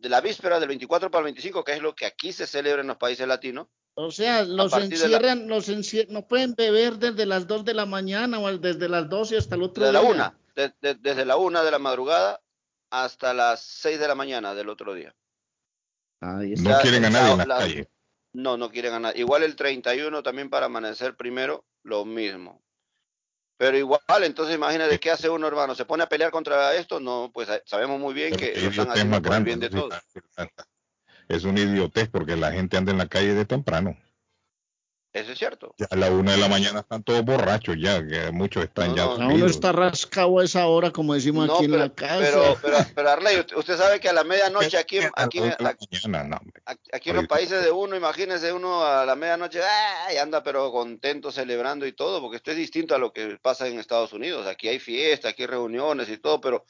de la víspera del 24 para el 25, que es lo que aquí se celebra en los países latinos. O sea, los encierran, los encierran, no pueden beber desde las 2 de la mañana o desde las 12 hasta el otro desde día. La una, desde la 1 de la madrugada hasta las 6 de la mañana del otro día. no quieren a nadie en la, calle. No, no quieren ganar. Igual el 31 también para amanecer primero, lo mismo. Pero igual, entonces imagínate qué hace uno, hermano. ¿Se pone a pelear contra esto? No, pues eh, sabemos muy bien que están haciendo bien de todo. Es un idiotez porque la gente anda en la calle de temprano. Eso es cierto. Ya a la una de la mañana están todos borrachos ya, que muchos están ya. No, uno está rascado a esa hora, como decimos aquí en la casa. Pero, pero, pero Arley, usted sabe que a la medianoche aquí, aquí, aquí, en los países de uno, imagínese uno a la medianoche, y anda pero contento, celebrando y todo, porque esto es distinto a lo que pasa en Estados Unidos. Aquí hay fiestas, aquí hay reuniones y todo, pero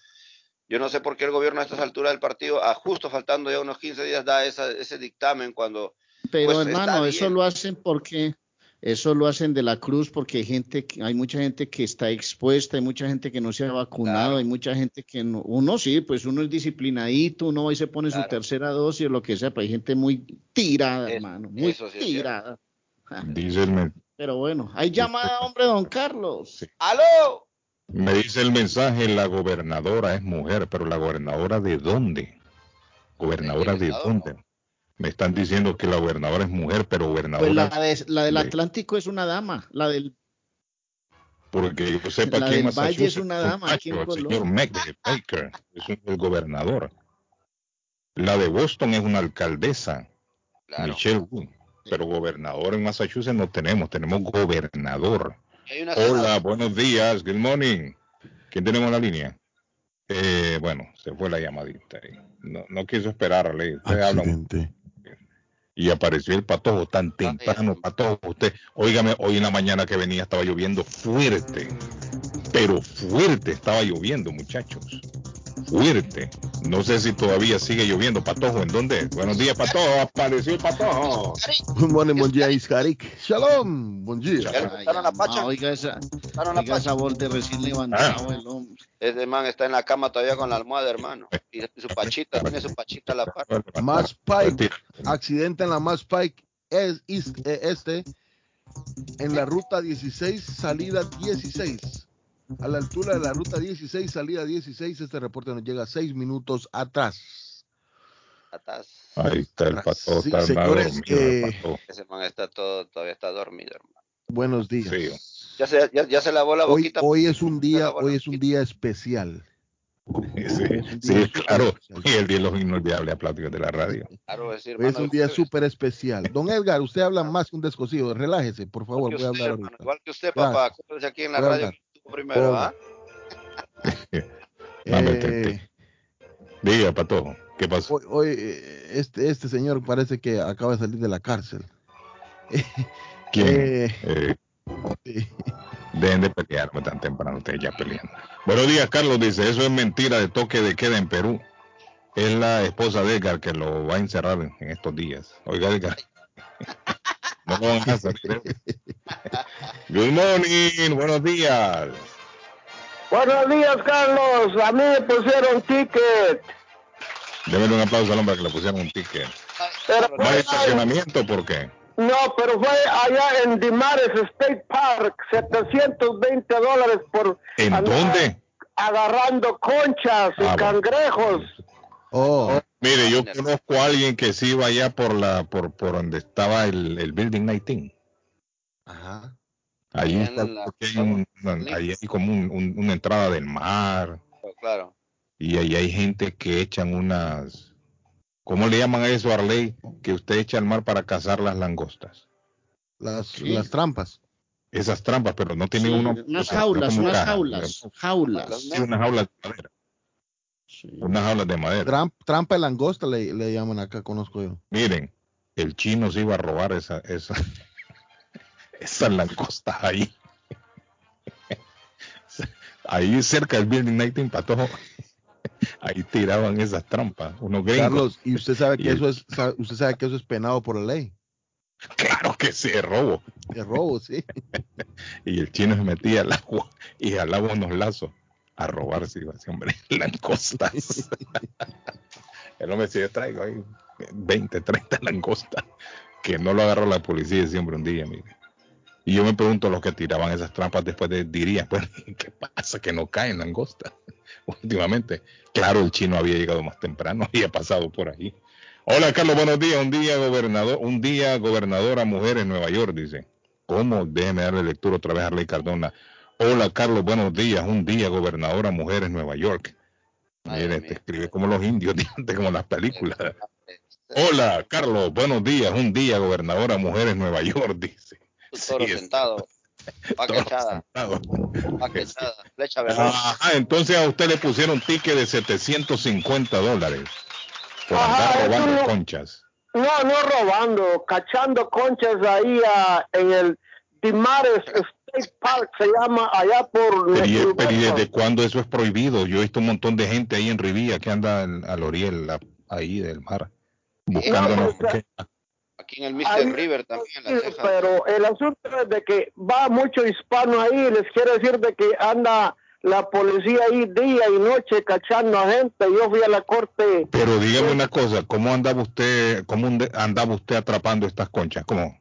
yo no sé por qué el gobierno a estas alturas del partido, a justo faltando ya unos 15 días, da ese dictamen cuando pero pues, hermano, eso lo hacen porque eso lo hacen de la cruz porque hay gente, hay mucha gente que está expuesta, hay mucha gente que no se ha vacunado, hay mucha gente que no, uno sí, pues uno es disciplinadito, uno va y se pone su tercera dosis o lo que sea, pero hay gente muy tirada, hermano, muy tirada. Pero bueno, hay llamada, hombre, don Carlos. ¡Aló! Me dice el mensaje, la gobernadora es mujer, pero la gobernadora de dónde? ¿Gobernadora de dónde? Me están diciendo que la gobernadora es mujer, pero gobernadora. Pues la, del Atlántico es una dama, la del. Porque yo sepa la del Valle es una dama. Aquí el señor Baker es el gobernador. La de Boston es una alcaldesa, Michelle Wu. Pero gobernador en Massachusetts no tenemos, tenemos gobernador. Hola, buenos días, good morning. ¿Quién tenemos en la línea? Eh, bueno, se fue la llamadita. No, no quiso esperar a. Usted y apareció el patojo tan temprano, patojo. Usted, óigame, hoy en la mañana que venía estaba lloviendo fuerte, pero fuerte estaba lloviendo, muchachos. Fuerte. No sé si todavía sigue lloviendo, Patojo. ¿En dónde? Buenos días, Patojo. Apareció el Patojo. Good morning, buen día, Iscarik. Shalom, buen día. Oiga esa, oiga esa voz de recién levantado ah. el hombre. Ese man está en la cama todavía con la almohada, hermano. Y su pachita, tiene su pachita a la par. Más Pike, accidente en la Más Pike es, eh, este, en la ruta 16, salida 16. A la altura de la ruta 16, salida 16, este reporte nos llega seis minutos atrás. Atrás. Ahí está el pato, está señores, Ese man está todo, todavía está dormido, hermano. Buenos días. Ya se, ya, ya se lavó la boquita. Hoy, es un día, hoy es un día especial. Sí, claro. Y el día de los inolvidables pláticas de la radio. Claro, es, hoy es un día súper especial. Don Edgar, usted habla más que un descosido. Relájese, por favor. Voy a hablar igual que usted, papá. aquí en la radio primero, ¿ah? eh, Diga, Pato, ¿qué pasó? Hoy, este, este señor parece que acaba de salir de la cárcel. ¿Quién? Eh, eh, Dejen de pelear tan temprano, ustedes ya peleando. Buenos días, Carlos dice, eso es mentira de toque de queda en Perú. Es la esposa de Edgar que lo va a encerrar en estos días. Oiga, Edgar. no lo van a hacer, Good morning, buenos días. Buenos días, Carlos. A mí me pusieron ticket. Démele un aplauso al hombre que le pusieron un ticket. ¿No hay estacionamiento? ¿Por qué? No, pero fue allá en Dimares State Park, 720 dólares por... ¿En dónde? Agarrando conchas y ah, cangrejos. Oh. Mire, yo conozco a alguien que sí iba allá por la por, por donde estaba el, el Building 19. Ajá. Ahí está, hay, hay como una entrada del mar. Oh, claro. Y ahí hay gente que echan unas ¿Cómo le llaman a eso, Arley, que usted echa al mar para cazar las langostas? Las, las trampas. Esas trampas, pero no tienen uno. Unas jaulas, unas jaulas. Jaulas. Sí, unas jaulas de madera. Unas jaulas de madera. trampa de langosta le, le, llaman acá, conozco yo. Miren, el chino se iba a robar esa, esa, esas langostas ahí. ahí cerca del Building 19 Patojo ahí tiraban esas trampas, unos gringos. Carlos, y usted sabe que eso es, usted sabe que eso es penado por la ley. Claro que sí, es robo. Es robo, sí. y el chino se metía al agua y jalaba unos lazos a robarse, ese hombre, las costas. El hombre se traigo ahí 20, 30 langostas que no lo agarró la policía siempre un día, mire. Y yo me pregunto, los que tiraban esas trampas después de, dirían, pues, ¿qué pasa? Que no caen langostas últimamente. Claro, el chino había llegado más temprano, había pasado por ahí. Hola, Carlos, buenos días. Un día gobernador, un día gobernadora mujer en Nueva York, dice. ¿Cómo? Déjeme darle lectura otra vez a Arley Cardona. Hola, Carlos, buenos días. Un día gobernadora mujer en Nueva York. Mire, te escribe como los indios, como las películas. Hola, Carlos, buenos días. Un día gobernadora mujer en Nueva York, dice. Toro sentado. Paquechada. Flecha Ajá, entonces a usted le pusieron un ticket de 750 dólares por andar robando conchas. No, no robando, cachando conchas ahí en el Dimares State Park, se llama allá por... Pero, y, pero desde cuándo eso es prohibido? Yo he visto un montón de gente ahí en Rivilla que anda al oriel, ahí del mar, buscando... No, Aquí en el Mr. River también. pero el asunto es de que va mucho hispano ahí, les quiero decir de que anda la policía ahí día y noche cachando a gente. Yo fui a la corte. Pero dígame una cosa, ¿cómo andaba usted, cómo andaba usted atrapando estas conchas? ¿Cómo?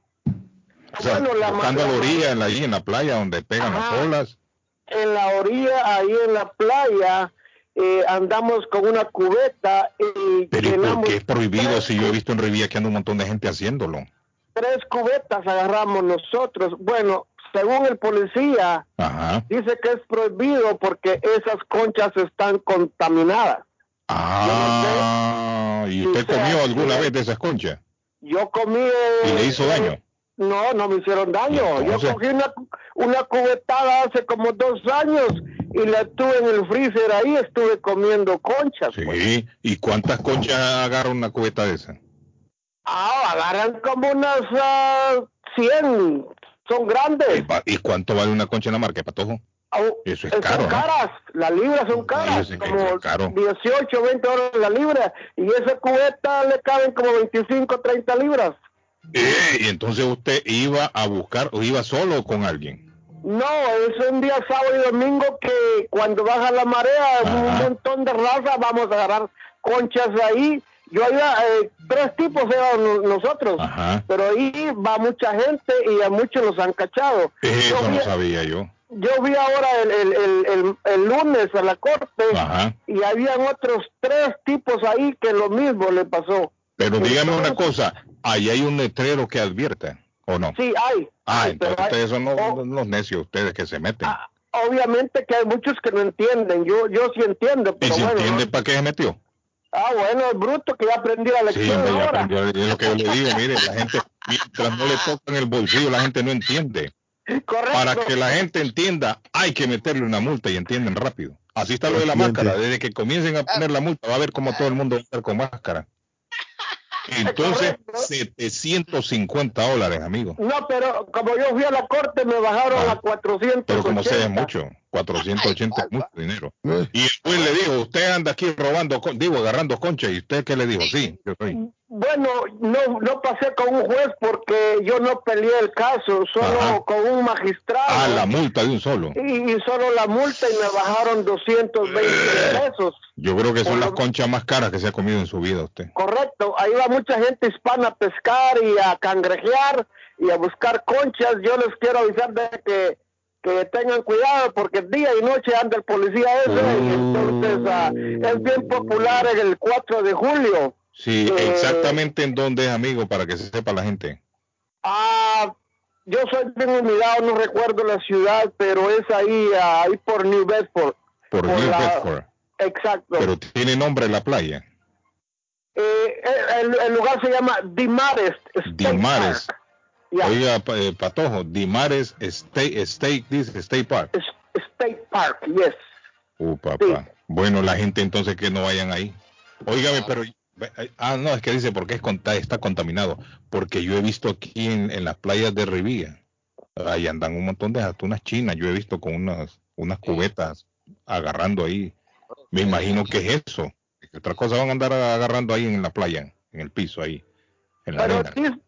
O sea, bueno, la, buscando la orilla, en la, ahí en la playa donde pegan las olas. En la orilla, ahí en la playa, eh, andamos con una cubeta y Pero ¿por qué es prohibido si yo he visto en Rivilla que anda un montón de gente haciéndolo? Tres cubetas agarramos nosotros. Bueno, según el policía, dice que es prohibido porque esas conchas están contaminadas. Ah, ¿y usted comió alguna vez de esas conchas? Yo comí... ¿Y le hizo daño? No, no me hicieron daño. Yo cogí una, una cubetada hace como dos años y la tuve en el freezer ahí, estuve comiendo conchas. Sí, pues. ¿y cuántas conchas agarra una cubeta de esa? Ah, agarran como unas 100, son grandes. ¿Y, cuánto vale una concha en la marca, Patojo? Eso es caro. Son caras, las libras son caras, como 18, 20 dólares la libra, y esa cubeta le caben como 25, 30 libras. Eh, y entonces usted iba a buscar o iba solo con alguien. No, es un día sábado y domingo que cuando baja la marea, un montón de raza, vamos a agarrar conchas ahí. Yo iba, eh, tres tipos eran nosotros, pero ahí va mucha gente y a muchos los han cachado. Eso no sabía yo. Yo vi ahora el, el, el, el, lunes a la corte y habían otros tres tipos ahí que lo mismo le pasó. Pero dígame una cosa, ahí hay un letrero que advierte. ¿O no? Sí, hay. Ah, entonces ustedes son los, necios, ustedes que se meten. Ah, obviamente que hay muchos que no entienden. Yo yo sí entiendo. Pero ¿Y si entiende para qué se metió? Ah, bueno, es bruto que ya aprendió la lección. Sí, ya aprendió, es lo que yo le digo, mire, la gente, mientras no le tocan el bolsillo, la gente no entiende. Correcto. Para que la gente entienda, hay que meterle una multa y entienden rápido. Así está lo de la máscara. Desde que comiencen a poner la multa, va a ver cómo todo el mundo va a estar con máscara. Entonces, 750 dólares, amigo. No, pero como yo fui a la corte, me bajaron ah, a 400. Pero como sea es mucho, 480 es mucho dinero. Eh. Y después le digo, usted anda aquí robando, digo, agarrando concha, ¿y usted qué le dijo? Sí, yo soy. Bueno, no, no pasé con un juez porque yo no peleé el caso, solo con un magistrado. Ah, la multa de un solo. Y, solo la multa y me bajaron 220 eh. pesos. Yo creo que son las conchas más caras que se ha comido en su vida usted. Correcto, ahí va mucha gente hispana a pescar y a cangrejear y a buscar conchas. Yo les quiero avisar de que que tengan cuidado porque día y noche anda el policía ese y entonces ah, es bien popular en el 4 de julio Sí, eh, exactamente en dónde es, amigo, para que se sepa la gente. Ah, yo soy bien humillado, no recuerdo la ciudad, pero es ahí, ahí por New Bedford. Por, New Bedford. Exacto. Pero tiene nombre la playa. Eh, el, lugar se llama Dimares. Dimares. Oiga, eh, Patojo, Dimares State, State, dice State Park. State Park, yes. Uh, papá. Bueno, la gente entonces que no vayan ahí. Óigame, pero Ah, no, es que dice porque es, está contaminado. Porque yo he visto aquí en, las playas de Rivilla, ahí andan un montón de atunas chinas. Yo he visto con unas, unas cubetas agarrando ahí. Me imagino que es eso. otra cosa van a andar agarrando ahí en la playa, en el piso ahí, en la arena.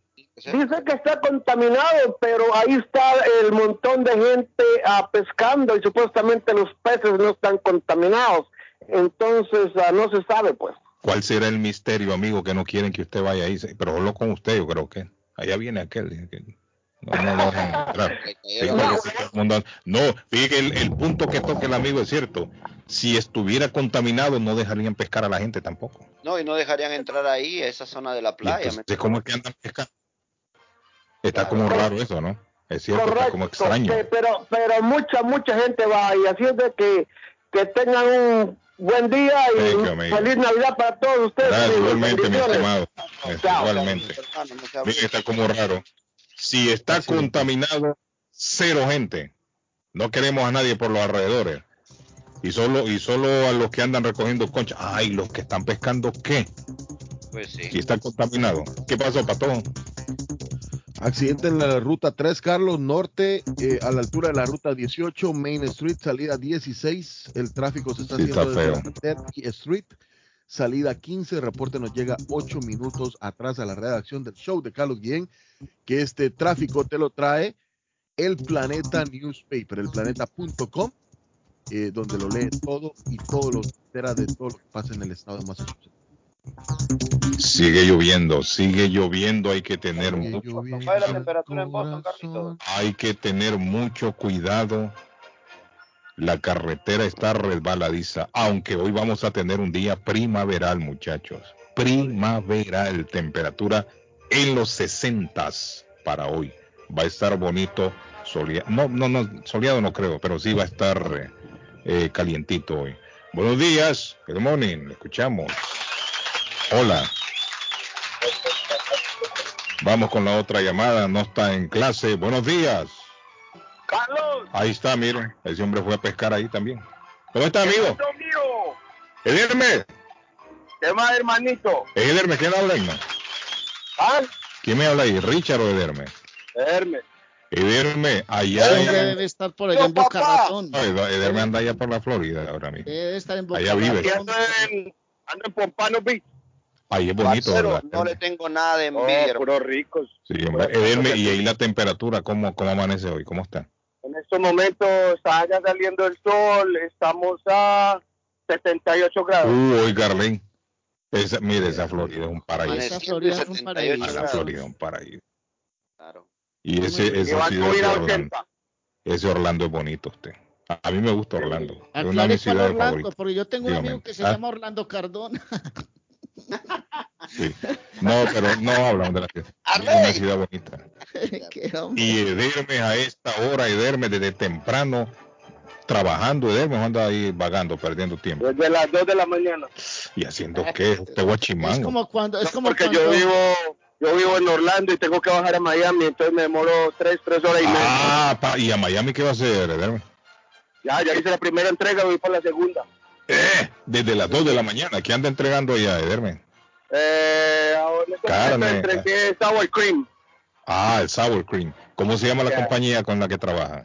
Dice, que está contaminado, pero ahí está el montón de gente ah, pescando y supuestamente los peces no están contaminados. Entonces ah, no se sabe, pues. ¿Cuál será el misterio, amigo, que no quieren que usted vaya ahí? Pero solo con usted, yo creo que. Allá viene aquel. No, no lo dejan entrar. No, fíjate el, el, punto que toca el amigo es cierto. Si estuviera contaminado, no dejarían pescar a la gente tampoco. No, y no dejarían entrar ahí, a esa zona de la playa. Entonces, ¿Cómo es que andan pescando? Está como raro eso, ¿no? Es cierto, está como extraño. Pero, pero mucha, mucha gente va ahí. Así es de que, que tengan un buen día y feliz Navidad para todos ustedes. igualmente, mi estimado. Igualmente. Mira, está como raro. Si está contaminado, cero gente. No queremos a nadie por los alrededores. Y solo, y solo a los que andan recogiendo conchas. Ay, los que están pescando, ¿qué? Pues sí. Si está contaminado. ¿Qué pasó, Pato? Accidente en la ruta 3, Carlos, norte, eh, a la altura de la ruta 18, Main Street, salida 16. El tráfico se está haciendo desde Street, salida 15. reporte nos llega 8 minutos atrás a la redacción del show de Carlos Guillén, que este tráfico te lo trae el Planeta Newspaper, el planeta.com, eh, donde lo lee todo y todo lo entera de todo lo que pasa en el estado de Massachusetts. Sigue lloviendo, sigue lloviendo, hay que tener mucho Hay que tener mucho cuidado. La carretera está resbaladiza, aunque hoy vamos a tener un día primaveral, muchachos. Primaveral, temperatura en los 60 para hoy. Va a estar bonito, soleado. No, no, no, soleado no creo, pero sí va a estar eh, calientito hoy. Buenos días, good morning, escuchamos. Hola. Vamos con la otra llamada, no está en clase. Buenos días. Carlos. Ahí está, miren. Ese hombre fue a pescar ahí también. ¿Cómo está, amigo? Ederme. ¿Qué más, hermanito? Ederme, ¿quién habla ahí? ¿Ah? ¿Quién me habla ahí? ¿Richard o Ederme? Ederme. Ederme, allá debe estar por allá en Boca Ratón. Ederme anda allá por la Florida ahora mismo. Debe estar en Boca Allá vive. Ando en Pompano Beach. Ahí es bonito, ¿verdad? No le tengo nada de envidia. Oh, puros ricos. Sí, hombre. y ahí la temperatura, ¿cómo, ¿cómo amanece hoy? ¿Cómo está? En estos momentos está ya saliendo el sol, estamos a 78 grados. Uh, hoy, Carlín. Esa, mire, esa Florida es un paraíso. Esa Florida es un paraíso. Esa Florida es un paraíso. Claro. Y ese, ese, Orlando, ese Orlando es bonito usted. A mí me gusta Orlando. Es una de mis ciudades favoritas. Porque yo tengo un amigo que se llama Orlando Cardona. Sí. No, pero no hablamos de la ciudad. Es una ciudad bonita. y Ederme a esta hora, Ederme desde temprano trabajando, Ederme anda ahí vagando, perdiendo tiempo. Desde las 2 de la mañana. ¿Y haciendo qué? Este guachimango. Es como cuando, es como porque cuando... yo vivo yo vivo en Orlando y tengo que bajar a Miami, entonces me demoro 3, 3 horas y media. Ah, ¿y a Miami qué va a hacer, Ederme? Ya, ya hice la primera entrega, voy por la segunda. Eh, desde las 2 de la mañana, ¿qué anda entregando allá, Ederme? Eh, ahora Carne. entregué sour cream. Ah, el sour cream. ¿Cómo se llama la compañía con la que trabaja?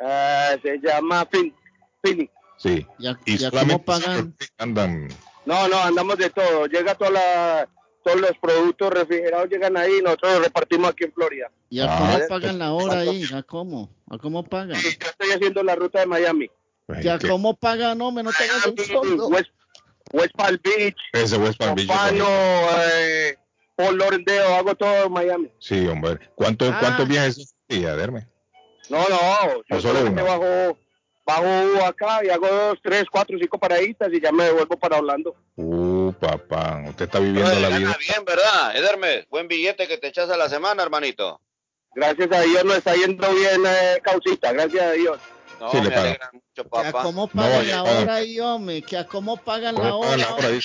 Uh, se llama Fin, Fini. Sí. ¿Ya, ¿Y cómo pagan? Andan... No, no, andamos de todo. Llega toda la, todos los productos refrigerados llegan ahí y nosotros los repartimos aquí en Florida. ¿Y a cómo ah, pagan la hora ahí? ¿A cómo? ¿A cómo pagan? Yo estoy haciendo la ruta de Miami. ¿Y a cómo pagan? No, me no tengo un sueldo. West, West Palm Beach. Ese West Palm Beach. eh, Paul Lauderdale, hago todo en Miami. Sí, hombre. ¿Cuánto, ah. ¿Cuántos viajes sí, a verme? No, no. Yo solo uno. Bajo, bajo acá y hago dos, tres, cuatro, cinco paraditas y ya me devuelvo para Orlando. Uh, papá, usted está viviendo la vida. bien, ¿verdad? Ederme, buen billete que te echas a la semana, hermanito. Gracias a Dios nos está yendo bien, eh, Causita, gracias a Dios. No, sí, me le alegra mucho, papá. ¿Que a cómo pagan no, la hora ahí, hombre? ¿Que a cómo pagan la hora? Pagan la hora ahí,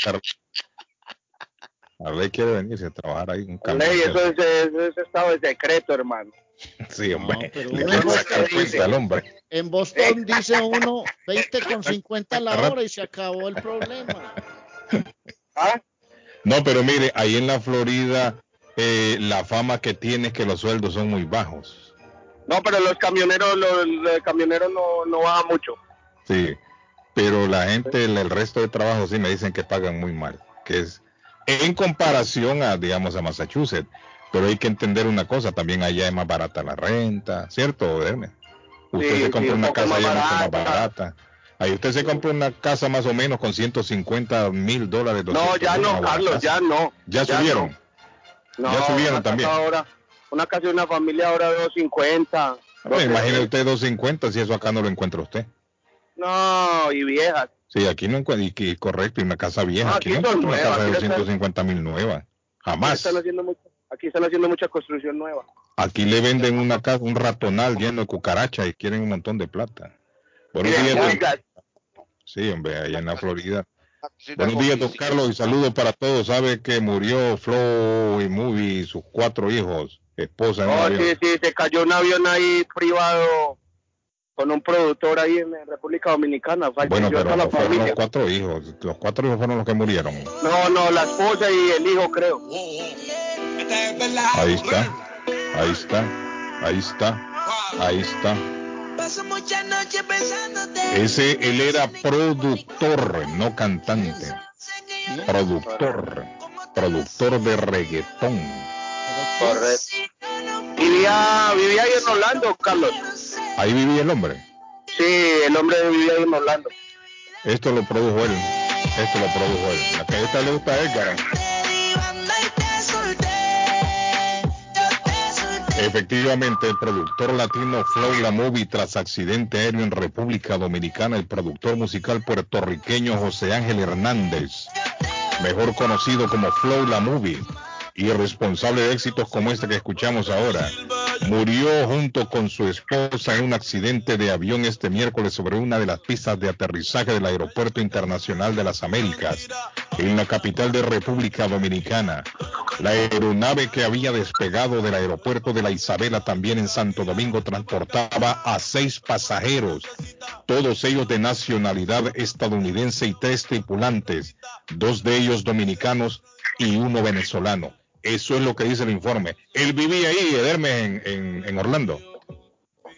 La ley quiere venirse a trabajar ahí. Un ley, eso es, eso es estado de secreto, hermano. Sí, hombre. No, en, Boston, hombre. en Boston dice uno 20 con 50 la hora y se acabó el problema. ¿Ah? No, pero mire, ahí en la Florida eh, la fama que tiene es que los sueldos son muy bajos. No, pero los camioneros, los, camioneros no, no bajan mucho. Sí, pero la gente, el, resto de trabajo sí me dicen que pagan muy mal, que es en comparación a, digamos, a Massachusetts. Pero hay que entender una cosa, también allá es más barata la renta, ¿cierto, Usted se compra una casa allá mucho más barata. Ahí usted se compró una casa más o menos con 150 mil dólares. No, ya no, Carlos, ya no. ¿Ya, subieron? No. ya subieron también. Ahora, una casa de una familia ahora de 250. Bueno, imagine usted 250 si eso acá no lo encuentra usted. No, y viejas. Sí, aquí no encuentra, y, correcto, y una casa vieja. aquí, no encuentra una casa de 250 mil nueva. Jamás. Aquí están, haciendo mucha, aquí están haciendo mucha construcción nueva. Aquí le venden una casa, un ratonal lleno de cucarachas y quieren un montón de plata. Buenos días. Sí, hombre, allá en la Florida. Buenos días, don Carlos, y saludos para todos. Sabe que murió Flow y Movie, sus cuatro hijos, esposa. Oh, sí, sí, se cayó un avión ahí privado con un productor ahí en República Dominicana. Bueno, pero la fueron los cuatro hijos. Los cuatro hijos fueron los que murieron. No, no, la esposa y el hijo, creo. Ahí está, ahí está, ahí está, ahí está. Ese, él era productor, no cantante. Productor, productor de reggaetón. Correcto. Vivía, vivía ahí en Orlando, Carlos. Ahí vivía el hombre. Sí, el hombre vivía ahí en Orlando. Esto lo produjo él. Esto lo produjo él. La que esta le gusta a Edgar. Efectivamente, el productor latino Flow La Movie tras accidente aéreo en República Dominicana, el productor musical puertorriqueño José Ángel Hernández, mejor conocido como Flow La Movie, y responsable de éxitos como este que escuchamos ahora, murió junto con su esposa en un accidente de avión este miércoles sobre una de las pistas de aterrizaje del Aeropuerto Internacional de las Américas, en la capital de República Dominicana. La aeronave que había despegado del aeropuerto de la Isabela también en Santo Domingo transportaba a seis pasajeros, todos ellos de nacionalidad estadounidense y tres tripulantes, dos de ellos dominicanos y uno venezolano. Eso es lo que dice el informe. Él vivía ahí, Ederme, en, en, Orlando.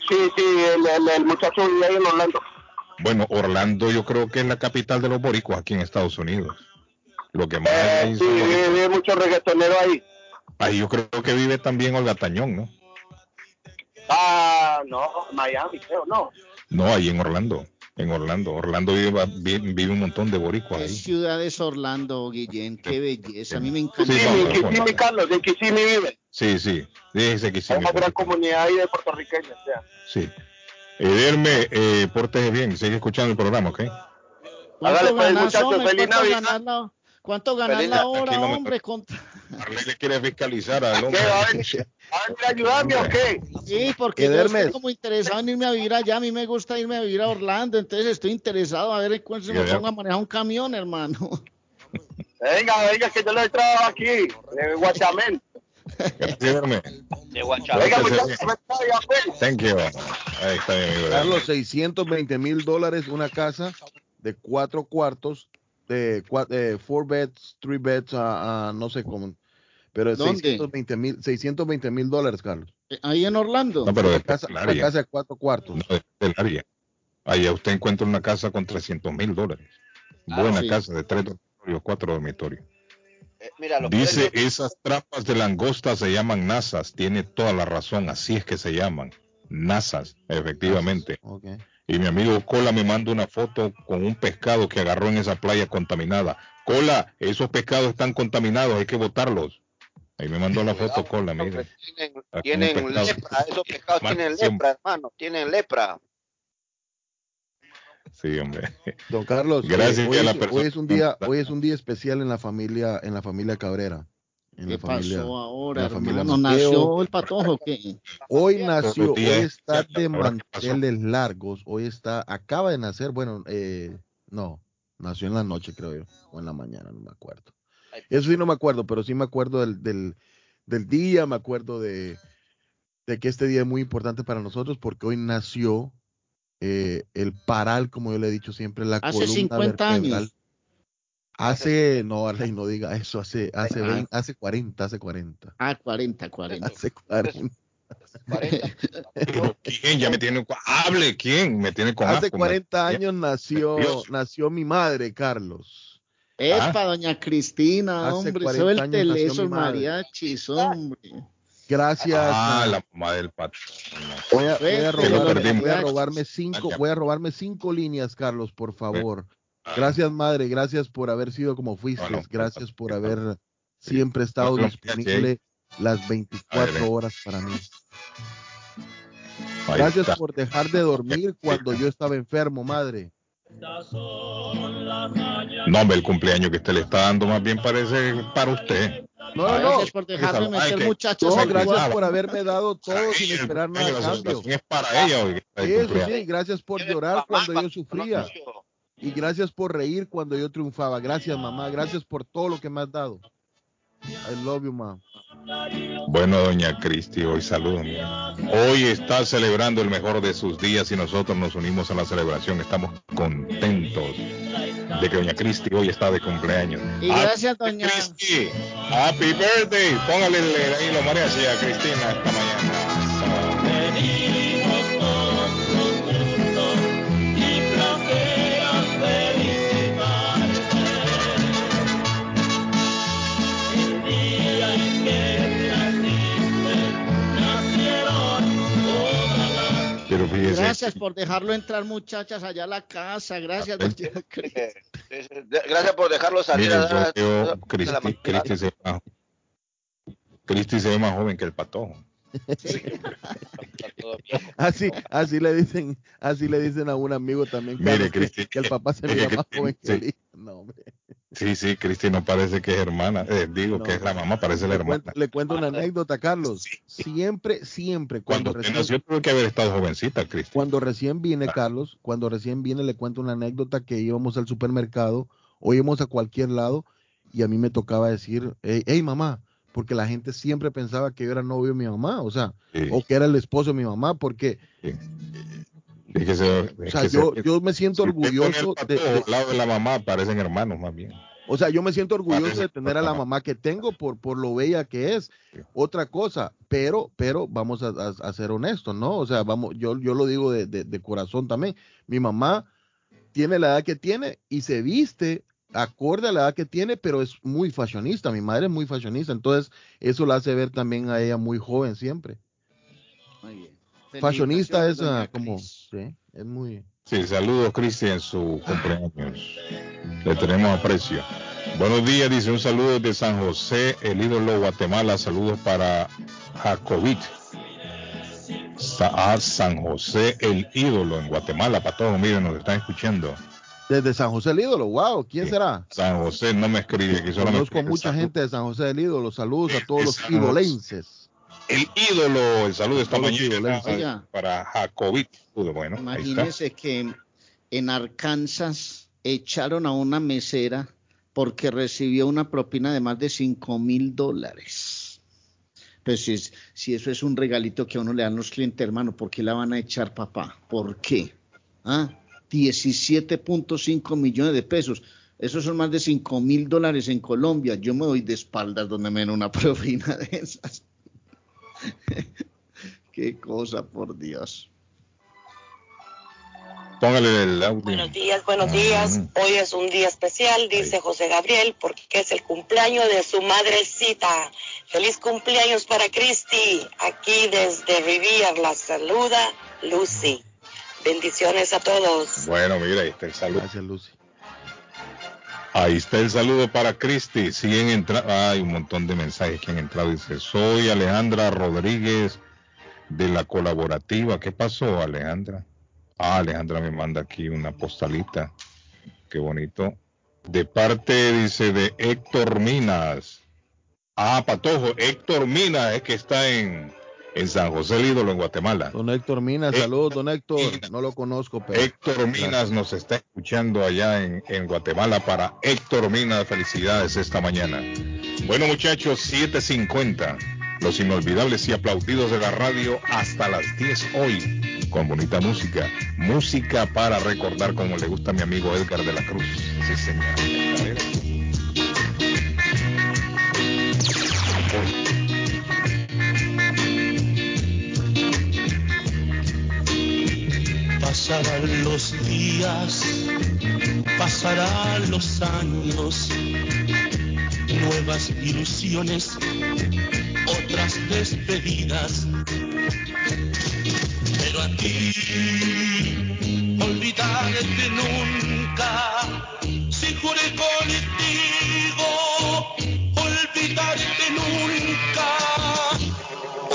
Sí, sí, el, muchacho vivía ahí en Orlando. Bueno, Orlando yo creo que es la capital de los boricuas aquí en Estados Unidos. Lo que más eh, sí, vive, mucho reggaetonero ahí. Ahí yo creo que vive también Olga Tañón, ¿no? Ah, no, Miami, creo, no. No, ahí en Orlando en Orlando. Orlando vive, vive, un montón de boricuas ahí. ciudad es Orlando, Guillén? Qué belleza. A mí me encanta. Sí, en Kissimmee, Carlos, en Kissimmee vive. Sí, sí. Dice Kissimmee. Hay una gran comunidad ahí de puertorriqueños, ya. Sí. Ederme, eh, pórtese bien, sigue escuchando el programa, ¿ok? Hágale pues, muchachos, feliz Navidad. ¿Cuánto ganas la hora, hombre? Contra... le quiere fiscalizar al hombre. ¿Qué, va a venir a ayudarme o qué? Sí, porque yo estoy como interesado en irme a vivir allá. A mí me gusta irme a vivir a Orlando, entonces estoy interesado a ver en cuándo se me ponga a manejar un camión, hermano. Venga, venga, que yo le trabajo aquí, de Guachamén. De Guachamén. Venga, muchachos, pues. Thank you. Ahí está mi amigo. Carlos, 620 mil dólares una casa de cuatro cuartos de, de four beds, three beds, a, no sé cómo. Pero 620 mil 620 mil dólares, Carlos. Eh, ahí en Orlando. No, pero de casa, casa de cuatro cuartos. No, del área. Ahí usted encuentra una casa con 300 mil dólares. Ah, Buena casa de tres dormitorios, cuatro dormitorios. Eh, Dice, esas trampas de langosta se llaman nasas. Tiene toda la razón, así es que se llaman. Nasas, efectivamente. Okay. Y mi amigo Cola me manda una foto con un pescado que agarró en esa playa contaminada. Cola, esos pescados están contaminados, hay que botarlos. Ahí me mandó la foto Cola, mire. Tienen, lepra, esos pescados tienen lepra, hermano, tienen lepra. Sí, hombre. Don Carlos, Gracias hoy, hoy, es un día, hoy es un día especial en la familia, en la familia Cabrera. ¿Qué pasó ahora, hermano? ¿Nació el patojo qué? Hoy nació, hoy está de manteles largos, hoy está, acaba de nacer, bueno, eh, no, nació en la noche creo yo, o en la mañana, no me acuerdo. Eso sí no me acuerdo, pero sí me acuerdo del, del, del día, me acuerdo de, de, que este día es muy importante para nosotros porque hoy nació eh, el paral, como yo le he dicho siempre, la Hace 50 años. Hace, no, Arley, no diga eso, hace, hace, 20, hace 40, hace 40. Ah, 40, 40. Hace 40. ¿Quién ya me tiene hable quién me tiene con hace 40 años nació nació mi madre Carlos Epa, doña Cristina, hombre, suéltele esos mariachis, hombre. Gracias. Ah, la mamá del pato. Voy a, robarme cinco, voy a robarme cinco líneas, Carlos, por favor. Gracias, madre. Gracias por haber sido como fuiste. Gracias por haber siempre estado disponible las 24 horas para mí. Gracias por dejar de dormir cuando yo estaba enfermo, madre. No, hombre, el cumpleaños que usted le está dando más bien parece para usted. No, no, no. Gracias por dejarme meter muchachos. No, gracias por haberme dado todo sin esperar nada a cambio. Es para ella hoy. Eso sí, gracias por llorar cuando yo sufría. Y gracias por reír cuando yo triunfaba. Gracias, mamá. Gracias por todo lo que me has dado. I love you, mamá. Bueno, doña Cristi, hoy saludo. Hoy está celebrando el mejor de sus días y nosotros nos unimos a la celebración. Estamos contentos de que doña Cristi hoy está de cumpleaños. Y gracias, doña Cristi. Happy birthday. Póngale ahí lo mariachi a Cristina esta mañana. Gracias por dejarlo entrar, muchachas, allá a la casa. Gracias, Gracias por dejarlo salir. a Cristi se, ve más joven que el patojo. Así, así le dicen, así le dicen a un amigo también que, el papá se ve más joven que el hijo. No, hombre. Sí, sí, Cristi no parece que es hermana, eh, digo que es la mamá, parece la hermana. le cuento una anécdota, Carlos. Siempre, siempre, cuando, recién, nació tuvo que haber estado jovencita, Cristi. Cuando recién viene, Carlos, cuando recién viene, le cuento una anécdota que íbamos al supermercado o íbamos a cualquier lado y a mí me tocaba decir, hey, mamá, porque la gente siempre pensaba que yo era novio de mi mamá, o sea, o que era el esposo de mi mamá, porque o sea, yo, yo, me siento orgulloso de, de, lado de la mamá parecen hermanos más bien. O sea, yo me siento orgulloso de tener a la mamá que tengo por, por lo bella que es. Otra cosa, pero, pero vamos a, ser honestos, ¿no? O sea, vamos, yo, yo lo digo de, de, corazón también. Mi mamá tiene la edad que tiene y se viste acorde a la edad que tiene, pero es muy fashionista. Mi madre es muy fashionista, entonces eso la hace ver también a ella muy joven siempre. Muy bien. Fashionista es ah, como, sí, es muy. Sí, saludos Cristian en su cumpleaños. Le tenemos aprecio. Buenos días, dice un saludo de San José, el ídolo Guatemala. Saludos para Jacobit. A San José, el ídolo en Guatemala. Para todos, miren, nos están escuchando. Desde San José el ídolo, wow, ¿quién será? San José no me escribe. Que Conozco mucha gente de San José el ídolo. Saludos a todos los idolenses el ídolo. El saludo esta mañana para Jacobit. Bueno, Imagínese que en Arkansas echaron a una mesera porque recibió una propina de más de 5 mil dólares. Pues si, si, eso es un regalito que a uno le dan los clientes, hermano, ¿por qué la van a echar, papá? ¿Por qué? ¿Ah? 17.5 millones de pesos. Esos son más de 5 mil dólares en Colombia. Yo me doy de espaldas donde me den una propina de esas. Qué cosa, por Dios. Póngale el audio. Buenos días, buenos días. Hoy es un día especial, dice José Gabriel, porque es el cumpleaños de su madrecita. Feliz cumpleaños para Cristi. Aquí desde Rivier la saluda Lucy. Bendiciones a todos. Bueno, mira, ahí está el saludo. Gracias, Lucy. Ahí está el saludo para Cristi. Siguen entrando. Hay un montón de mensajes que han entrado. Dice: Soy Alejandra Rodríguez de la colaborativa. ¿Qué pasó, Alejandra? Ah, Alejandra me manda aquí una postalita. Qué bonito. De parte, dice, de Héctor Minas. Ah, Patojo, Héctor Minas es que está en, en San José el Ídolo, en Guatemala. Don Héctor Minas, saludos, don Héctor. No lo conozco, pero. Héctor Minas nos está escuchando allá en, en, Guatemala. Para Héctor Minas, felicidades esta mañana. Bueno, muchachos, 7:50. Los inolvidables y aplaudidos de la radio hasta las 10 hoy. Con bonita música. Música para recordar como le gusta a mi amigo Edgar de la Cruz. Sí, señor. Pasarán los días, pasarán los años, nuevas ilusiones otras despedidas. Pero a ti, olvidarte nunca, si juré contigo, olvidarte nunca.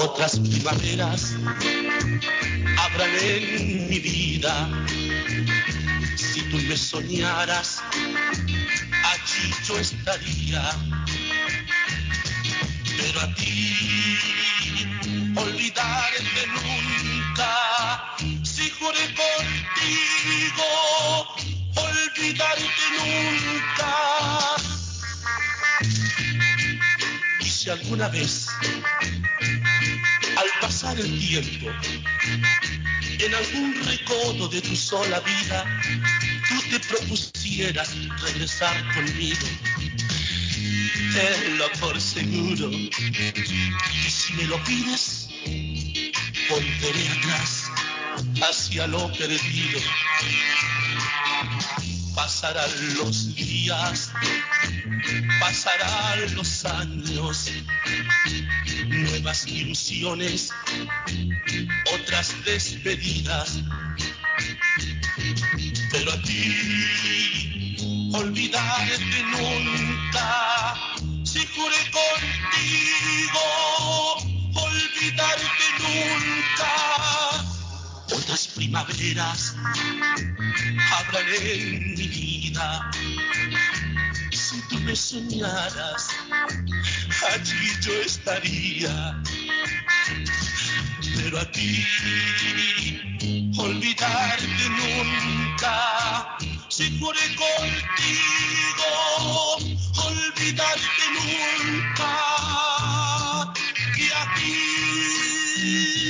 Otras primaveras habrán en mi vida. Si tú me soñaras, allí yo estaría pero a ti olvidarte nunca. Si juré contigo, olvidarte nunca. Y si alguna vez, el tiempo, en algún recodo de tu sola vida, tú te propusieras regresar conmigo tenlo por seguro. Y si me lo pides, volveré atrás hacia lo perdido. Pasarán los días, pasarán los años, nuevas ilusiones, otras despedidas. Pero a ti, olvidarte nunca si juré contigo olvidarte nunca. Otras primaveras habrán en mi vida. Si tú me soñaras, allí yo estaría. Pero a ti, olvidarte nunca. Si juré contigo, olvidarte nunca y aquí olvidarte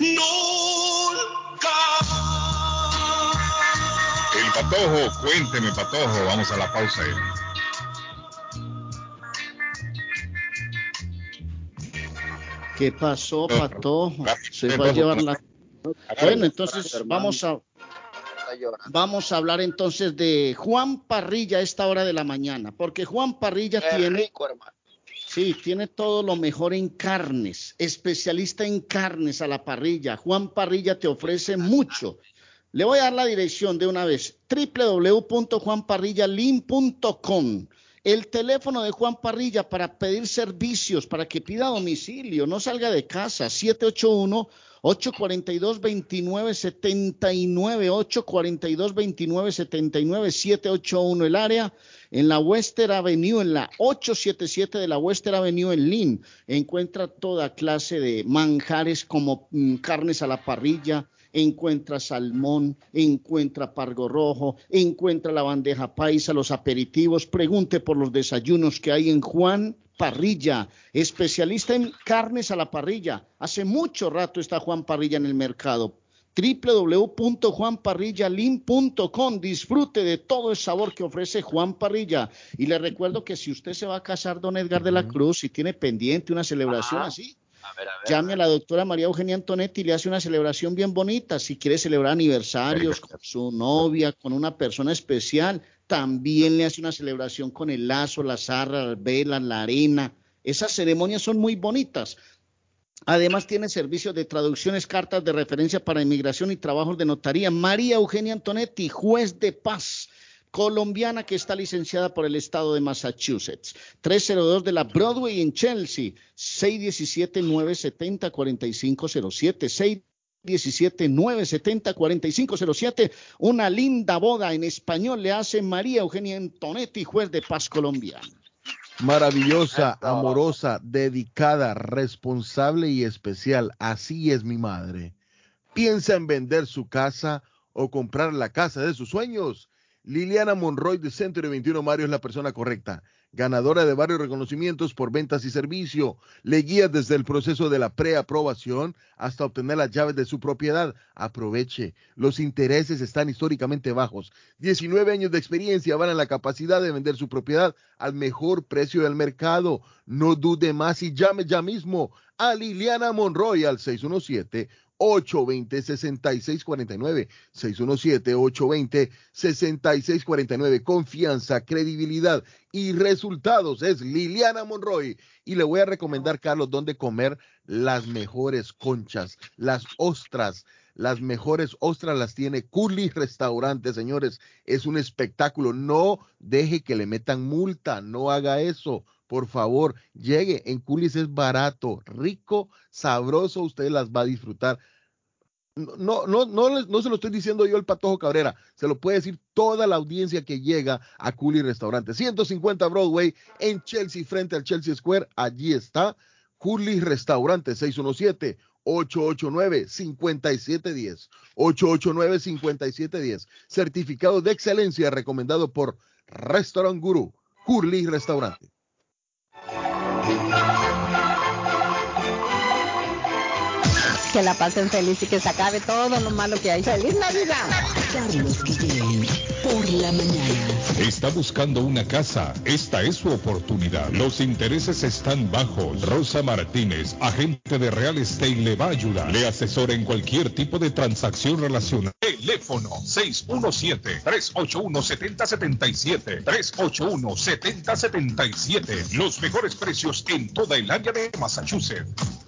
nunca. El patojo, cuénteme patojo, vamos a la pausa. ¿Qué pasó, patojo? Se va a llevar la... Bueno, entonces vamos a Vamos a hablar entonces de Juan Parrilla a esta hora de la mañana, porque Juan Parrilla tiene... Sí, tiene todo lo mejor en carnes, especialista en carnes a la parrilla. Juan Parrilla te ofrece mucho. Le voy a dar la dirección de una vez, www.juanparrillalin.com. El teléfono de Juan Parrilla para pedir servicios, para que pida domicilio, no salga de casa, 781 842-2979, 842-2979, 781 el área, en la Western Avenue, en la 877 de la Western Avenue en Lynn. Encuentra toda clase de manjares como mm, carnes a la parrilla, encuentra salmón, encuentra pargo rojo, encuentra la bandeja paisa, los aperitivos. Pregunte por los desayunos que hay en Juan Parrilla, especialista en carnes a la parrilla. Hace mucho rato está Juan Parrilla en el mercado www.juanparrillalin.com. Disfrute de todo el sabor que ofrece Juan Parrilla. Y le recuerdo que si usted se va a casar, don Edgar de la Cruz, y tiene pendiente una celebración así, llame a la doctora María Eugenia Antonetti y le hace una celebración bien bonita. Si quiere celebrar aniversarios con su novia, con una persona especial, también le hace una celebración con el lazo, la zarra, las velas, la arena. Esas ceremonias son muy bonitas. Además tiene servicios de traducciones, cartas de referencia para inmigración y trabajos de notaría. María Eugenia Antonetti, juez de paz colombiana que está licenciada por el estado de Massachusetts. 302 de la Broadway en Chelsea, 617-970-4507, 617-970-4507. Una linda boda en español le hace María Eugenia Antonetti, juez de paz colombiana. Maravillosa, amorosa, dedicada, responsable y especial. Así es mi madre. ¿Piensa en vender su casa o comprar la casa de sus sueños? Liliana Monroy de Centro 21 Mario es la persona correcta ganadora de varios reconocimientos por ventas y servicio. Le guía desde el proceso de la preaprobación hasta obtener las llaves de su propiedad. Aproveche, los intereses están históricamente bajos. 19 años de experiencia van a la capacidad de vender su propiedad al mejor precio del mercado. No dude más y llame ya mismo a Liliana Monroy al 617 820-6649. 617-820-6649. Confianza, credibilidad y resultados. Es Liliana Monroy. Y le voy a recomendar, Carlos, dónde comer las mejores conchas, las ostras. Las mejores ostras las tiene Curly Restaurante, señores. Es un espectáculo. No deje que le metan multa. No haga eso por favor, llegue. En Culis es barato, rico, sabroso. Usted las va a disfrutar. No, no, no, se lo estoy diciendo yo el Patojo Cabrera, se lo puede decir toda la audiencia que llega a Culi Restaurante. 150 Broadway en Chelsea, frente al Chelsea Square. Allí está Curly Restaurante 617 889-5710. 889-5710. Certificado de excelencia recomendado por Restaurant Guru, Curly Restaurante. Que la pasen feliz y que se acabe todo lo malo que hay. ¡Feliz Navidad! Carlos Guillén, por la mañana. Está buscando una casa. Esta es su oportunidad. Los intereses están bajos. Rosa Martínez, agente de Real Estate, le va a ayudar. Le asesora en cualquier tipo de transacción relacionada. Teléfono 617-381-7077. 381-7077. Los mejores precios en toda el área de Massachusetts.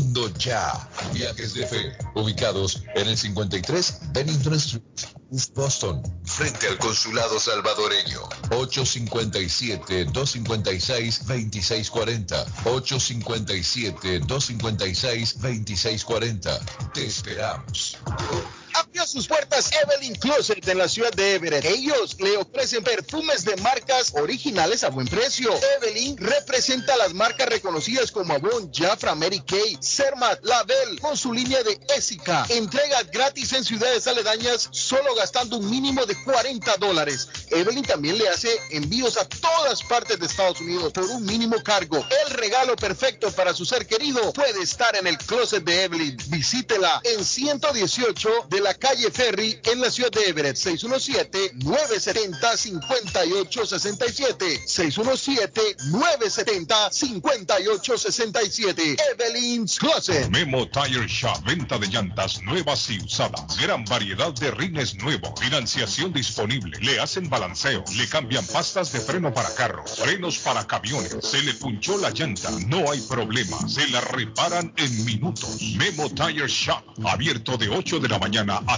ya. Viajes de fe, ubicados en el 53 Bennington Street, East Boston, frente al consulado salvadoreño. 857-256-2640. 857-256-2640. Te esperamos sus puertas Evelyn Closet en la ciudad de Everett. Ellos le ofrecen perfumes de marcas originales a buen precio. Evelyn representa las marcas reconocidas como Avon, Jafra, Mary Kay, Cermat, Label, con su línea de Essica. Entrega gratis en ciudades aledañas solo gastando un mínimo de 40 dólares. Evelyn también le hace envíos a todas partes de Estados Unidos por un mínimo cargo. El regalo perfecto para su ser querido puede estar en el closet de Evelyn. Visítela en 118 de la calle Ferry en la ciudad de Everett. 617-970-5867. 617-970-5867. Evelyn's Closet. Memo Tire Shop. Venta de llantas nuevas y usadas. Gran variedad de rines nuevos. Financiación disponible. Le hacen balanceo. Le cambian pastas de freno para carros. Frenos para camiones. Se le punchó la llanta. No hay problema. Se la reparan en minutos. Memo Tire Shop. Abierto de 8 de la mañana a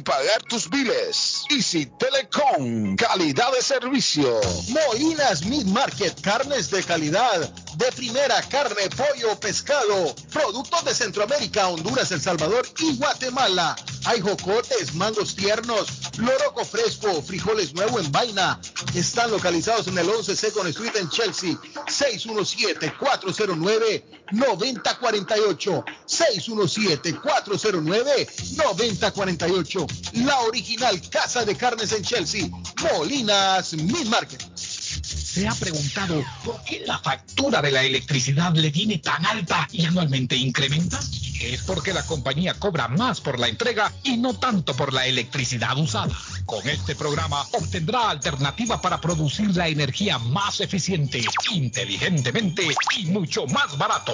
pagar tus biles. Easy Telecom, calidad de servicio. Molinas Meat Market, carnes de calidad, de primera carne, pollo, pescado, productos de Centroamérica, Honduras, El Salvador y Guatemala. Hay jocotes, mangos tiernos, loroco fresco, frijoles nuevo en vaina. Están localizados en el 11 Second Street en Chelsea. 617-409-9048. 617-409-9048. La original Casa de Carnes en Chelsea. Molinas Meat Market. ¿Se ha preguntado por qué la factura de la electricidad le viene tan alta y anualmente incrementa? Es porque la compañía cobra más por la entrega y no tanto por la electricidad usada. Con este programa obtendrá alternativa para producir la energía más eficiente, inteligentemente y mucho más barato.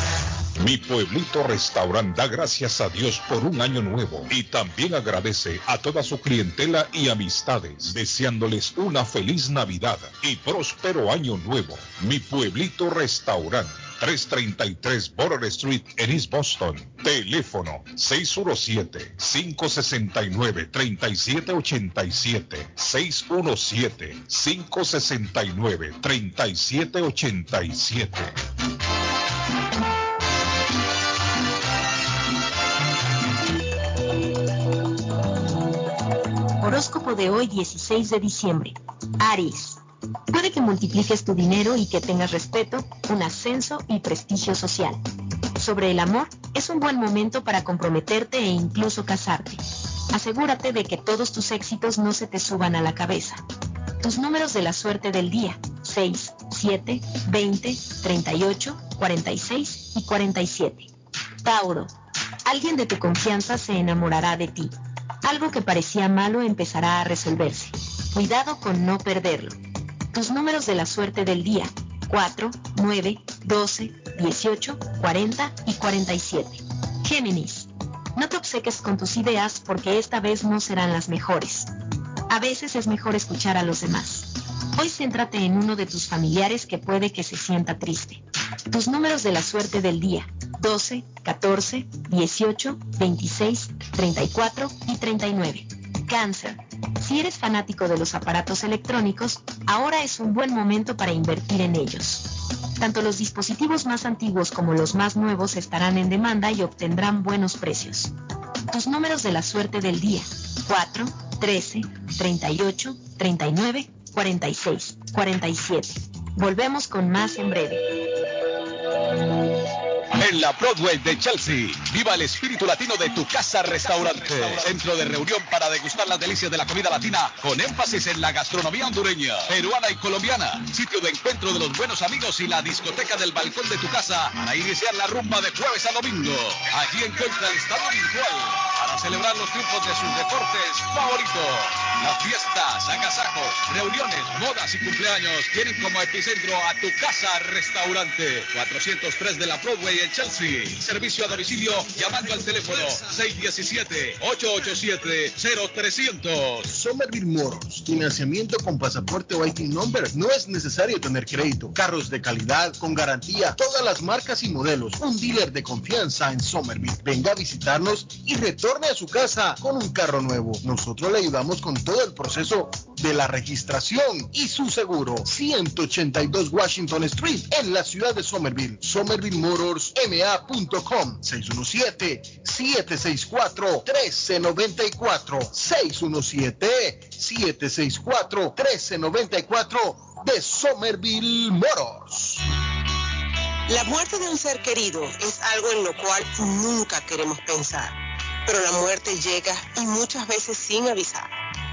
Mi pueblito restaurante da gracias a Dios por un año nuevo y también agradece a toda su clientela y amistades, deseándoles una feliz Navidad y próspero año nuevo. Mi pueblito restaurante. 333 Border Street en East Boston. Teléfono 617-569-3787. 617-569-3787. Horóscopo de hoy 16 de diciembre. Aries. Puede que multipliques tu dinero y que tengas respeto, un ascenso y prestigio social. Sobre el amor, es un buen momento para comprometerte e incluso casarte. Asegúrate de que todos tus éxitos no se te suban a la cabeza. Tus números de la suerte del día, 6, 7, 20, 38, 46 y 47. Tauro. Alguien de tu confianza se enamorará de ti. Algo que parecía malo empezará a resolverse. Cuidado con no perderlo. Tus números de la suerte del día. 4, 9, 12, 18, 40 y 47. Géminis. No te obseques con tus ideas porque esta vez no serán las mejores. A veces es mejor escuchar a los demás. Hoy céntrate en uno de tus familiares que puede que se sienta triste. Tus números de la suerte del día. 12, 14, 18, 26, 34 y 39. Cáncer. Si eres fanático de los aparatos electrónicos, ahora es un buen momento para invertir en ellos. Tanto los dispositivos más antiguos como los más nuevos estarán en demanda y obtendrán buenos precios. Tus números de la suerte del día. 4, 13, 38, 39, 46, 47. Volvemos con más en breve en la Broadway de Chelsea. Viva el espíritu latino de tu casa restaurante. Centro de reunión para degustar las delicias de la comida latina con énfasis en la gastronomía hondureña, peruana y colombiana. Sitio de encuentro de los buenos amigos y la discoteca del balcón de tu casa para iniciar la rumba de jueves a domingo. Allí encuentra el estado virtual para celebrar los triunfos de sus deportes favoritos. Las fiestas, agasajos, reuniones, bodas y cumpleaños tienen como epicentro a tu casa restaurante. 403 de la Broadway en Chelsea. Servicio a domicilio llamando al teléfono 617-887-0300. Somerville Moros. Financiamiento con pasaporte o IT number. No es necesario tener crédito. Carros de calidad, con garantía, todas las marcas y modelos. Un dealer de confianza en Somerville. Venga a visitarnos y retorne a su casa con un carro nuevo. Nosotros le ayudamos con todo el proceso de la registración y su seguro. 182 Washington Street en la ciudad de Somerville. Somerville Motors ma.com 617-764-1394 617-764-1394 de Somerville Moros. La muerte de un ser querido es algo en lo cual nunca queremos pensar, pero la muerte llega y muchas veces sin avisar.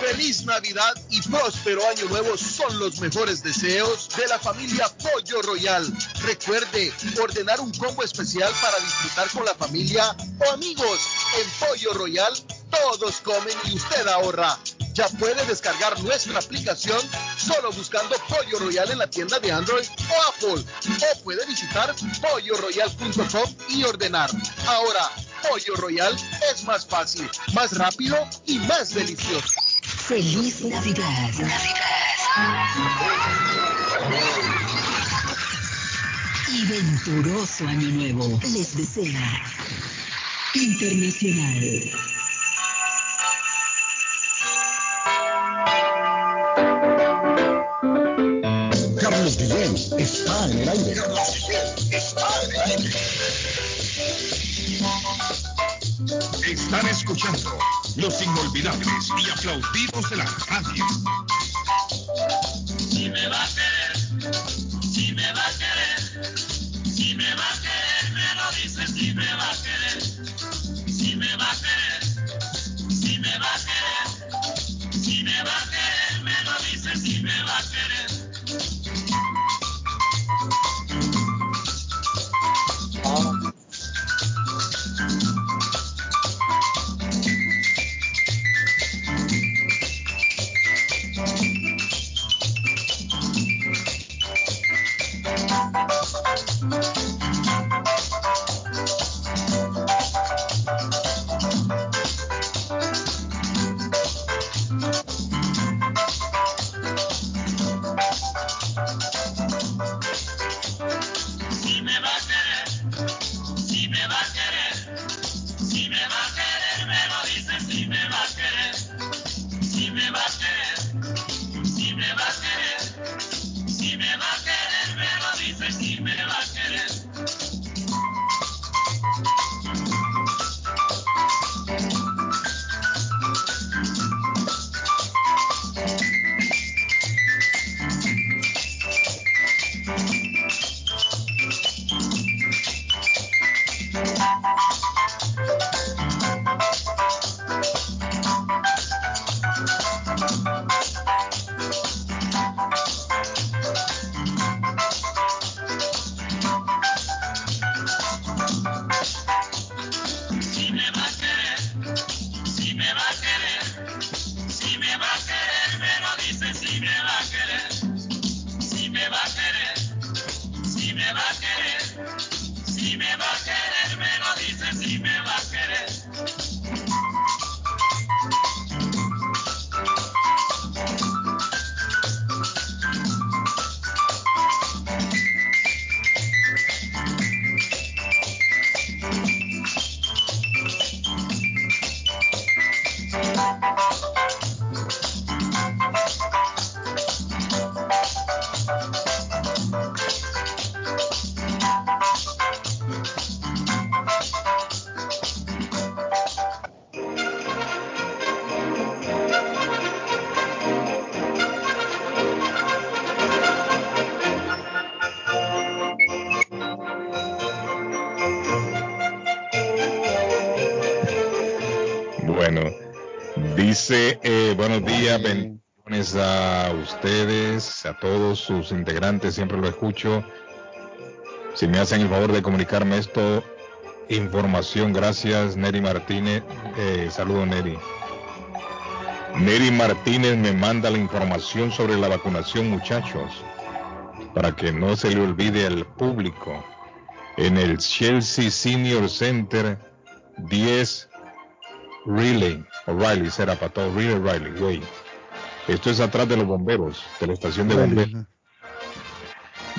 Feliz Navidad y próspero Año Nuevo son los mejores deseos de la familia Pollo Royal. Recuerde ordenar un combo especial para disfrutar con la familia o amigos. En Pollo Royal todos comen y usted ahora. Ya puede descargar nuestra aplicación solo buscando Pollo Royal en la tienda de Android o Apple. O puede visitar polloroyal.com y ordenar. Ahora, Pollo Royal es más fácil, más rápido y más delicioso. Feliz Navidad. Y venturoso año nuevo. Les desea Internacional. Carlos Guillén está en el aire. El aire. Están escuchando los inolvidables y aplaudidos de la radio. Si me va a querer, si me va a querer, si me va a querer, me lo dice si me va a querer, sus integrantes, siempre lo escucho. Si me hacen el favor de comunicarme esto, información, gracias, Neri Martínez. Eh, saludo, Neri. Neri Martínez me manda la información sobre la vacunación, muchachos, para que no se le olvide al público. En el Chelsea Senior Center, 10 Riley, O'Reilly será para todo, Riley, Riley, güey. Esto es atrás de los bomberos, de la estación de bomberos.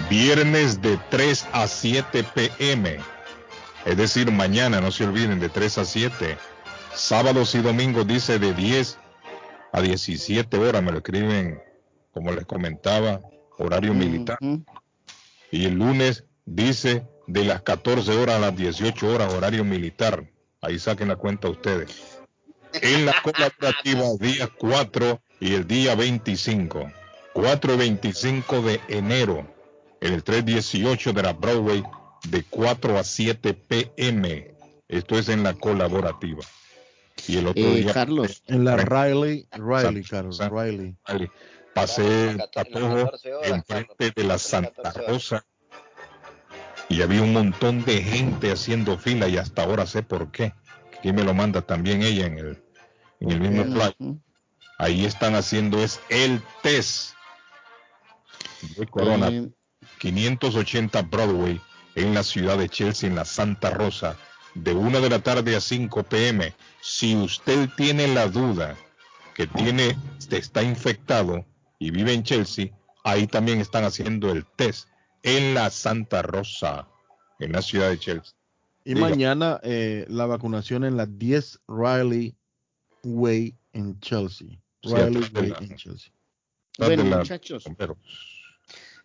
Viernes de 3 a 7 pm. Es decir, mañana, no se olviden, de 3 a 7. Sábados y domingos dice de 10 a 17 horas, me lo escriben, como les comentaba, horario militar. Y el lunes dice de las 14 horas a las 18 horas, horario militar. Ahí saquen la cuenta ustedes. En la colaborativa día 4 y el día 25. 4 y 25 de enero. En el 318 de la Broadway de 4 a 7 pm. Esto es en la colaborativa. Y el otro Eh, día. Carlos. En la Riley, Riley, Carlos, Riley. Riley. Pasé Patojo enfrente de la Santa Rosa y había un montón de gente haciendo fila y hasta ahora sé por qué. Aquí me lo manda también ella en el, en el mismo play. Ahí están haciendo es el test de corona. 580 Broadway en la ciudad de Chelsea, en la Santa Rosa, de 1 de la tarde a 5 pm. Si usted tiene la duda que tiene, está infectado y vive en Chelsea, ahí también están haciendo el test en la Santa Rosa, en la ciudad de Chelsea. Y mañana eh, la vacunación en la 10 Riley Way en Chelsea. Riley Way en Chelsea. Bueno, muchachos.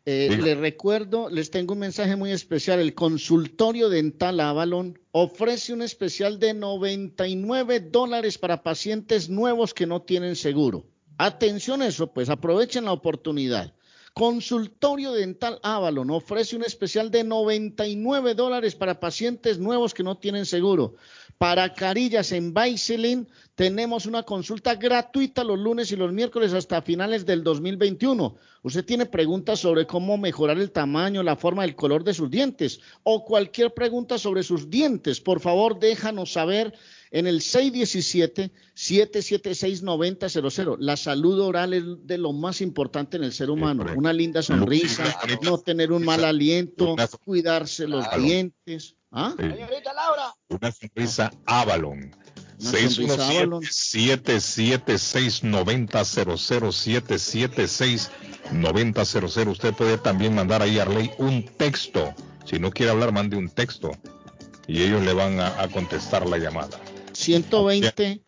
Eh, les recuerdo, les tengo un mensaje muy especial. El consultorio dental Avalon ofrece un especial de 99 dólares para pacientes nuevos que no tienen seguro. Atención a eso, pues aprovechen la oportunidad. Consultorio Dental Avalon ofrece un especial de 99 dólares para pacientes nuevos que no tienen seguro. Para carillas en Baiselin tenemos una consulta gratuita los lunes y los miércoles hasta finales del 2021. Usted tiene preguntas sobre cómo mejorar el tamaño, la forma, el color de sus dientes o cualquier pregunta sobre sus dientes, por favor déjanos saber en el 617-776-9000. La salud oral es de lo más importante en el ser humano. Una linda sonrisa, no tener un mal aliento, cuidarse los dientes. ¿Ah? Señorita Laura. Una sonrisa Avalon. 617-776-9000. Usted puede también mandar ahí a Arley un texto. Si no quiere hablar, mande un texto. Y ellos le van a contestar la llamada. 120,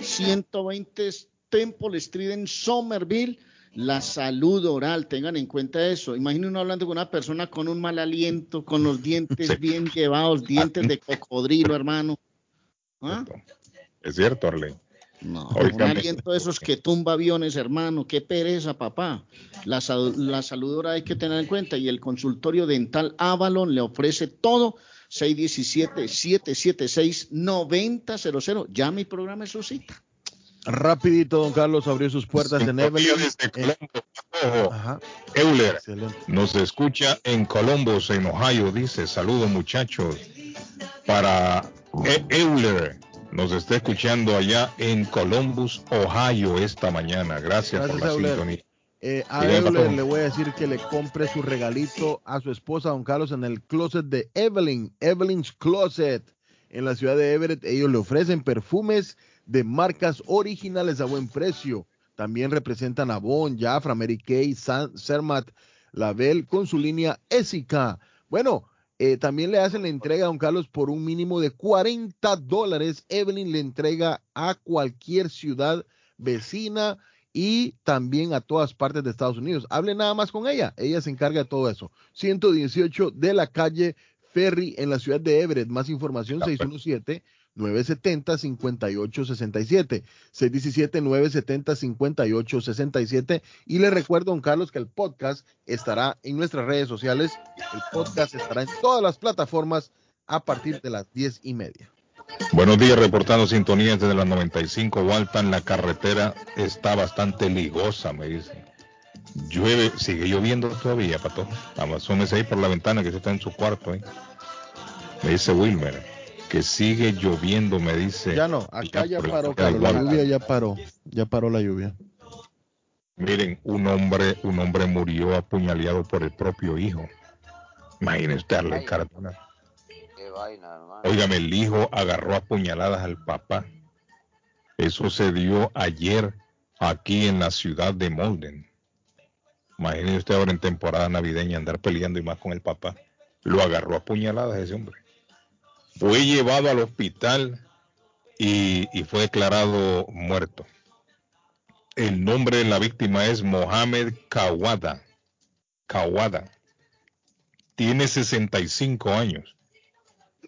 120 Temple Street en Somerville. La salud oral, tengan en cuenta eso. Imaginen uno hablando con una persona con un mal aliento, con los dientes bien llevados, dientes de cocodrilo, hermano. ¿Ah? Es cierto, Arlene. No, un aliento de esos que tumba aviones, hermano. Qué pereza, papá. La, la salud oral hay que tener en cuenta y el consultorio dental Avalon le ofrece todo 617-776-9000. Ya mi programa es su cita. Rapidito, don Carlos abrió sus puertas en Evelyn. Euler nos escucha en Columbus, en Ohio. Dice, saludos muchachos. Para e- Euler, nos está escuchando allá en Columbus, Ohio, esta mañana. Gracias, por la sintonía. Eh, a Evelyn le voy a decir que le compre su regalito a su esposa, don Carlos, en el closet de Evelyn, Evelyn's Closet, en la ciudad de Everett. Ellos le ofrecen perfumes de marcas originales a buen precio. También representan a Bon, Jafra, Mary Kay, San, Cermat, Label con su línea Esica. Bueno, eh, también le hacen la entrega a don Carlos por un mínimo de 40 dólares. Evelyn le entrega a cualquier ciudad vecina y también a todas partes de Estados Unidos. Hable nada más con ella, ella se encarga de todo eso. 118 de la calle Ferry en la ciudad de Everett. Más información 617 970 5867 617 970 5867 y le recuerdo don Carlos que el podcast estará en nuestras redes sociales el podcast estará en todas las plataformas a partir de las diez y media Buenos días, reportando sintonías desde las 95 Waltan. La carretera está bastante ligosa, me dicen. Llueve, sigue lloviendo todavía, pato. Amazónese ahí por la ventana que está en su cuarto. ¿eh? Me dice Wilmer que sigue lloviendo, me dice. Ya no, acá ya, paró, la lluvia ya paró, ya paró la lluvia. Miren, un hombre, un hombre murió apuñaleado por el propio hijo. Imagínense usted, Cardona. Óigame, el hijo agarró a puñaladas al papá. Eso se dio ayer aquí en la ciudad de Molden. Imagínese usted ahora en temporada navideña andar peleando y más con el papá. Lo agarró a puñaladas ese hombre. Fue llevado al hospital y, y fue declarado muerto. El nombre de la víctima es Mohamed Kawada. Kawada. Tiene 65 años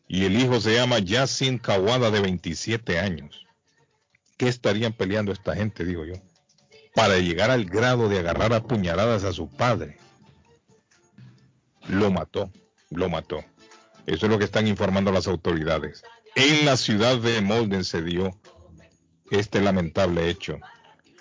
y el hijo se llama Yassin Kawada de 27 años. ¿Qué estarían peleando esta gente, digo yo? Para llegar al grado de agarrar a puñaladas a su padre. Lo mató, lo mató. Eso es lo que están informando las autoridades. En la ciudad de Molden se dio este lamentable hecho.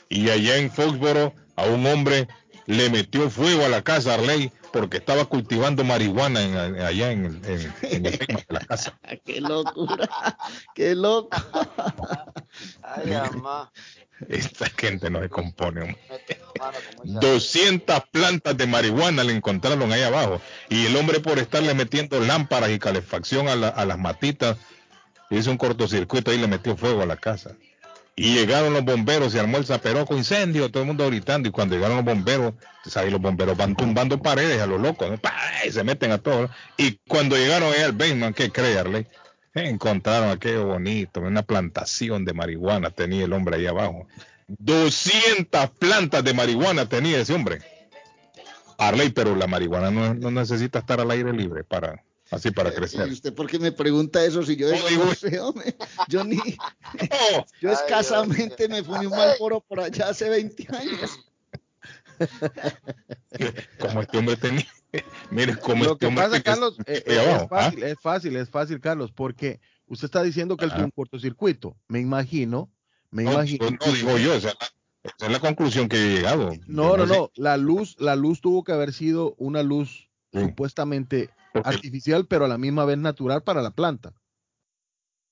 Y allá en Foxboro a un hombre le metió fuego a la casa Arley porque estaba cultivando marihuana allá en, el de la casa. ¡Qué locura! ¡Qué loco! Ay, mamá. Esta gente no se compone. 200 plantas de marihuana le encontraron ahí abajo. Y el hombre por estarle metiendo lámparas y calefacción a, las matitas, hizo un cortocircuito y le metió fuego a la casa. Y llegaron los bomberos, se armó el zaperoco, incendio, todo el mundo gritando. Y cuando llegaron los bomberos, ¿sabes? los bomberos van tumbando paredes a los locos, y se meten a todos. Y cuando llegaron ahí al basement, ¿qué creerle? Encontraron aquello bonito, una plantación de marihuana tenía el hombre ahí abajo. 200 plantas de marihuana tenía ese hombre. Arley, pero la marihuana no, necesita estar al aire libre para así para crecer. ¿Y usted por qué me pregunta eso si yo oh, yo ni yo escasamente me fui un mal poro por allá hace 20 años. como este hombre tenía Mire, como Lo que pasa, Carlos, eh, eh, es, fácil, es fácil, es fácil, Carlos, porque usted está diciendo que él tuvo un cortocircuito. Me imagino, me imagino. No, digo yo, esa, es la conclusión que he llegado. No, no, no, La luz, la luz tuvo que haber sido una luz supuestamente artificial, pero a la misma vez natural para la planta.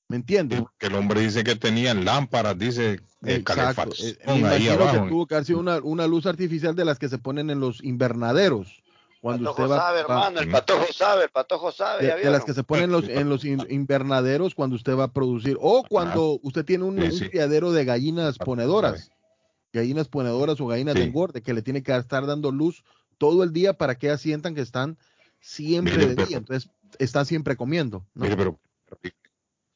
¿Me entiende? Que el hombre dice que tenía lámparas, dice eh, Exacto. me imagino que tuvo que haber sido una, una luz artificial de las que se ponen en los invernaderos cuando usted va, sabe, hermano, el patojo sabe, el patojo sabe. De, las que se ponen los, en los invernaderos cuando usted va a producir, o cuando usted tiene un, criadero de gallinas ponedoras, gallinas ponedoras o gallinas de engorde, que le tiene que estar dando luz todo el día para que asientan que están siempre de día, entonces están siempre comiendo. Mire, pero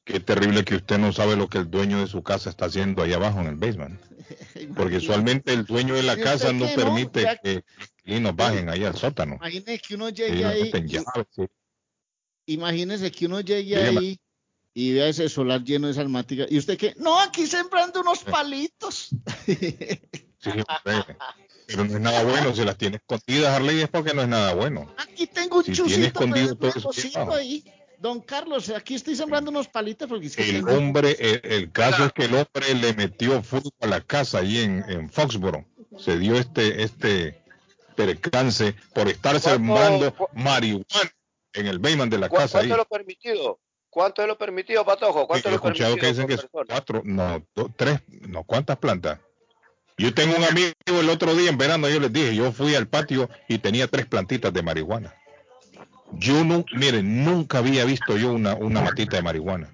qué terrible que usted no sabe lo que el dueño de su casa está haciendo ahí abajo en el basement. Porque usualmente el dueño de la casa no permite que y nos bajen ahí al sótano. Imagínese que uno llegue ahí. Imagínese que uno llegue ahí y vea ese solar lleno de salmática. ¿Y usted qué? No, aquí sembrando unos palitos. Sí, pero no es nada bueno. Si las tiene escondidas, Harley, es porque no es nada bueno. Aquí tengo un si tiene escondido todo eso ahí. Don Carlos, aquí estoy sembrando unos palitos porque el hombre, el, caso es que el hombre le metió fuego a la casa ahí en, en Foxboro. Se dio este, este, percance por estar sembrando marihuana en el Bayman de la casa. ¿Cuánto es lo permitido? ¿Cuánto es lo permitido, Patojo? ¿Cuánto es lo permitido? que dicen que es cuatro, no, tres, no, ¿cuántas plantas? Yo tengo un amigo el otro día en verano, yo les dije, yo fui al patio y tenía tres plantitas de marihuana. Yo no, miren, nunca había visto yo una, una matita de marihuana.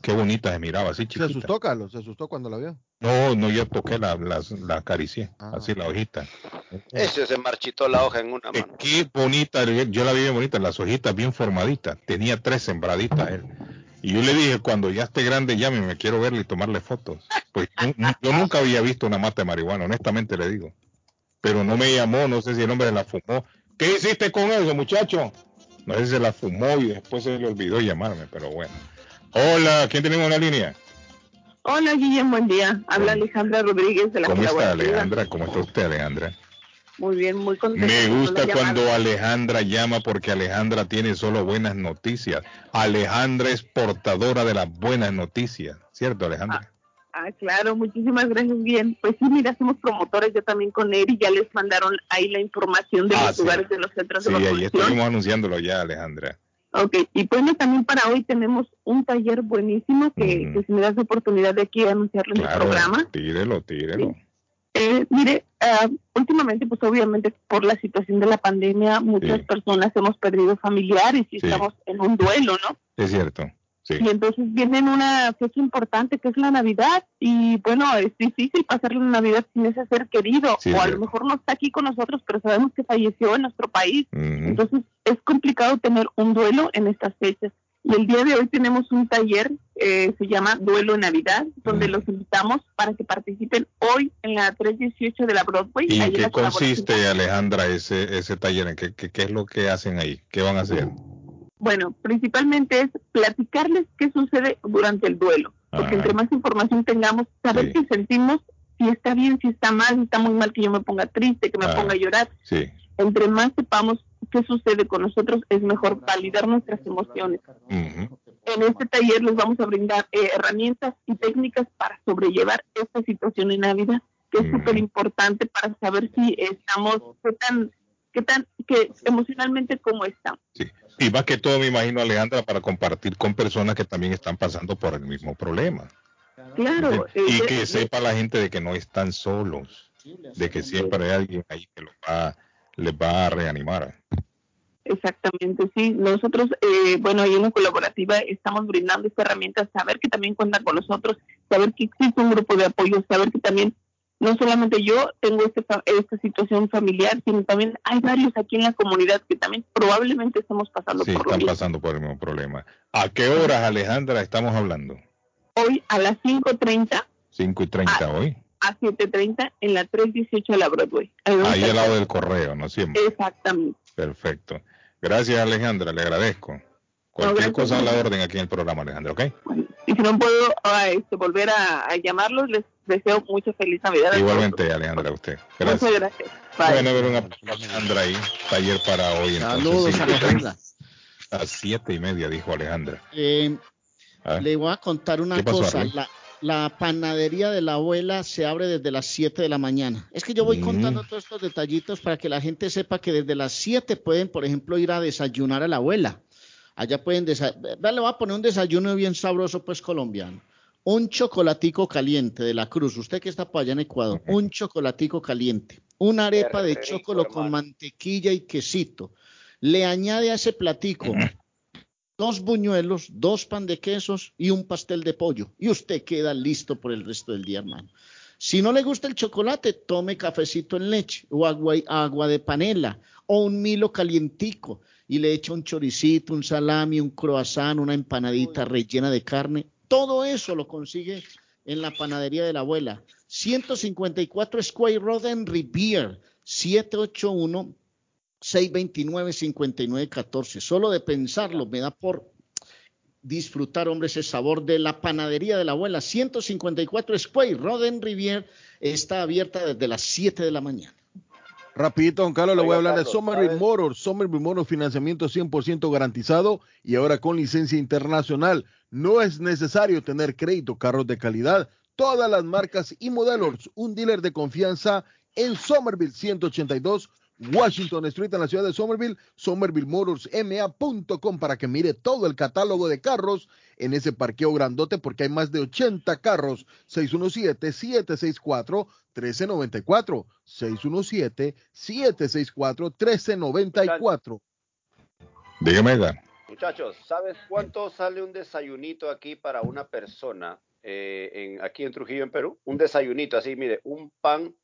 Qué bonita se miraba, así chiquita. ¿Se asustó, Carlos? ¿Se asustó cuando la vio? No, no, yo toqué la, la, la acaricié, ah. así la hojita. Ese se marchitó la hoja en una mano. Qué bonita, yo la vi bien bonita, las hojitas bien formaditas. Tenía tres sembraditas él. Y yo le dije, cuando ya esté grande, llame, me quiero verle y tomarle fotos. Pues yo, nunca había visto una mata de marihuana, honestamente le digo. Pero no me llamó, no sé si el hombre la fumó. ¿Qué hiciste con eso, muchacho? No sé si se la fumó y después se le olvidó llamarme, pero bueno. Hola, ¿quién tenemos en la línea? Hola, Guillem, buen día. Habla Alejandra Rodríguez de la ¿Cómo está, Alejandra? ¿Cómo está usted, Alejandra? Muy bien, muy contenta. Me gusta cuando Alejandra llama porque Alejandra tiene solo buenas noticias. Alejandra es portadora de las buenas noticias, ¿cierto, Alejandra? Ah, ah claro, muchísimas gracias, bien. Pues sí, mira, somos promotores yo también con él y ya les mandaron ahí la información de ah, los lugares de los centros de vacunación. Sí, ahí estuvimos anunciándolo ya, Alejandra. Ok, y bueno, también para hoy tenemos un taller buenísimo que, si me das la oportunidad de aquí anunciarlo en el programa. Tírelo, tírelo. Eh, mire, ah, últimamente, pues obviamente por la situación de la pandemia, muchas personas hemos perdido familiares y estamos en un duelo, ¿no? Es cierto. Y entonces viene una fecha importante que es la Navidad y bueno, es difícil pasar la Navidad sin ese ser querido o a lo mejor no está aquí con nosotros, pero sabemos que falleció en nuestro país. Entonces es complicado tener un duelo en estas fechas. Y el día de hoy tenemos un taller, eh, se llama Duelo Navidad, donde los invitamos para que participen hoy en la 318 de la Broadway. ¿Y en qué consiste, Alejandra, ese, ese taller? ¿Qué, qué, ¿Qué es lo que hacen ahí? ¿Qué van a hacer? Bueno, principalmente es platicarles qué sucede durante el duelo, porque entre más información tengamos, saber qué sentimos, si está bien, si está mal, si está muy mal que yo me ponga triste, que me ponga a llorar. Entre más sepamos qué sucede con nosotros, es mejor validar nuestras emociones. En este taller les vamos a brindar eh, herramientas y técnicas para sobrellevar esta situación en Navidad, que es súper importante para saber si estamos, qué tan, qué tan, que emocionalmente cómo estamos. Sí. Y más que todo, me imagino, Alejandra, para compartir con personas que también están pasando por el mismo problema. Claro. Y, que sepa la gente de que no están solos, de que siempre hay alguien ahí que los va, les va a reanimar. Exactamente, sí. Nosotros, eh, bueno, en la colaborativa estamos brindando esta herramienta, saber que también cuentan con nosotros, saber que existe un grupo de apoyo, saber que también no solamente yo tengo este, esta situación familiar, sino también hay varios aquí en la comunidad que también probablemente estamos pasando sí, por están pasando por el mismo problema. ¿A qué horas, Alejandra, estamos hablando? Hoy a las 5.30. 5.30 hoy. A 7.30 en la 318 de la Broadway. Ahí al lado del correo, ¿no siempre? Exactamente. Perfecto. Gracias, Alejandra, le agradezco. Cualquier cosa a la orden aquí en el programa, Alejandra, ¿ok? y si no puedo ah, este, volver a, llamarlos, les deseo mucha feliz Navidad. Igualmente, Alejandra, a usted. Gracias. Muchas gracias. Bueno, ver una Alejandra ahí, taller para hoy. Saludos, Alejandra. A siete y media, dijo Alejandra. Eh, ¿Ah? Le voy a contar una cosa. La, panadería de la abuela se abre desde las 7 de la mañana. Es que yo voy mm. contando todos estos detallitos para que la gente sepa que desde las 7 pueden, por ejemplo, ir a desayunar a la abuela. Allá pueden desayunar. Le voy a poner un desayuno bien sabroso, pues colombiano. Un chocolatico caliente de la Cruz. Usted que está para allá en Ecuador. Un chocolatico caliente. Una arepa de chocolate con mantequilla y quesito. Le añade a ese platico dos buñuelos, dos pan de quesos y un pastel de pollo. Y usted queda listo por el resto del día, hermano. Si no le gusta el chocolate, tome cafecito en leche o agua, agua de panela o un milo calientico y le echa un choricito, un salami, un croissant, una empanadita rellena de carne. Todo eso lo consigue en la panadería de la abuela. 154 Square Road en Rivier, 781 629-5914. Solo de pensarlo me da por disfrutar, hombre, ese sabor de la panadería de la abuela. 154 Square, Roden Rivier, está abierta desde las 7 de la mañana. Rapidito, don Carlos, le voy a hablar de Somerville Motors. Somerville Motors, financiamiento 100% garantizado y ahora con licencia internacional. No es necesario tener crédito, carros de calidad, todas las marcas y modelos. Un dealer de confianza en Somerville 182 Washington Street en la ciudad de Somerville, somervillemotorsma.com para que mire todo el catálogo de carros en ese parqueo grandote porque hay más de 80 carros. 617-764-1394. 617-764-1394. Dígame, Dan. Muchachos, ¿sabes cuánto sale un desayunito aquí para una persona eh, en, aquí en Trujillo, en Perú? Un desayunito así, mire, un pan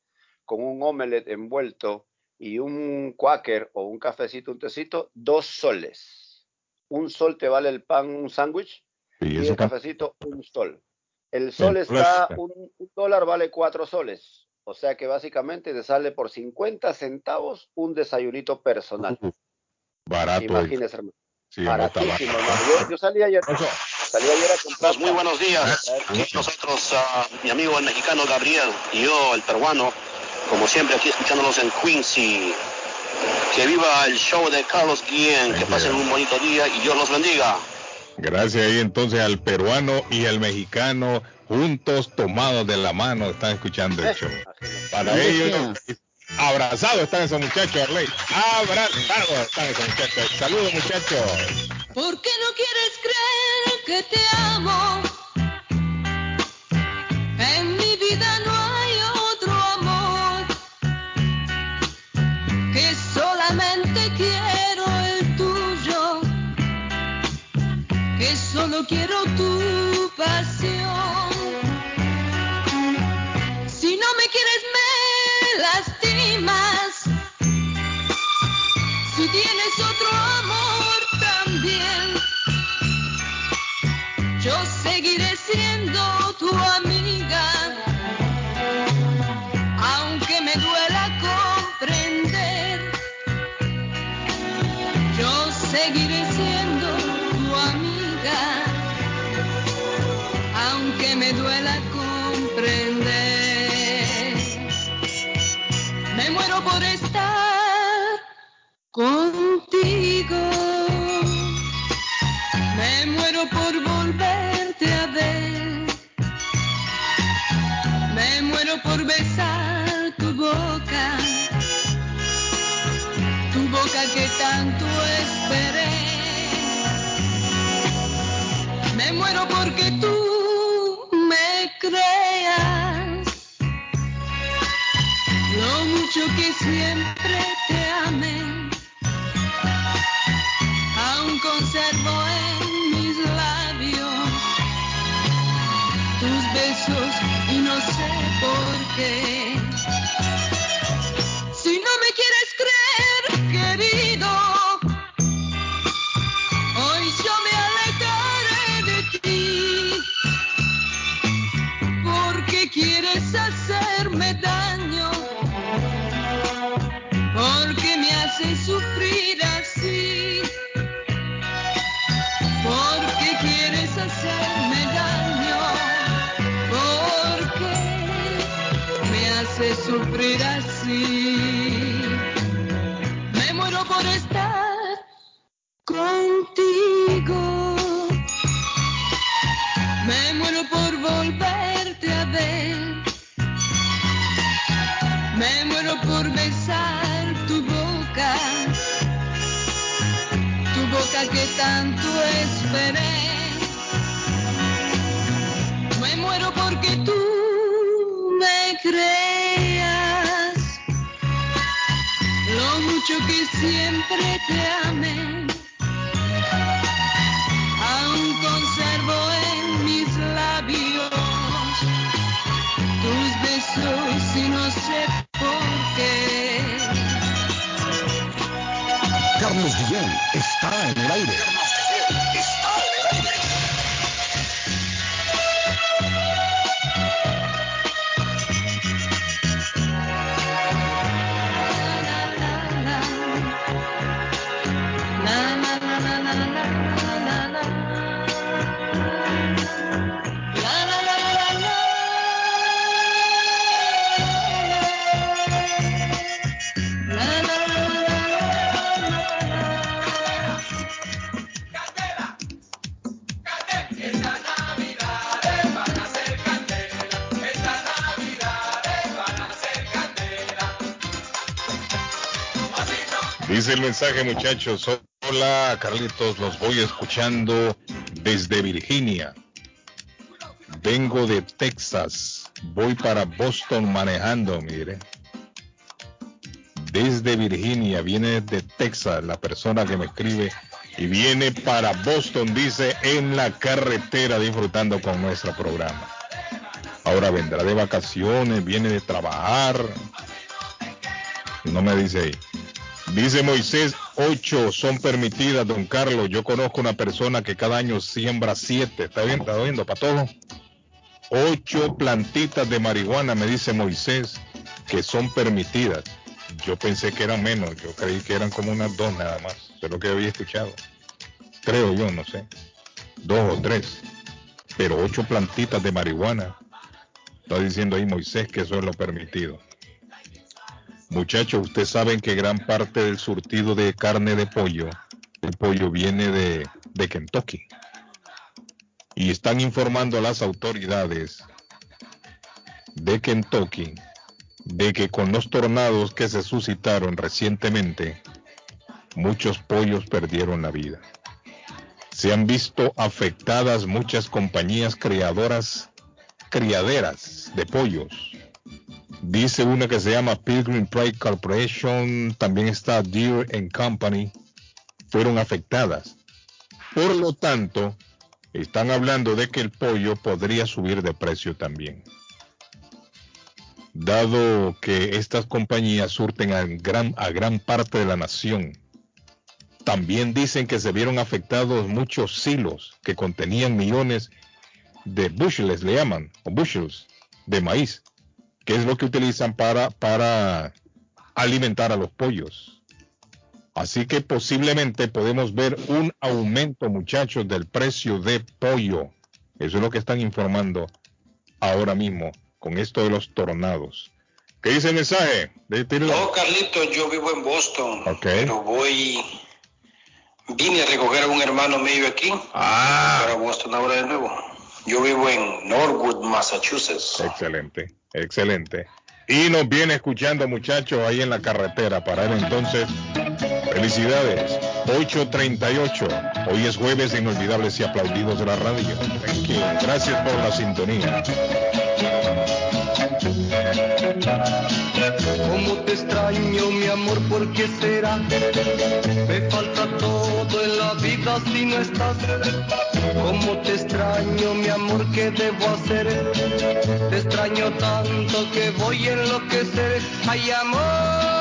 con un omelette envuelto y un quaker o un cafecito, un tecito, dos soles. Un sol te vale el pan, un sándwich, y, el cafecito, un sol. El sol está, un, dólar vale cuatro soles. O sea que básicamente te sale por 50 centavos un desayunito personal. barato. Imagínese, hermano. Baratísimo, hermano. Yo, salí ayer. Salí ayer a comprar. Muy buenos días. Nosotros, uh, mi amigo el mexicano Gabriel y yo, el peruano, como siempre aquí escuchándonos en Quincy. Que viva el show de Carlos Guillén, que pasen un bonito día y Dios los bendiga. Gracias ahí entonces al peruano y al mexicano juntos tomados de la mano están escuchando el show. Para ellos abrazados están esos muchachos, Arley. Abrazados están esos muchachos. Saludos muchachos. ¿Por qué no quieres creer que te amo? En mi vida Contigo. Me muero por volverte a ver, me muero por besar tu boca, tu boca que tanto esperé, me muero porque tú me creas. Lo mucho que siempre mensaje, muchachos. Hola, Carlitos, los voy escuchando desde Virginia. Vengo de Texas. Voy para Boston manejando, mire. Desde Virginia, viene de Texas la persona que me escribe y viene para Boston, dice, en la carretera disfrutando con nuestro programa. Ahora vendrá de vacaciones, viene de trabajar. No me dice ahí. Dice Moisés, ocho son permitidas, don Carlos. Yo conozco una persona que cada año siembra siete. ¿Está bien? ¿Está viendo para todo? Ocho plantitas de marihuana, me dice Moisés, que son permitidas. Yo pensé que eran menos, yo creí que eran como unas dos nada más. Es lo que había escuchado. Creo yo, no sé. Dos o tres. Pero ocho plantitas de marihuana. Está diciendo ahí Moisés que eso es lo permitido. Muchachos, ustedes saben que gran parte del surtido de carne de pollo, el pollo viene de, Kentucky. Y están informando a las autoridades de Kentucky de que con los tornados que se suscitaron recientemente, muchos pollos perdieron la vida. Se han visto afectadas muchas compañías criadoras, criaderas de pollos. Dice una que se llama Pilgrim Pride Corporation, también está Deere and Company, fueron afectadas. Por lo tanto, están hablando de que el pollo podría subir de precio también. Dado que estas compañías surten a gran, a gran parte de la nación, también dicen que se vieron afectados muchos silos que contenían millones de bushels, le llaman, o bushels, de maíz, que es lo que utilizan para, para alimentar a los pollos. Así que posiblemente podemos ver un aumento, muchachos, del precio de pollo. Eso es lo que están informando ahora mismo con esto de los tornados. ¿Qué dice el mensaje? No, Carlito, yo vivo en Boston. Pero voy. Vine a recoger a un hermano mío aquí. Ah. Para Boston ahora de nuevo. Yo vivo en Norwood, Massachusetts. Excelente, excelente. Y nos viene escuchando, muchachos, ahí en la carretera. Para él entonces, felicidades. 8.38. Hoy es jueves de inolvidables y aplaudidos de la radio. Thank you. Gracias por la sintonía. Cómo te extraño, mi amor, ¿por qué será? Me falta todo en la vida si no estás. Cómo te extraño, mi amor, ¿qué debo hacer? Te extraño tanto que voy a enloquecer. Ay, amor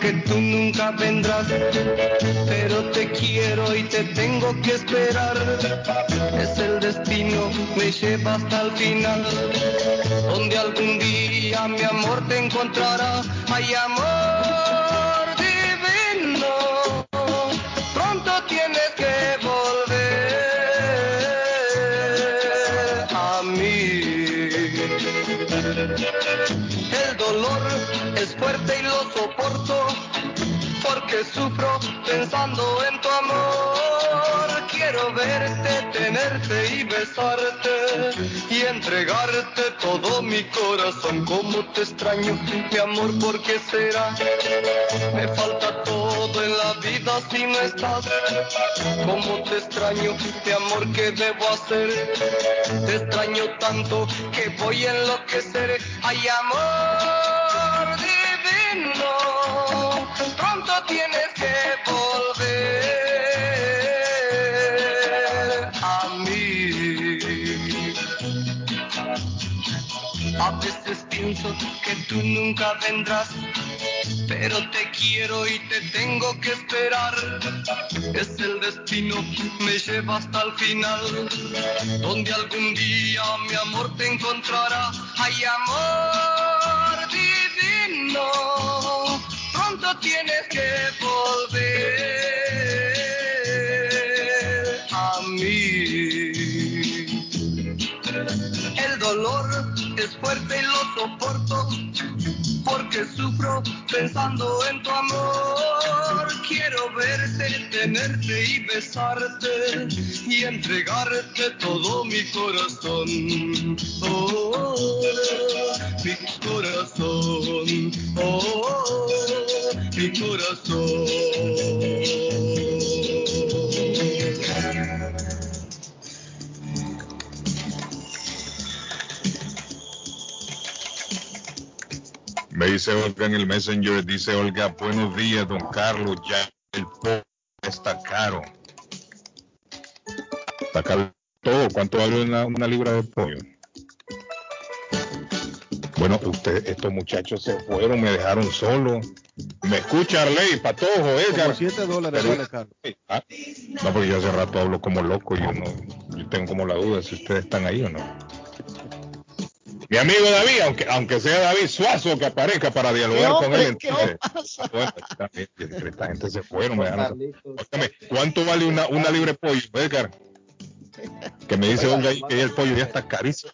que tú nunca vendrás, pero te quiero y te tengo que esperar. Es el destino, me lleva hasta el final, donde algún día mi amor te encontrará. Ay, amor sufro pensando en tu amor. Quiero verte, tenerte y besarte y entregarte todo mi corazón. Como te extraño, mi amor, ¿por qué será? Me falta todo en la vida si no estás. Como te extraño, mi amor, ¿qué debo hacer? Te extraño tanto que voy a enloquecer. Ay, amor divino, pienso que tú nunca vendrás, pero te quiero y te tengo que esperar. Es el destino, me lleva hasta el final, donde algún día mi amor te encontrará. Ay, amor divino, pronto tienes que volver a mí. El dolor es fuerte y lo soporto porque sufro pensando en tu amor. Quiero verte, tenerte y besarte y entregarte todo mi corazón. Oh, mi corazón. Oh, mi corazón. Me dice Olga en el Messenger, dice Olga, buenos días, don Carlos, ya el pollo está caro. Está caro todo. ¿Cuánto vale una, una libra de pollo? Bueno, usted, estos muchachos se fueron, me dejaron solo. Me escucha Arley, Patojo, Edgar. 7 dólares vale Carlos. Ah, no, porque yo hace rato hablo como loco, yo no, yo tengo como la duda si ustedes están ahí o no. Mi amigo David, aunque, aunque sea David Suazo que aparezca para dialogar con él. entonces, bueno, esta, gente- esta gente se fueron. me Óigame, ¿Cuánto vale una, una libre pollo, Edgar? Que me dice Olga ahí que el pollo ya está carísimo.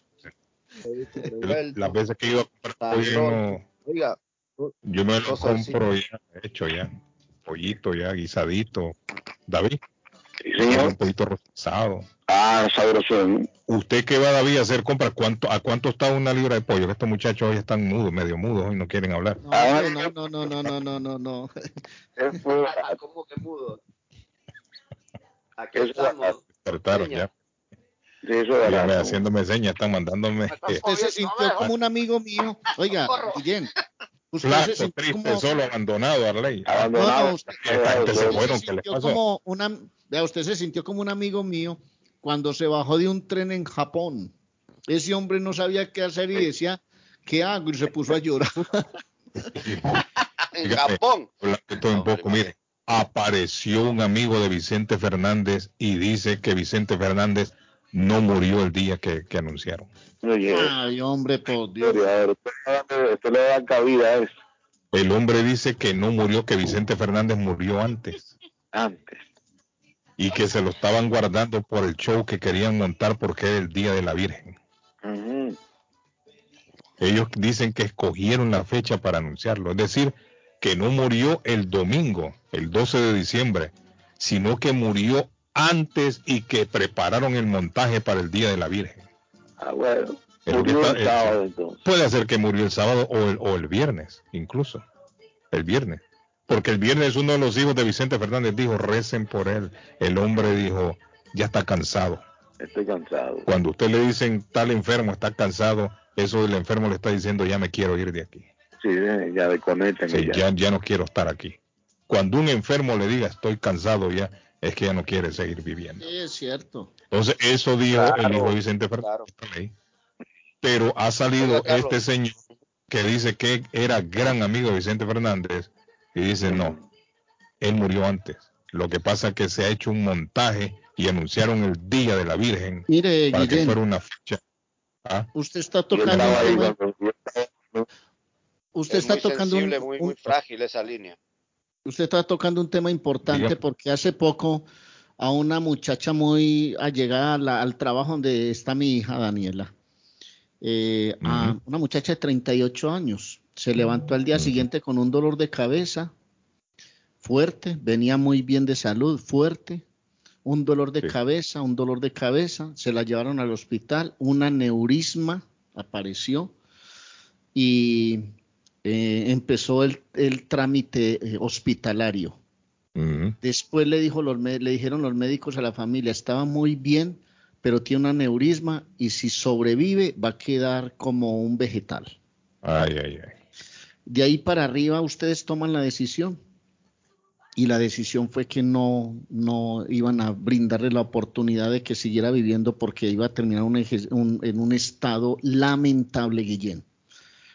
Las veces que he ido a comprar pollo, yo, no- Oiga, yo me lo compro ya hecho ya. Pollito ya, guisadito. David. Un poquito rostizado. Ah, sabrosón. ¿Usted qué va, David, a hacer compras? ¿Cuánto, ¿A cuánto está una libra de pollo? Estos muchachos hoy están mudos, medio mudos, y no quieren hablar. No, ah, no, no, no, no, no, no, no. Ah, ¿Cómo que mudo? Aquí estamos. Despertaron ya. De eso de haciéndome señas, están mandándome. Eh. Se sintió como un amigo mío. Oiga, Guillén, flaco, se sintió triste, como... solo, abandonado, Arley. No, usted, se usted fueron, se ¿qué les sintió como una, vea, usted se sintió como un amigo mío cuando se bajó de un tren en Japón. Ese hombre no sabía qué hacer y decía, ¿qué hago? Y se puso a llorar. En Japón. Esto un poco, mire, apareció un amigo de Vicente Fernández y dice que Vicente Fernández no murió el día que, que anunciaron. Ay, hombre, por Dios. Esto le da cabida a eso. El hombre dice que no murió, que Vicente Fernández murió antes. Antes. Y que se lo estaban guardando por el show que querían montar porque era el Día de la Virgen. Ellos dicen que escogieron la fecha para anunciarlo. Es decir, que no murió el domingo, el 12 de diciembre, sino que murió antes y que prepararon el montaje para el Día de la Virgen. Ah, bueno. Murió el sábado entonces. Puede ser que murió el sábado o el, o el viernes, incluso. El viernes. Porque el viernes uno de los hijos de Vicente Fernández dijo, recen por él. El hombre dijo, ya está cansado. Estoy cansado. Cuando usted le dicen tal enfermo está cansado, eso el enfermo le está diciendo ya me quiero ir de aquí. Sí, ya desconecten. Sí, ya, ya no quiero estar aquí. Cuando un enfermo le diga estoy cansado ya, es que ya no quiere seguir viviendo. Sí, es cierto. Entonces, eso dijo Claro, el hijo de Vicente Fernández. Pero ha salido este señor que dice que era gran amigo de Vicente Fernández y dice no, él murió antes. Lo que pasa es que se ha hecho un montaje y anunciaron el Día de la Virgen Mire, para que Guillén, fuera una fecha. ¿Ah? usted está tocando ahí usted es está muy tocando un, sensible, muy frágil esa línea. Usted está tocando un tema importante Diga. porque hace poco a una muchacha muy allegada a la- al trabajo donde está mi hija Daniela, eh, a una muchacha de 38 años, se levantó al día siguiente con un dolor de cabeza fuerte, venía muy bien de salud, fuerte, un dolor de Sí. cabeza, un dolor de cabeza, se la llevaron al hospital, un aneurisma apareció y eh, empezó el, el trámite eh, hospitalario. Después le, dijo los, le dijeron los médicos a la familia, estaba muy bien, pero tiene un aneurisma y si sobrevive va a quedar como un vegetal. Ay, ay, ay. De ahí para arriba ustedes toman la decisión. Y la decisión fue que no, no iban a brindarle la oportunidad de que siguiera viviendo porque iba a terminar un eje- un- en un estado lamentable, Guillén.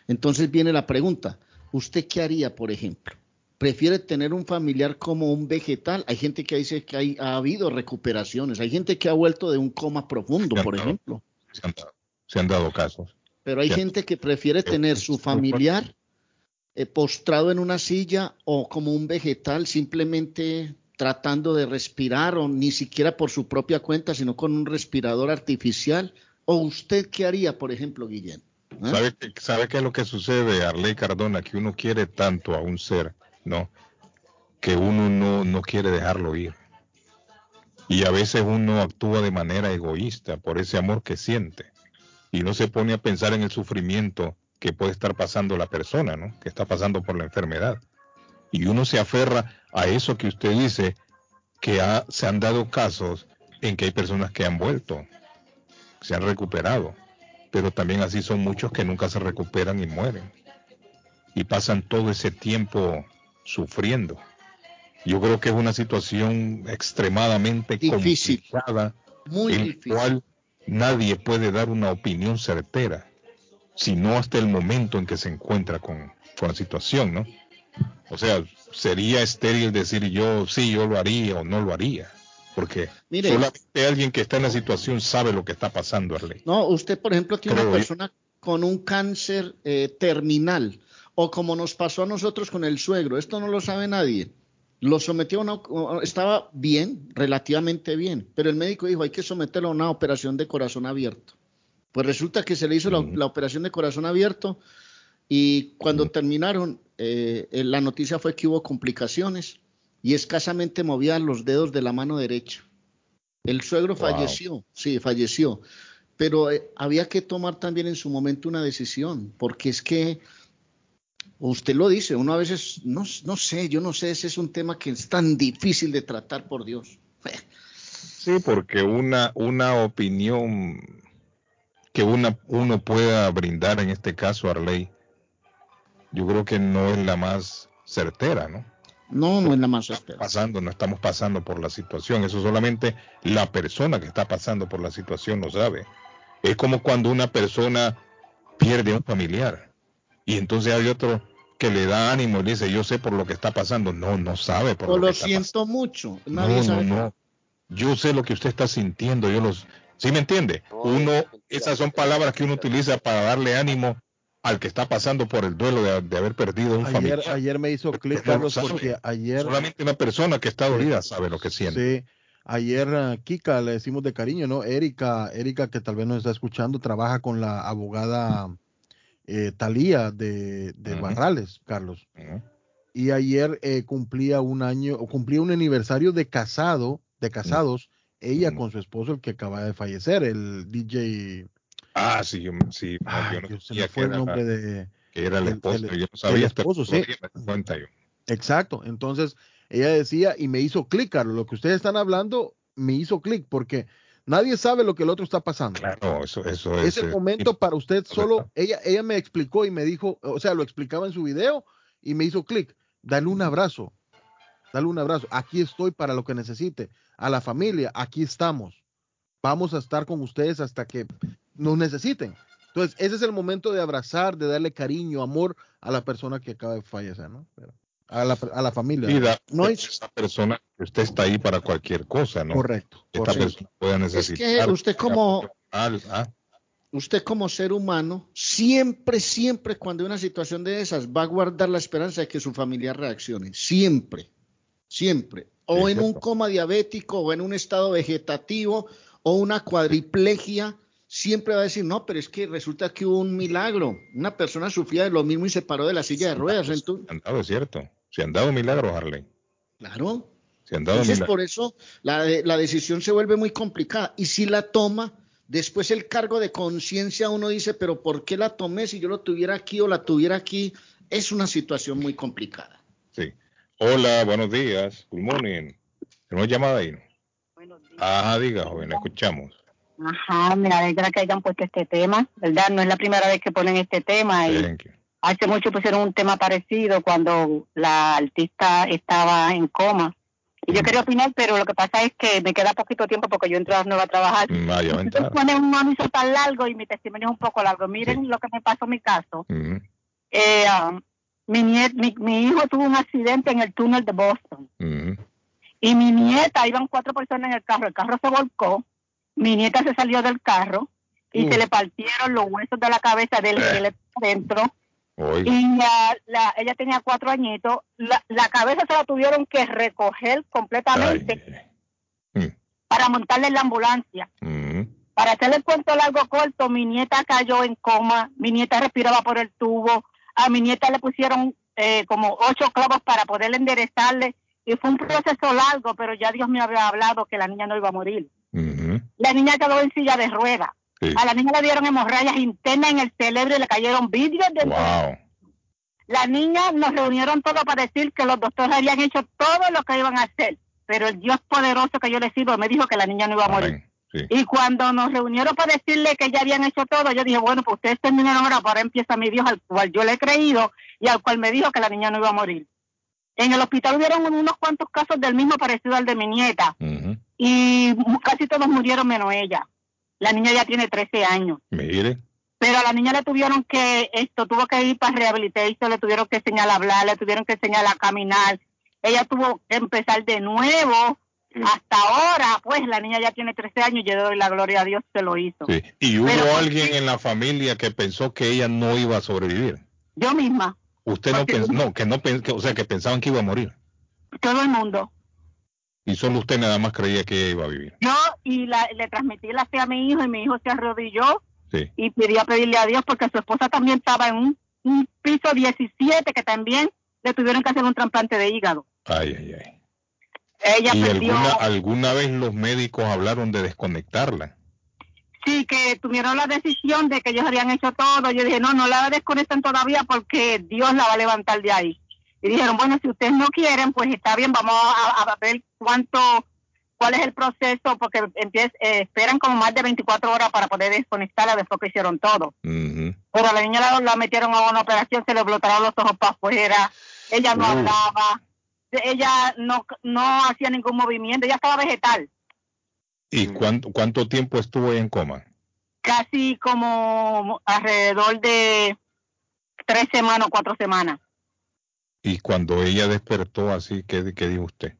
Entonces viene la pregunta, ¿usted qué haría, por ejemplo? ¿Prefiere tener un familiar como un vegetal? Hay gente que dice que hay, ha habido recuperaciones, hay gente que ha vuelto de un coma profundo, por ejemplo. Se han dado, se han dado casos. Pero hay gente que prefiere tener su familiar eh, postrado en una silla o como un vegetal simplemente tratando de respirar o ni siquiera por su propia cuenta, sino con un respirador artificial. ¿O usted qué haría, por ejemplo, Guillén? ¿Ah? ¿Sabe, ¿Sabe qué es lo que sucede, Arley Cardona? Que uno quiere tanto a un ser, ¿no? Que uno no, no quiere dejarlo ir. Y a veces uno actúa de manera egoísta por ese amor que siente. Y no se pone a pensar en el sufrimiento que puede estar pasando la persona, ¿no? Que está pasando por la enfermedad. Y uno se aferra a eso que usted dice, que se han dado casos en que hay personas que han vuelto, se han recuperado pero también así son muchos que nunca se recuperan y mueren. Y pasan todo ese tiempo sufriendo. Yo creo que es una situación extremadamente Difícil. complicada Muy en difícil. cual nadie puede dar una opinión certera, sino hasta el momento en que se encuentra con, con la situación, ¿no? O sea, sería estéril decir yo sí, yo lo haría o no lo haría, porque Mire. solamente alguien que está en la situación sabe lo que está pasando, Arley. No, usted, por ejemplo, tiene Creo una yo. persona con un cáncer eh, terminal, o como nos pasó a nosotros con el suegro, esto no lo sabe nadie. Lo sometió a una, estaba bien, relativamente bien, pero el médico dijo, hay que someterlo a una operación de corazón abierto. Pues resulta que se le hizo la, la operación de corazón abierto y cuando terminaron, eh, eh, la noticia fue que hubo complicaciones y escasamente movía los dedos de la mano derecha. El suegro Wow. falleció, sí, falleció, pero eh, había que tomar también en su momento una decisión, porque es que usted lo dice, uno a veces, no, no sé, yo no sé, ese es un tema que es tan difícil de tratar, por Dios. Sí, porque una, una opinión que una, uno pueda brindar en este caso, Arley, yo creo que no es la más certera, ¿no? No, no es la más certera. Pasando, no estamos pasando por la situación, eso solamente la persona que está pasando por la situación lo sabe. Es como cuando una persona pierde a un familiar y entonces hay otro que le da ánimo y le dice, yo sé por lo que está pasando. No, no sabe por O lo lo que está siento mucho, nadie no, sabe. no, no. Yo sé lo que usted está sintiendo, yo los... ¿Sí me entiende? Uno, esas son palabras que uno utiliza para darle ánimo al que está pasando por el duelo de, de haber perdido un Ayer, familiar. ayer me hizo clic, no lo Carlos, sabe. porque ayer... Solamente una persona que está dolida sabe lo que siente. Sí, ayer uh, Kika le decimos de cariño, ¿no? Erika, Erika que tal vez nos está escuchando, trabaja con la abogada eh, Talía de, de. Barrales, Carlos. Y ayer eh, cumplía un año, o cumplía un aniversario de casado, de casados, ella con su esposo, el que acaba de fallecer, el DJ Ah, sí, yo, sí. Ay, yo no se me fue el nombre de... que era el el- esposo. el- yo no el sabía esposo, sí. me cuenta yo. Exacto. Entonces, ella decía y me hizo clic, Carlos. Lo que ustedes están hablando me hizo clic porque nadie sabe lo que el otro está pasando. Claro, eso, eso es. Es el eh, momento para usted solo, ella, ella me explicó y me dijo, o sea, lo explicaba en su video y me hizo clic. Dale un abrazo. Dale un abrazo. Aquí estoy para lo que necesite. A la familia, aquí estamos. Vamos a estar con ustedes hasta que nos necesiten. Entonces, ese es el momento de abrazar, de darle cariño, amor a la persona que acaba de fallecer, ¿no? Pero a, la, a la familia. Y da- No esa persona, usted está ahí para cualquier cosa, ¿no? Correcto. Esta correcto. persona puede Es necesitar. que usted como, Ah, usted como ser humano, siempre, siempre cuando hay una situación de esas, va a guardar la esperanza de que su familia reaccione. Siempre, siempre. O Sí, en un coma diabético, o en un estado vegetativo, o una cuadriplegia, siempre va a decir, no, pero es que resulta que hubo un milagro. Una persona sufría de lo mismo y se paró de la silla de ruedas. Entonces, se han dado, es cierto. Se han dado milagros, Harley. claro. Se han dado Entonces, milagros. por eso la, de- la decisión se vuelve muy complicada. Y si la toma, después el cargo de conciencia uno dice, pero ¿por qué la tomé si yo lo tuviera aquí o la tuviera aquí? Es una situación muy complicada. Sí. Hola, buenos días. Good morning. ¿Tenemos llamada ahí? Ajá, diga, joven, la escuchamos. Ajá, me alegra que hayan puesto este tema, ¿verdad? No es la primera vez que ponen este tema y hace mucho pusieron un tema parecido cuando la artista estaba en coma. Y yo quería opinar, pero lo que pasa es que me queda poquito tiempo porque yo entro a las nueve a trabajar. Mm, ah, ya va a Entonces ponen un anuncio tan largo y mi testimonio es un poco largo. Miren lo que me pasó en mi caso. Ujú, Eh, um, mi, niet- mi, mi hijo tuvo un accidente en el túnel de Boston. Y mi nieta, iban cuatro personas en el carro, el carro se volcó, mi nieta se salió del carro y se le partieron los huesos de la cabeza del esqueleto adentro. Oiga. Y la- la- ella tenía cuatro añitos, la, la cabeza se la tuvieron que recoger completamente para montarle en la ambulancia. Ujú. Para hacerle el cuento largo corto, mi nieta cayó en coma, mi nieta respiraba por el tubo, a mi nieta le pusieron eh, como ocho clavos para poder enderezarle y fue un proceso largo, pero ya Dios me había hablado que la niña no iba a morir. La niña quedó en silla de ruedas. Sí. A la niña le dieron hemorragias internas en el cerebro y le cayeron vidrios dentro. Wow. La niña nos reunieron todos para decir que los doctores habían hecho todo lo que iban a hacer, pero el Dios poderoso que yo le sirvo me dijo que la niña no iba a morir. Sí. Y cuando nos reunieron para decirle que ya habían hecho todo, yo dije, bueno, pues ustedes terminaron ahora, ahora empieza mi Dios al cual yo le he creído y al cual me dijo que la niña no iba a morir. En el hospital hubieron unos cuantos casos del mismo parecido al de mi nieta. Y casi todos murieron menos ella. La niña ya tiene 13 años. Mire. Pero a la niña le tuvieron que, esto, tuvo que ir para rehabilitación, le tuvieron que enseñar a hablar, le tuvieron que enseñar a caminar. Ella tuvo que empezar de nuevo. Hasta ahora, pues la niña ya tiene 13 años y yo le doy la gloria a Dios que lo hizo. Sí. Y hubo Pero- alguien en la familia que pensó que ella no iba a sobrevivir. Yo misma, Usted no pensó, no, que no pensó, o sea, que pensaban que iba a morir. todo el mundo. Y solo usted nada más creía que ella iba a vivir. Yo y la- le transmití la fe a mi hijo y mi hijo se arrodilló Sí. y pidió a pedirle a Dios porque su esposa también estaba en un, un piso 17 que también le tuvieron que hacer un trasplante de hígado. Ay, ay, ay. Ella ¿Y perdió, alguna, alguna vez los médicos hablaron de desconectarla? sí, que tuvieron la decisión de que ellos habían hecho todo. Yo dije, no, no la desconecten todavía porque Dios la va a levantar de ahí. Y dijeron, bueno, si ustedes no quieren, pues está bien, vamos a, a ver cuánto, cuál es el proceso, porque eh, esperan como más de 24 horas para poder desconectarla después que hicieron todo. Pero a la niña la, la metieron a una operación, se le explotaron los ojos para afuera, ella no Uf. hablaba, ella no, no hacía ningún movimiento, ella estaba vegetal, ¿Y cuánto, cuánto tiempo estuvo en coma? casi como alrededor de tres semanas o cuatro semanas. Y cuando ella despertó así, ¿qué, qué dijo usted?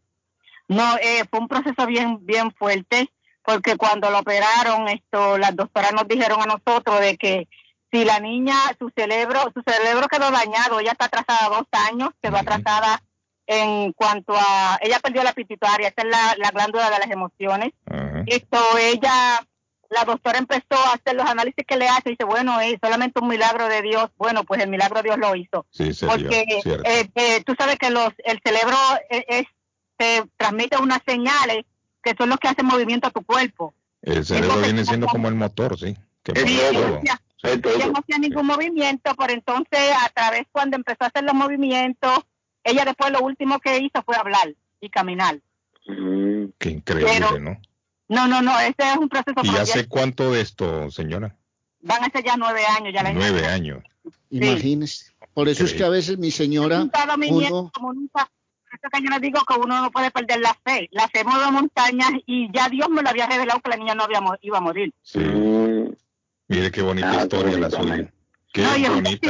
No, eh, fue un proceso bien, bien fuerte, porque cuando la operaron, esto, las doctoras nos dijeron a nosotros de que si la niña, su cerebro, su cerebro quedó dañado, ella está atrasada dos años, quedó atrasada en cuanto a, ella perdió la pituitaria, esa es la, la glándula de las emociones. Esto, ella, la doctora empezó a hacer los análisis que le hace y dice, bueno, es solamente un milagro de Dios. Bueno, pues el milagro Dios lo hizo. Sí, se Porque eh, eh, tú sabes que los el cerebro es, te transmite unas señales que son los que hacen movimiento a tu cuerpo. El cerebro viene siendo como el motor, sí. Que Sí, ella no hacía- ningún movimiento, por entonces a través cuando empezó a hacer los movimientos, ella después lo último que hizo fue hablar y caminar. Qué increíble, Pero- ¿no? No, no, no, ese es un proceso ¿Y hace cuánto de esto, señora? Van a ser ya nueve años, ya la Nueve años. Imagínese. Por eso es que a veces mi señora, Juntado mi nieto, uno, como nunca, por eso que yo le digo que uno no puede perder la fe. La fe mueve montañas y ya Dios me lo había revelado que la niña no había iba a morir. Sí. Mire qué bonita historia la suya. Qué No, y es un bonita.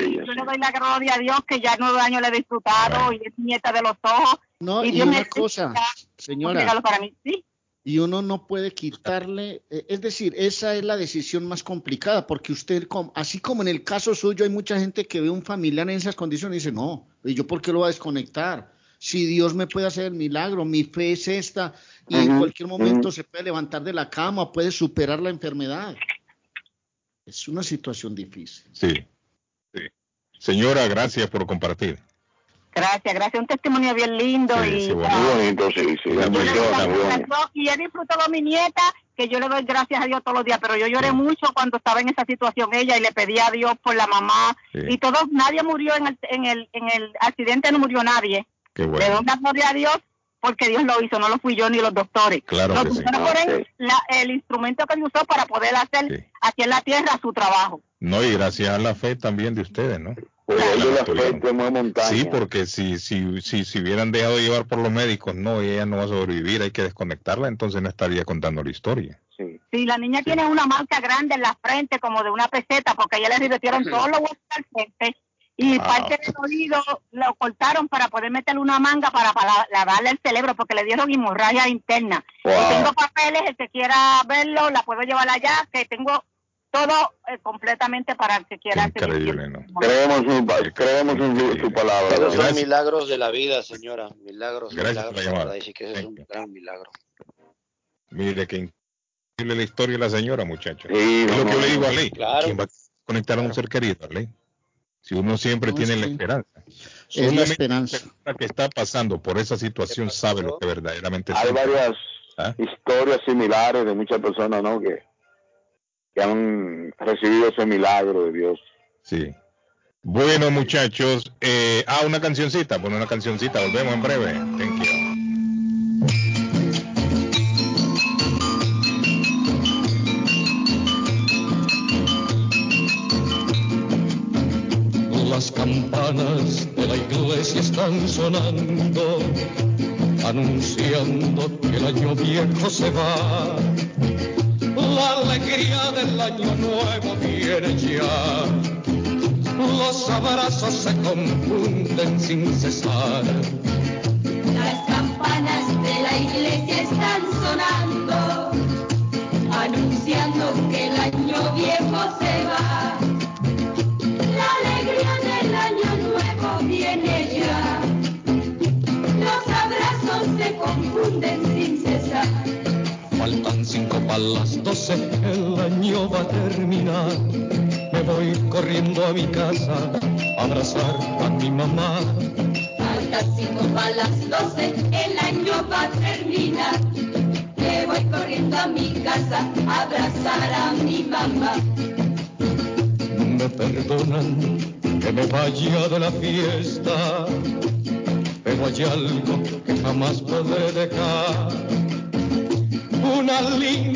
y yo le doy la gloria a Dios que ya nueve años le he disfrutado y es nieta de los ojos. no, y Dios una me cosa, un señora, regalo para mí, sí. Y uno no puede quitarle, eh, es decir, esa es la decisión más complicada, porque usted, así como en el caso suyo, hay mucha gente que ve un familiar en esas condiciones y dice, no, ¿y yo por qué lo voy a desconectar? Si Dios me puede hacer el milagro, mi fe es esta, y en cualquier momento se puede levantar de la cama, puede superar la enfermedad. Es una situación difícil. Sí. sí. Señora, gracias por compartir. Gracias, gracias. Un testimonio bien lindo Sí, y Muy bonito, sí, sí. yo le doy Emociona, las muy gracias a bonito. Dios y he disfrutado a mi nieta que yo le doy gracias a Dios todos los días, pero yo lloré mucho cuando estaba en esa situación ella y le pedí a Dios por la mamá Sí. y todos, nadie murió en el, en el, en el accidente, no murió nadie. Qué Le bueno. doy la gloria a Dios porque Dios lo hizo, no lo fui yo ni los doctores. Claro los doctores fueron la- el instrumento que él usó para poder hacer aquí en la tierra su trabajo. No, y gracias a la fe también de ustedes, ¿no? Montaña. Sí, porque si, si, si, si hubieran dejado de llevar por los médicos, no, ella no va a sobrevivir, hay que desconectarla, entonces no estaría contando la historia. Sí, la niña tiene una marca grande en la frente, como de una peseta, porque ella le revirtieron todos los huesos al frente y Ah. parte del oído lo cortaron para poder meterle una manga para, para lavarle el cerebro, porque le dieron hemorragia interna. Wow. Y tengo papeles, el que quiera verlo, la puedo llevar allá, que tengo todo eh, completamente para el que quiera. Increíble, ¿no? Creemos en, creemos en su, su palabra. Esos son milagros de la vida, señora. Milagros, Gracias por milagros. la de llamada. verdad, que es un gran milagro. Mire qué increíble la historia de la señora, muchachos. Sí, es lo no, que yo le digo a. Ley. Claro. ¿Quién va a conectar a un ser querido, Ley? Si uno siempre No, tiene la sí. esperanza. Es la esperanza. persona que está pasando por esa situación sabe lo que verdaderamente Hay siente. varias ¿Ah? historias similares de muchas personas, ¿no? Que, que han recibido ese milagro de Dios. Sí. Bueno, muchachos, eh, ah, una cancioncita, bueno, una cancioncita, volvemos en breve. Thank you. Las campanas de la iglesia están sonando, anunciando que el año viejo se va. La alegría del año nuevo viene ya. Los abrazos se confunden sin cesar. Las campanas de la iglesia están sonando, para las doce, el año va a terminar. Me voy corriendo a mi casa a abrazar a mi mamá. Cinco para las doce, el año va a terminar. Me voy corriendo a mi casa a abrazar a mi mamá. Me perdonan que me vaya de la fiesta, pero hay algo que jamás podré dejar. Una linda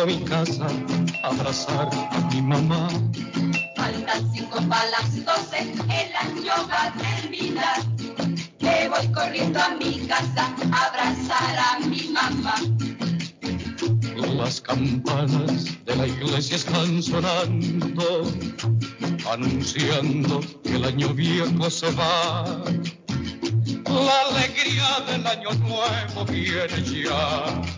A mi casa a abrazar a mi mamá. Faltan cinco para las doce, el año va a terminar. Me voy corriendo a mi casa a abrazar a mi mamá. Las campanas de la iglesia están sonando, anunciando que el año viejo se va. La alegría del año nuevo viene ya.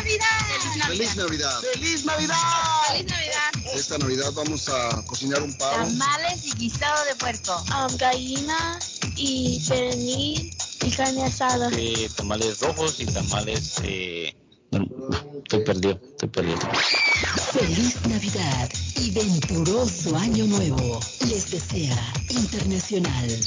¡Feliz Navidad! ¡Feliz Navidad! ¡Feliz Navidad! ¡Feliz Navidad! Esta Navidad vamos a cocinar un pavo. Tamales y guisado de puerco. gallina y pernil y carne asada. Eh, tamales rojos y tamales eh, Estoy perdido, estoy perdido. Feliz Navidad y venturoso Año Nuevo. Les desea Internacional.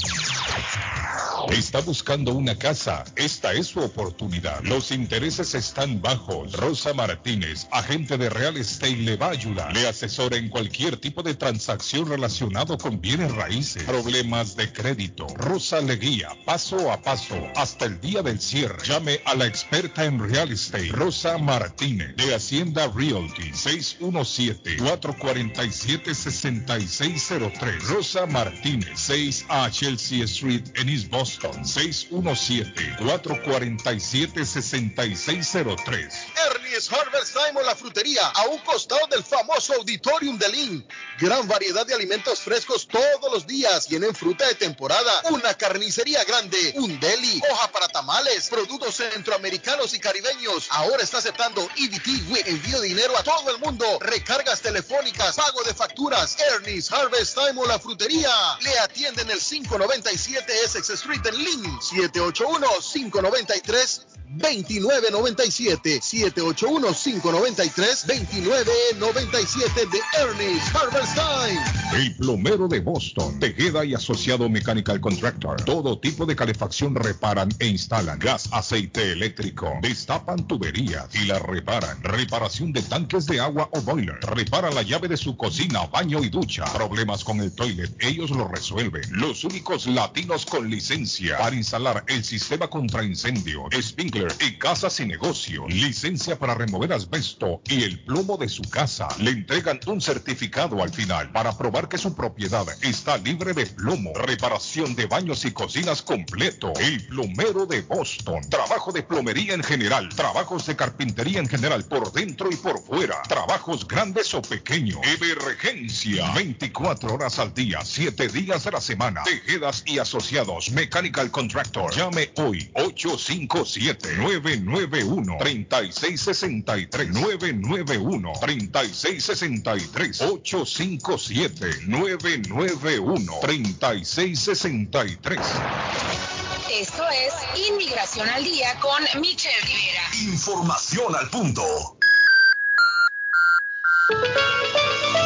Está buscando una casa. Esta es su oportunidad. Los intereses están bajos. Rosa Martínez, agente de Real Estate, le va a ayudar. Le asesora en cualquier tipo de transacción relacionado con bienes raíces, problemas de crédito. Rosa le guía paso a paso hasta el día del cierre. Llame a la experta en Real Estate, Rosa Martínez, de Hacienda Realty, 617-447-6603. Rosa Martínez, 6 a Chelsea Street en East Boston. 617-447-6603. Ernie's Harvest Time o la frutería, a un costado del famoso Auditorium de Lynn. Gran variedad de alimentos frescos todos los días. Tienen fruta de temporada, una carnicería grande, un deli, hoja para tamales, productos centroamericanos y caribeños. Ahora está aceptando EBT WIC. Envío dinero a todo el mundo. Recargas telefónicas, pago de facturas. Ernie's Harvest Time o la frutería. Le atienden el 597 Essex Street en Lynn. 781-593-2997. 781-593-2997 de Ernest Harvest Time. El plomero de Boston, Tejeda y Asociado Mechanical Contractor. Todo tipo de calefacción reparan e instalan. Gas, aceite eléctrico. Destapan tuberías y la reparan. Reparación de tanques de agua o boiler. Reparan la llave de su cocina, baño y ducha. Problemas con el toilet, ellos lo resuelven. Los únicos latinos con licencia para instalar el sistema contra incendio, sprinkler y casas y negocio. Licencia para remover asbesto y el plomo de su casa. Le entregan un certificado al final para probar que su propiedad está libre de plomo. Reparación de baños y cocinas completo. El plomero de Boston. Trabajo de plomería en general. Trabajos de carpintería en general por dentro y por fuera. Trabajos grandes o pequeños. Emergencia. 24 horas al día, 7 días de la semana. Tejedas y asociados. Mechanical Contractor. Llame hoy 857-991-3663. 991-3663. 857-991-3663. Esto es Inmigración al Día con Michelle Rivera. Información al punto.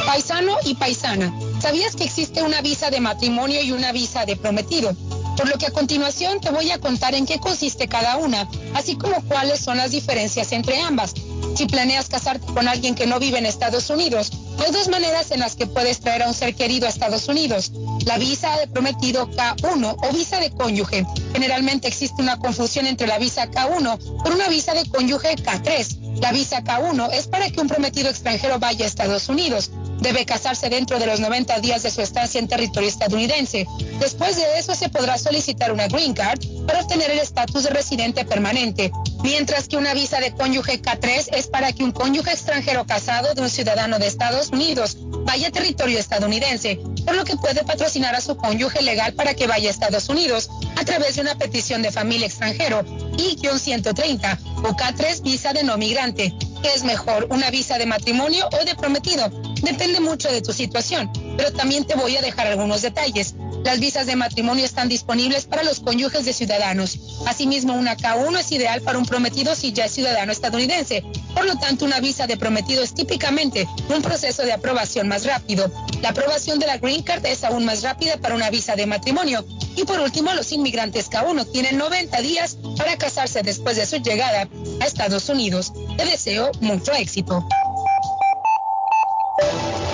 Paisano y paisana, ¿sabías que existe una visa de matrimonio y una visa de prometido? Por lo que a continuación te voy a contar en qué consiste cada una, así como cuáles son las diferencias entre ambas. Si planeas casarte con alguien que no vive en Estados Unidos, hay dos maneras en las que puedes traer a un ser querido a Estados Unidos. La visa de prometido K1 o visa de cónyuge. Generalmente existe una confusión entre la visa K1 por una visa de cónyuge K3. La visa K1 es para que un prometido extranjero vaya a Estados Unidos. Debe casarse dentro de los 90 días de su estancia en territorio estadounidense. Después de eso se podrá solicitar una green card para obtener el estatus de residente permanente, mientras que una visa de cónyuge K3 es para que un cónyuge extranjero casado de un ciudadano de Estados Unidos vaya territorio estadounidense, por lo que puede patrocinar a su cónyuge legal para que vaya a Estados Unidos a través de una petición de familia extranjero I-130 o K3 visa de no migrante. ¿Qué es mejor, una visa de matrimonio o de prometido? Depende mucho de tu situación, pero también te voy a dejar algunos detalles. Las visas de matrimonio están disponibles para los cónyuges de ciudadanos. Asimismo, una K1 es ideal para un prometido si ya es ciudadano estadounidense. Por lo tanto, una visa de prometido es típicamente un proceso de aprobación más rápido. La aprobación de la Green Card es aún más rápida para una visa de matrimonio. Y por último, los inmigrantes K1 tienen 90 días para casarse después de su llegada a Estados Unidos. Te deseo mucho éxito.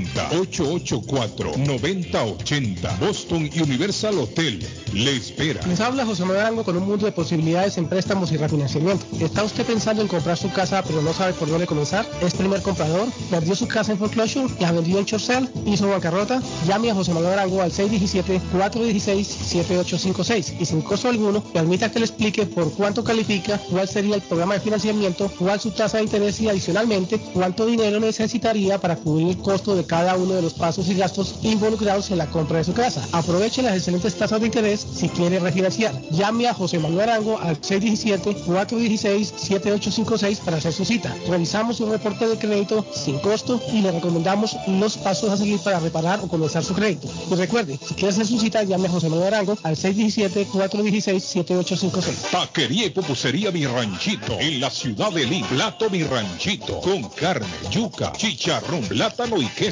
884-9080. Boston Universal Hotel. Le espera. Les habla José Manuel Arango con un mundo de posibilidades en préstamos y refinanciamiento. ¿Está usted pensando en comprar su casa pero no sabe por dónde comenzar? ¿Es primer comprador? ¿Perdió su casa en foreclosure? ¿La vendió en Chorcel? ¿Hizo bancarrota? Llame a José Manuel Arango al 617-416-7856 y sin costo alguno permita que le explique por cuánto califica, cuál sería el programa de financiamiento, cuál su tasa de interés y adicionalmente cuánto dinero necesitaría para cubrir el costo de cada uno de los pasos y gastos involucrados en la compra de su casa. Aproveche las excelentes tasas de interés si quiere refinanciar. Llame a José Manuel Arango al 617-416-7856 para hacer su cita. Revisamos su reporte de crédito sin costo y le recomendamos los pasos a seguir para reparar o comenzar su crédito. Y recuerde, si quiere hacer su cita, llame a José Manuel Arango al 617-416-7856. Taquería y pupusería Mi Ranchito en la ciudad de Lima. Plato Mi Ranchito con carne, yuca, chicharrón, plátano y queso.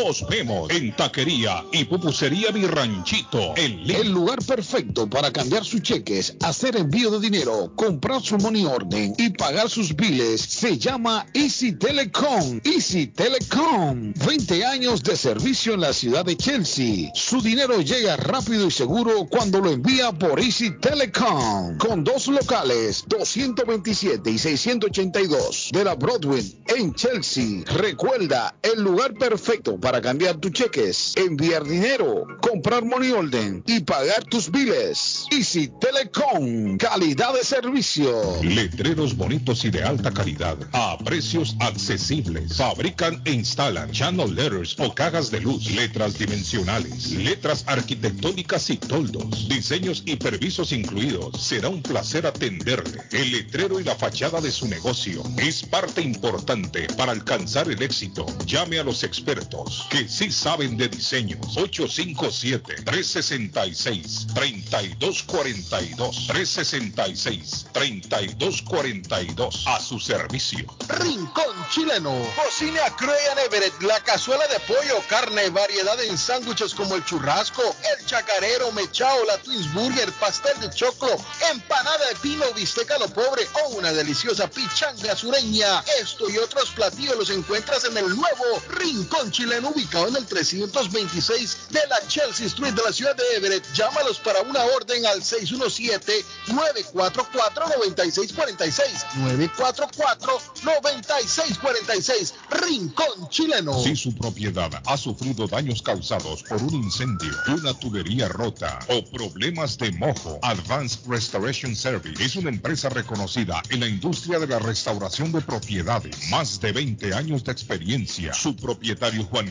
Nos vemos en Taquería y Pupusería Mi Ranchito Lynn. El lugar perfecto para cambiar sus cheques, hacer envío de dinero, comprar su money order y pagar sus biles se llama Easy Telecom. Easy Telecom. 20 años de servicio en la ciudad de Chelsea. Su dinero llega rápido y seguro cuando lo envía por Easy Telecom. Con dos locales, 227 y 682 de la Broadway en Chelsea. Recuerda, el lugar perfecto para cambiar tus cheques, enviar dinero, comprar money order y pagar tus biles. Easy Telecom. Calidad de servicio. Letreros bonitos y de alta calidad a precios accesibles. Fabrican e instalan channel letters o cajas de luz, letras dimensionales, letras arquitectónicas y toldos, diseños y permisos incluidos. Será un placer atenderle. El letrero y la fachada de su negocio es parte importante para alcanzar el éxito. Llame a los expertos que sí saben de diseños. 857-366-3242. 366-3242. A su servicio. Rincón Chileno. Cocina Crayon Everett. La cazuela de pollo, carne, variedad en sándwiches como el churrasco, el chacarero, mechao, la Twins Burger, pastel de choclo, empanada de pino, bisteca a lo pobre o una deliciosa pichanga sureña. Esto y otros platillos los encuentras en el nuevo Rincón Chileno ubicado en el 326 de la Chelsea Street de la ciudad de Everett. Llámalos para una orden al 617-944-9646. 944-9646. Rincón Chileno. Si su propiedad ha sufrido daños causados por un incendio, una tubería rota o problemas de mojo, Advanced Restoration Service es una empresa reconocida en la industria de la restauración de propiedades. Más de 20 años de experiencia. Su propietario Juan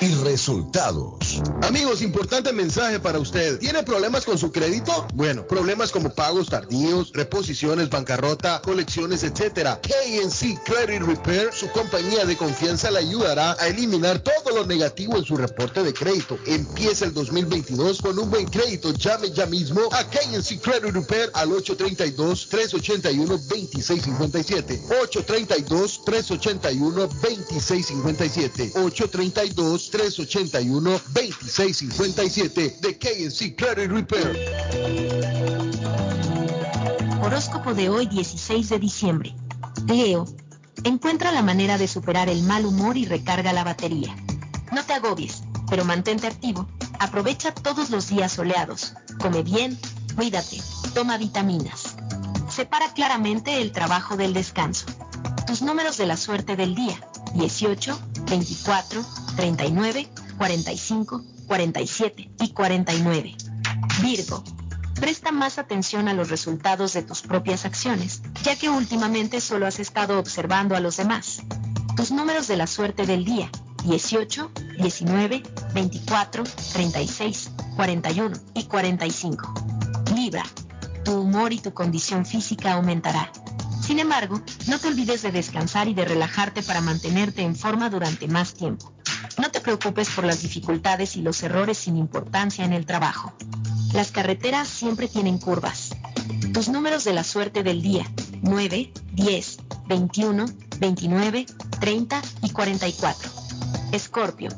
y resultados. Amigos, importante mensaje para usted. ¿Tiene problemas con su crédito? Bueno, problemas como pagos tardíos, reposiciones, bancarrota, colecciones, etcétera. KNC Credit Repair, su compañía de confianza, le ayudará a eliminar todo lo negativo en su reporte de crédito. Empieza el 2022 con un buen crédito. Llame ya mismo a KNC Credit Repair al 832-381-2657. 832-381-2657. 832 381-2657 de KNC Credit Repair. Horóscopo de hoy 16 de diciembre. Leo, encuentra la manera de superar el mal humor y recarga la batería. No te agobies, pero mantente activo. Aprovecha todos los días soleados. Come bien, cuídate, toma vitaminas. Separa claramente el trabajo del descanso. Tus números de la suerte del día. 18, 24, 39, 45, 47 y 49. Virgo. Presta más atención a los resultados de tus propias acciones, ya que últimamente solo has estado observando a los demás. Tus números de la suerte del día. 18, 19, 24, 36, 41 y 45. Libra. Tu humor y tu condición física aumentará. Sin embargo, no te olvides de descansar y de relajarte para mantenerte en forma durante más tiempo. No te preocupes por las dificultades y los errores sin importancia en el trabajo. Las carreteras siempre tienen curvas. Tus números de la suerte del día. 9, 10, 21, 29, 30 y 44. Escorpio.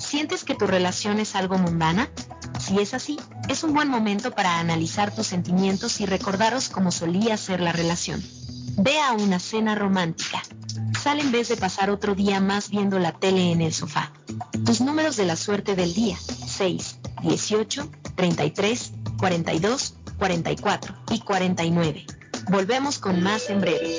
¿Sientes que tu relación es algo mundana? Si es así, es un buen momento para analizar tus sentimientos y recordaros cómo solía ser la relación. Ve a una cena romántica. Sal en vez de pasar otro día más viendo la tele en el sofá. Tus números de la suerte del día. 6, 18, 33, 42, 44 y 49. Volvemos con más en breve.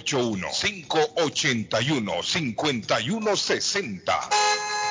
781-581-5160.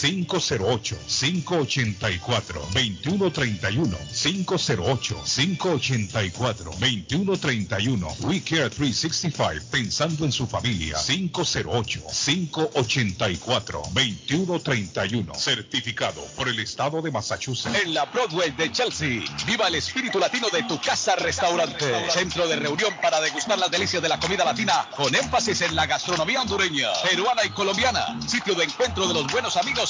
508-584-2131. 508-584-2131. We Care 365, pensando en su familia. 508-584-2131. Certificado por el Estado de Massachusetts. En la Broadway de Chelsea, viva el espíritu latino de tu casa restaurante. Centro de reunión para degustar las delicias de la comida latina con énfasis en la gastronomía hondureña, peruana y colombiana. Sitio de encuentro de los buenos amigos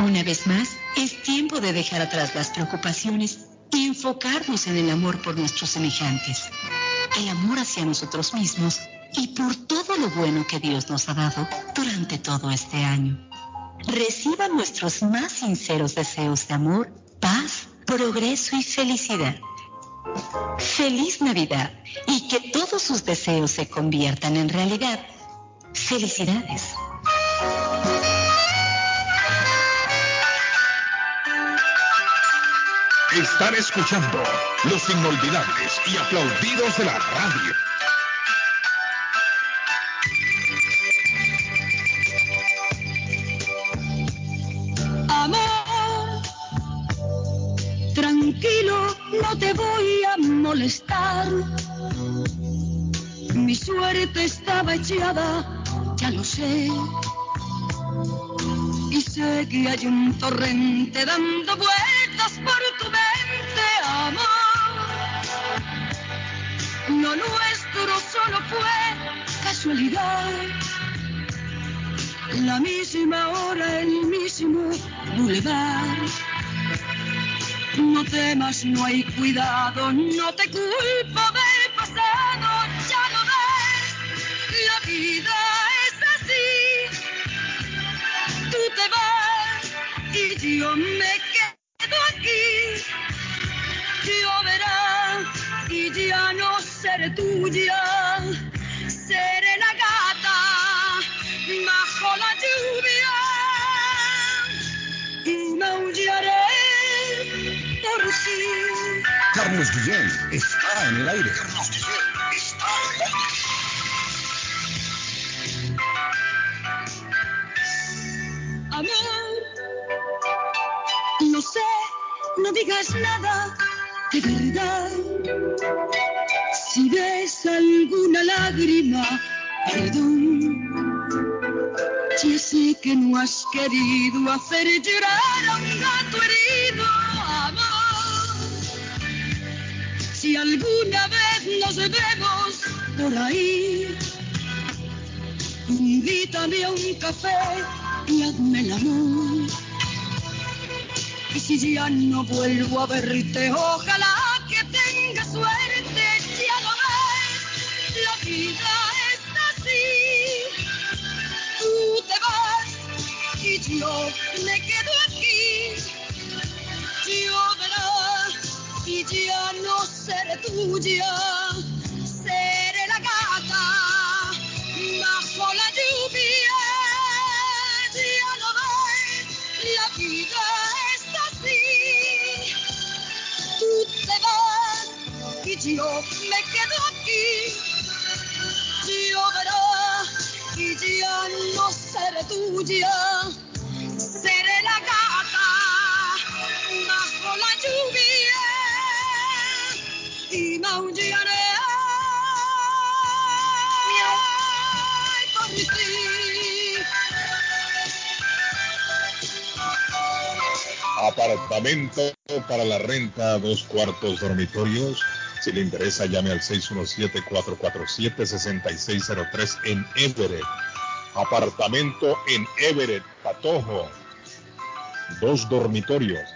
Una vez más, es tiempo de dejar atrás las preocupaciones y enfocarnos en el amor por nuestros semejantes. El amor hacia nosotros mismos y por todo lo bueno que Dios nos ha dado durante todo este año. Reciban nuestros más sinceros deseos de amor, paz, progreso y felicidad. Feliz Navidad y que todos sus deseos se conviertan en realidad. Felicidades. Están escuchando los inolvidables y aplaudidos de la radio. Amor, tranquilo, no te voy a molestar. Mi suerte estaba echada, ya lo sé. Y sé que hay un torrente dando vueltas por tu mente, Lo nuestro solo fue casualidad. La misma hora, el mismo bulevar. No temas, no hay cuidado, no te culpo del pasado, ya lo ves. La vida es así. Tú te vas y yo me quedo aquí. Lloverá y ya no seré tuya. Seré la gata bajo la lluvia y maullaré por ti. Carlos Guillén está en el aire. Carlos Guillén está en el aire. Amor, no sé no digas nada de verdad. Si ves alguna lágrima, perdón. Ya sé que no has querido hacer llorar a un gato herido, amor. Si alguna vez nos vemos por ahí, invítame a un café y hazme el amor. Y si ya no vuelvo a verte, ojalá que tengas suerte, la vida es así. Tú te vas y yo me quedo aquí. Lloverás y ya no seré tuya, tuya, seré la gata bajo la lluvia y maullaré por ti. Apartamento para la renta, dos cuartos dormitorios. Si le interesa, llame al 617-447-6603 en Everett. Apartamento en Everett, Patojo. Dos dormitorios.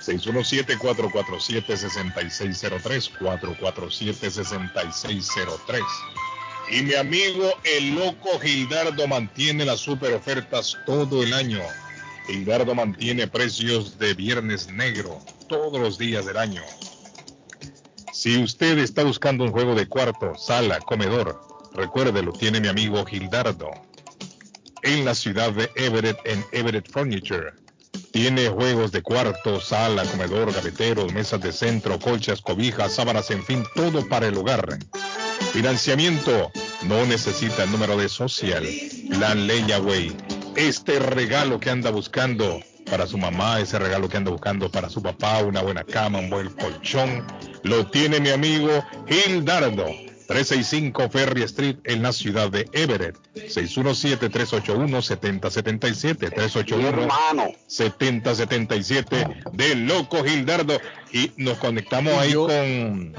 617-447-6603, 447-6603. Y mi amigo el loco Gildardo mantiene las super ofertas todo el año. Gildardo mantiene precios de viernes negro todos los días del año. Si usted está buscando un juego de cuarto, sala, comedor, recuérdelo, tiene mi amigo Gildardo. En la ciudad de Everett, en Everett Furniture. Tiene juegos de cuarto, sala, comedor, gaveteros, mesas de centro, colchas, cobijas, sábanas, en fin, todo para el hogar. Financiamiento. No necesita el número de social. Plan Layaway. Este regalo que anda buscando para su mamá, ese regalo que anda buscando para su papá, una buena cama, un buen colchón, lo tiene mi amigo Gildardo. 365 Ferry Street en la ciudad de Everett. 617-381-7077. 381-7077 del Loco Gildardo. Y nos conectamos ahí con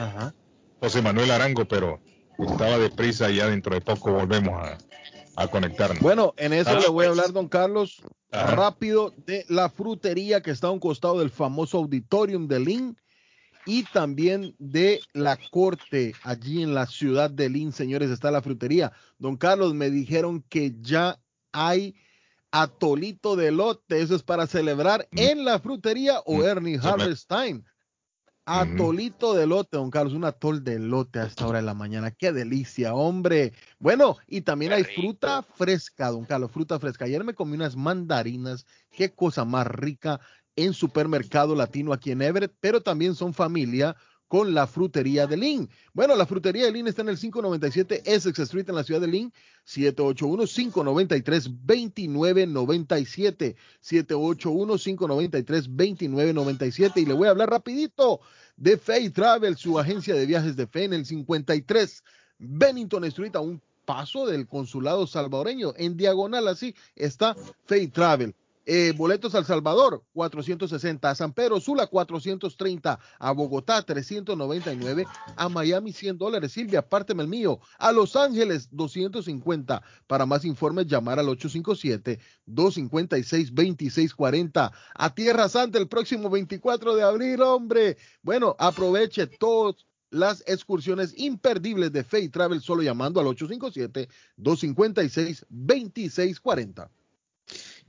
José Manuel Arango, pero estaba deprisa y ya dentro de poco volvemos a, a conectarnos. Bueno, en eso Dale, le voy a pues. hablar, don Carlos, Ajá. rápido de la frutería que está a un costado del famoso auditorium de Lynn y también de la corte allí en la ciudad de Lynn, señores, está la frutería. Don Carlos, me dijeron que ya hay atolito de lote, eso es para celebrar en la frutería o Ernie Eso me- Harvest Time. Atolito de lote, don Carlos, un atol de lote a esta hora de la mañana. Qué delicia, hombre. Bueno, y también hay fruta fresca, don Carlos, fruta fresca. Ayer me comí unas mandarinas, qué cosa más rica en supermercado latino aquí en Everett, pero también son familia con la frutería de Lynn. Bueno, la frutería de Lynn está en el 597 Essex Street en la ciudad de Lynn, 781-593-2997, 781-593-2997 y le voy a hablar rapidito de Fay Travel, su agencia de viajes de fe en el 53 Bennington Street, a un paso del consulado salvadoreño, en diagonal así está Fay Travel. Eh, boletos al Salvador, 460. A San Pedro Sula, 430. A Bogotá, 399. A Miami, 100 dólares. Silvia, párteme el mío. A Los Ángeles, 250. Para más informes, llamar al 857-256-2640. A Tierra Santa, el próximo 24 de abril, hombre. Bueno, aproveche todas las excursiones imperdibles de Fay Travel solo llamando al 857-256-2640.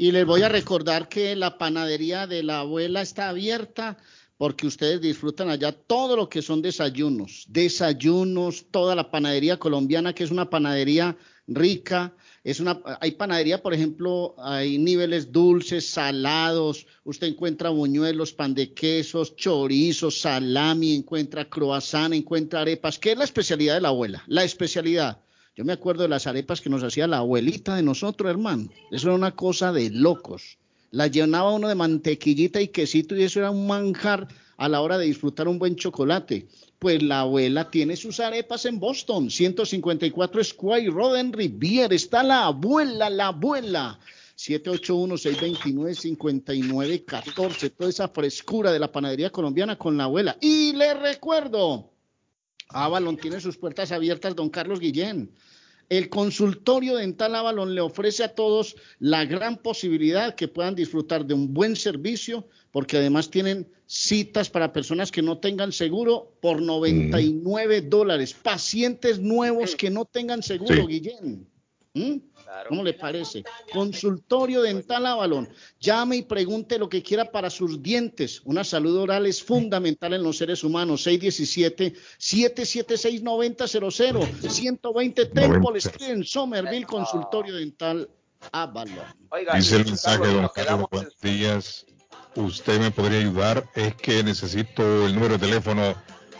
Y les voy a recordar que la panadería de la abuela está abierta porque ustedes disfrutan allá todo lo que son desayunos, desayunos, toda la panadería colombiana que es una panadería rica, es una hay panadería, por ejemplo, hay niveles dulces, salados, usted encuentra buñuelos, pan de quesos, chorizos, salami, encuentra croissant, encuentra arepas, ¿qué es la especialidad de la abuela? La especialidad yo me acuerdo de las arepas que nos hacía la abuelita de nosotros, hermano. Eso era una cosa de locos. La llenaba uno de mantequillita y quesito y eso era un manjar a la hora de disfrutar un buen chocolate. Pues la abuela tiene sus arepas en Boston, 154 Square Road en Riviera. Está la abuela, la abuela. 781-629-5914. Toda esa frescura de la panadería colombiana con la abuela. Y le recuerdo, Avalon tiene sus puertas abiertas, don Carlos Guillén. El consultorio dental Avalon le ofrece a todos la gran posibilidad que puedan disfrutar de un buen servicio, porque además tienen citas para personas que no tengan seguro por 99 dólares. Pacientes nuevos que no tengan seguro, Sí. Guillén. ¿Mm? ¿Cómo le parece? Consultorio dental Avalon. Llame y pregunte lo que quiera para sus dientes. Una salud oral es fundamental en los seres humanos. 617-776-9000. 120 Temple Street en Somerville, consultorio dental Avalon. Dice el mensaje, don Carlos, buenos días. Usted me podría ayudar. Es que necesito el número de teléfono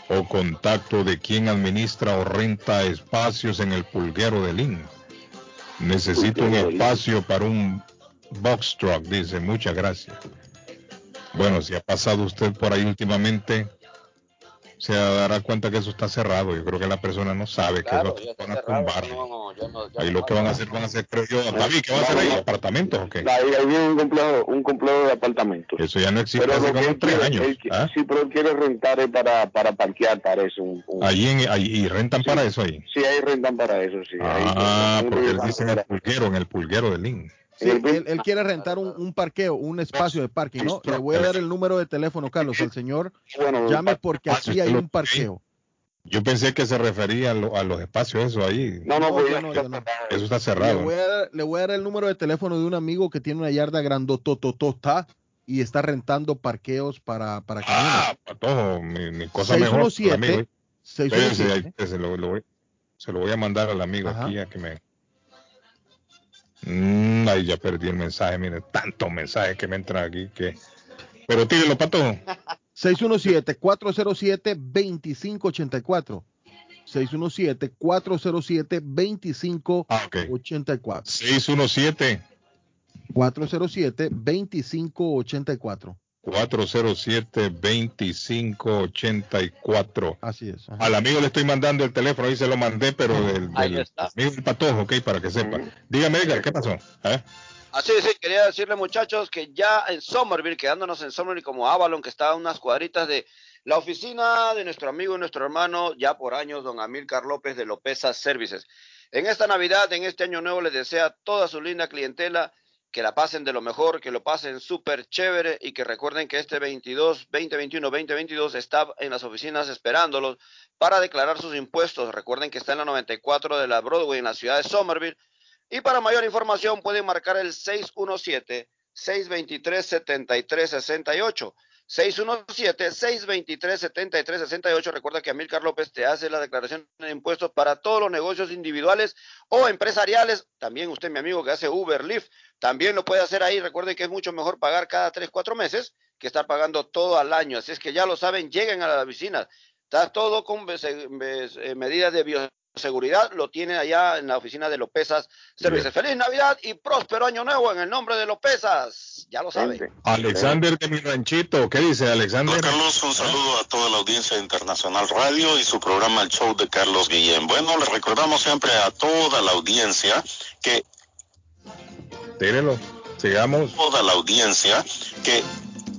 o contacto de quien administra o renta espacios en el pulguero de Lin. Necesito un espacio para un box truck, dice. Muchas gracias. Bueno, si ha pasado usted por ahí últimamente, se dará cuenta que eso está cerrado. Yo creo que la persona no sabe Claro, que está van a tumbar. no, no, Ahí no lo que van a hacer, van a hacer, creo yo, David, ¿qué van a hacer ahí? ¿Apartamentos o qué? Ahí hay un complejo, un complejo de apartamentos. Eso ya no existe Pero hace como tres quiere- años. él ¿ah? Sí, pero él quiere rentar para, para parquear, parece. Un, un- Allí en, ahí, y rentan para eso ahí. Sí, ahí rentan para eso, sí. ahí- Ah, un porque él dice en el pulguero, en el pulguero de Lin. Sí, él, él quiere rentar un, un parqueo, un espacio de parking, ¿no? Le voy a dar el número de teléfono, Carlos, al señor. Llame porque aquí hay un parqueo. Yo pensé que se refería a, lo- a los espacios eso ahí. No, no, ya no, ya no. Eso está Le cerrado. voy, a dar, le voy a dar el número de teléfono de un amigo que tiene una yarda grandototota y está rentando parqueos para, para camiones. Ah, patojo, mi, mi cosa mejor. 617, para mí, güey. 617. Espérese, ahí, se, lo, lo voy, se lo voy a mandar al amigo Ajá. aquí a que me... Mm, ahí ya perdí el mensaje, mire, tantos mensajes que me entran aquí que... Pero tírelo, pato. 617-407-2584. 617-407-2584. Ah, 617 407-2584. 407-2584. Así es. ajá. Al amigo le estoy mandando el teléfono, ahí se lo mandé, pero del, Ahí del está. amigo del patojo, ok, para que sepa. Dígame, Edgar, ¿qué pasó? ¿Eh? Así es, sí, quería decirle muchachos que ya en Somerville, quedándonos en Somerville como Avalon, que está a unas cuadritas de la oficina de nuestro amigo y nuestro hermano, ya por años, don Amílcar López de Lopeza Services. En esta Navidad, en este año nuevo, les desea a toda su linda clientela que la pasen de lo mejor, que lo pasen súper chévere y que recuerden que este 22, 2021, 2022 está en las oficinas esperándolos para declarar sus impuestos. Recuerden que está en la 94 de la Broadway en la ciudad de Somerville. Y para mayor información pueden marcar el 617-623-7368. 617-623-7368. Recuerda que Amílcar López te hace la declaración de impuestos para todos los negocios individuales o empresariales. También usted, mi amigo, que hace Uber, Lyft, también lo puede hacer ahí. Recuerden que es mucho mejor pagar cada 3, 4 meses que estar pagando todo al año. Así es que ya lo saben, lleguen a la oficina. Está todo con bes- eh, medidas de bioseguridad. Lo tienen allá en la oficina de Lopezas Services. Feliz Navidad y próspero año nuevo en el nombre de Lopezas. Ya lo saben. Alexander de mi ranchito, ¿qué dice Alexander? Carlos, un saludo a toda la audiencia de Internacional Radio y su programa El Show de Carlos Guillén. Bueno, les recordamos siempre a toda la audiencia que Tírelo, sigamos. toda la audiencia que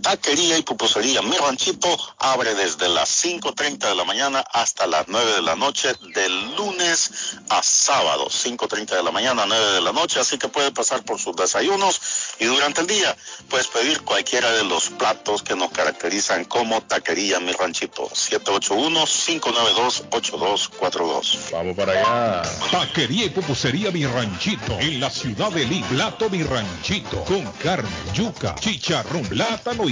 Taquería y Pupusería Mi Ranchito abre desde las 5.30 de la mañana hasta las 9 de la noche, del lunes a sábado, 5.30 de la mañana a 9 de la noche, así que puede pasar por sus desayunos y durante el día puedes pedir cualquiera de los platos que nos caracterizan como Taquería Mi Ranchito, 781-592-8242. Vamos para allá. Taquería y pupusería Mi Ranchito en la ciudad de Lima. Plato Mi Ranchito con carne, yuca, chicharrón, plátano y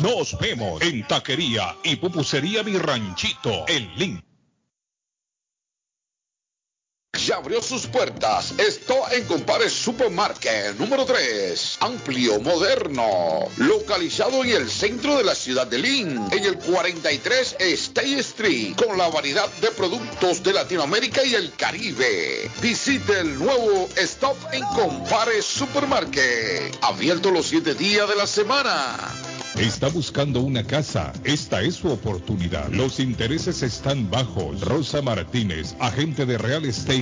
Nos vemos en Taquería y Pupusería Mi Ranchito en Link. Ya abrió sus puertas. Esto en Compare Supermarket número 3. Amplio, moderno. Localizado en el centro de la ciudad de Lynn. En el 43 State Street. Con la variedad de productos de Latinoamérica y el Caribe. Visite el nuevo Stop en Compare Supermarket. Abierto los 7 días de la semana. Está buscando una casa. Esta es su oportunidad. Los intereses están bajos. Rosa Martínez, agente de Real Estate,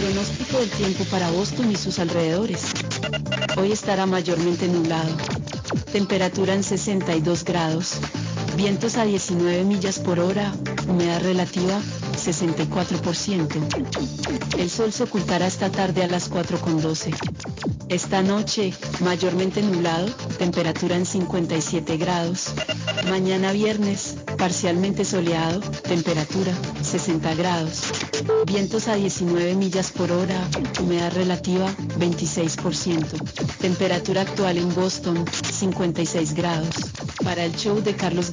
Pronóstico del tiempo para Boston y sus alrededores. Hoy estará mayormente nublado. Temperatura en 62 grados. Vientos a 19 millas por hora. Humedad relativa 64%. El sol se ocultará esta tarde a las 4.12. Esta noche, mayormente nublado, temperatura en 57 grados. Mañana viernes, parcialmente soleado, temperatura 60 grados. Vientos a 19 millas por hora, humedad relativa 26%. Temperatura actual en Boston 56 grados. Para el show de Carlos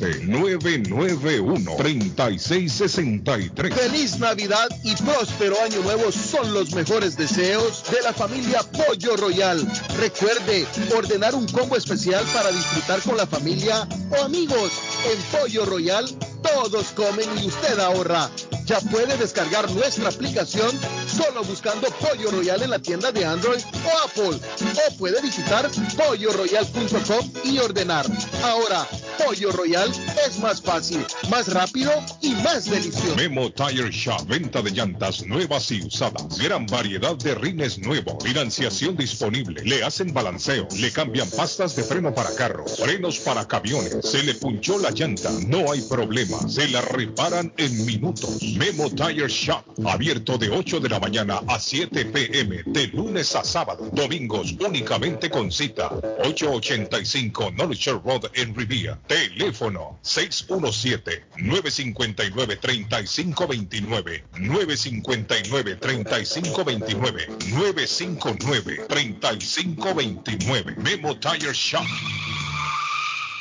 991-3663. Feliz Navidad y próspero Año Nuevo son los mejores deseos de la familia Pollo Royal. Recuerde ordenar un combo especial para disfrutar con la familia o amigos. En Pollo Royal todos comen y usted ahorra. Ya puede descargar nuestra aplicación solo buscando Pollo Royal en la tienda de Android o Apple. O puede visitar polloroyal.com y ordenar. Ahora, Pollo Royal es más fácil, más rápido y más delicioso. Memo Tire Shop, venta de llantas nuevas y usadas. Gran variedad de rines nuevos. Financiación disponible. Le hacen balanceo. Le cambian pastas de freno para carros. Frenos para camiones. Se le punchó la llanta. No hay problema. Se la reparan en minutos. Memo Tire Shop. Abierto de 8 de la mañana a 7 pm. De lunes a sábado. Domingos únicamente con cita. 885 Knowledge Road en Rivia. Teléfono 617-959-3529. 959-3529. 959-3529. Memo Tire Shop.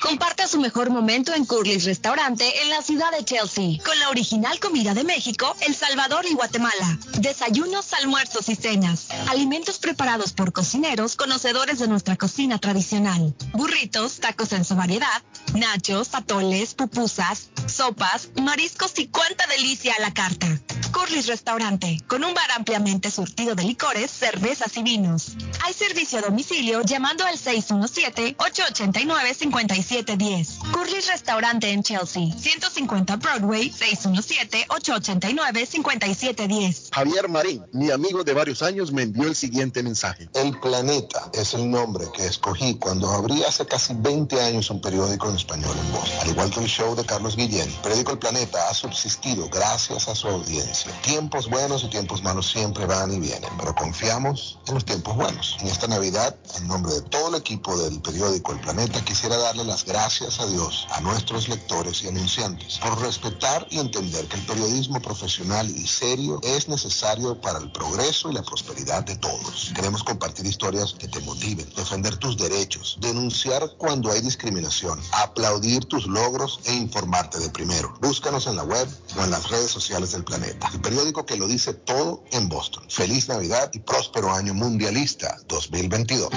Comparta su mejor momento en Curly's Restaurante en la ciudad de Chelsea, con la original comida de México, El Salvador y Guatemala. Desayunos, almuerzos y cenas. Alimentos preparados por cocineros conocedores de nuestra cocina tradicional. Burritos, tacos en su variedad, nachos, atoles, pupusas, sopas, mariscos y cuánta delicia a la carta. Curly's Restaurante, con un bar ampliamente surtido de licores, cervezas y vinos. Hay servicio a domicilio llamando al 617-889-5710. Curly's Restaurante en Chelsea, 150 Broadway, 617-889-5710. Javier Marín, mi amigo de varios años, me envió el siguiente mensaje. El Planeta es el nombre que escogí cuando abrí hace casi 20 años un periódico en español en voz. Al igual que el show de Carlos Guillén, periódico El Planeta ha subsistido gracias a su audiencia. Tiempos buenos y tiempos malos siempre van y vienen, pero confiamos en los tiempos buenos. En esta Navidad, en nombre de todo el equipo del periódico El Planeta, quisiera darle las gracias a Dios, a nuestros lectores y anunciantes, por respetar y entender que el periodismo profesional y serio es necesario para el progreso y la prosperidad de todos. Queremos compartir historias que te motiven, defender tus derechos, denunciar cuando hay discriminación, aplaudir tus logros e informarte de primero. Búscanos en la web o en las redes sociales del planeta. El periódico que lo dice todo en Boston. Feliz Navidad y próspero año mundialista 2022.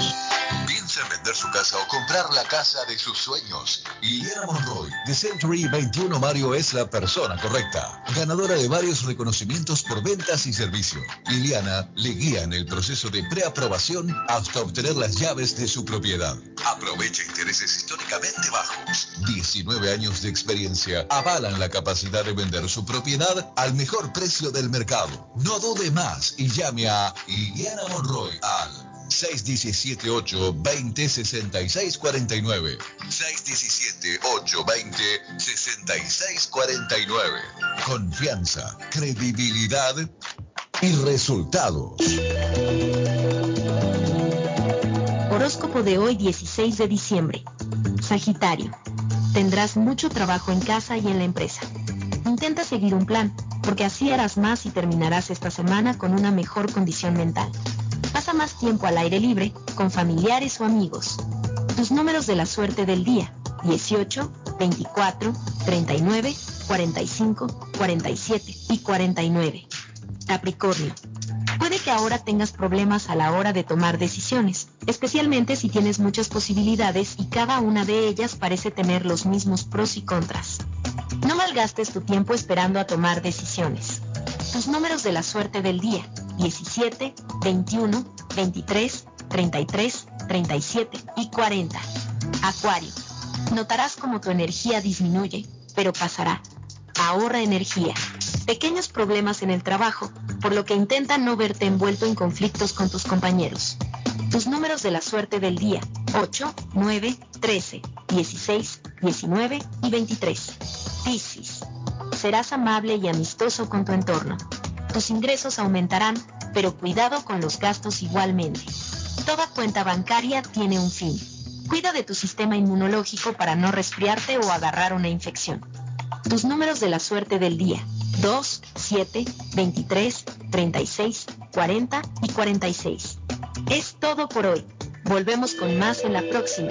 Piensa en vender su casa o comprar la casa de sus sueños. Liliana Monroy, de Century 21 Mario es la persona correcta. Ganadora de varios reconocimientos por ventas y servicio. Liliana le guía en el proceso de preaprobación hasta obtener las llaves de su propiedad. Aprovecha intereses históricamente bajos. 19 años de experiencia avalan la capacidad de vender su propiedad al mejor precio del mercado. No dude más y llame a Liliana Monroy al 617-820-6649. 617-820-6649. Confianza, credibilidad y resultados. Horóscopo de hoy 16 de diciembre. Sagitario. Tendrás mucho trabajo en casa y en la empresa. Intenta seguir un plan, porque así harás más y terminarás esta semana con una mejor condición mental. Pasa más tiempo al aire libre, con familiares o amigos. Tus números de la suerte del día. 18, 24, 39, 45, 47 y 49. Capricornio. Que ahora tengas problemas a la hora de tomar decisiones, especialmente si tienes muchas posibilidades y cada una de ellas parece tener los mismos pros y contras. No malgastes tu tiempo esperando a tomar decisiones. Tus números de la suerte del día. 17, 21, 23, 33, 37 y 40. Acuario. Notarás como tu energía disminuye, pero pasará. Ahorra energía. Pequeños problemas en el trabajo, por lo que intenta no verte envuelto en conflictos con tus compañeros. Tus números de la suerte del día. 8, 9, 13, 16, 19 y 23. Piscis. Serás amable y amistoso con tu entorno. Tus ingresos aumentarán, pero cuidado con los gastos igualmente. Toda cuenta bancaria tiene un fin. Cuida de tu sistema inmunológico para no resfriarte o agarrar una infección. Tus números de la suerte del día. 2, 7, 23, 36, 40 y 46. Es todo por hoy. Volvemos con más en la próxima.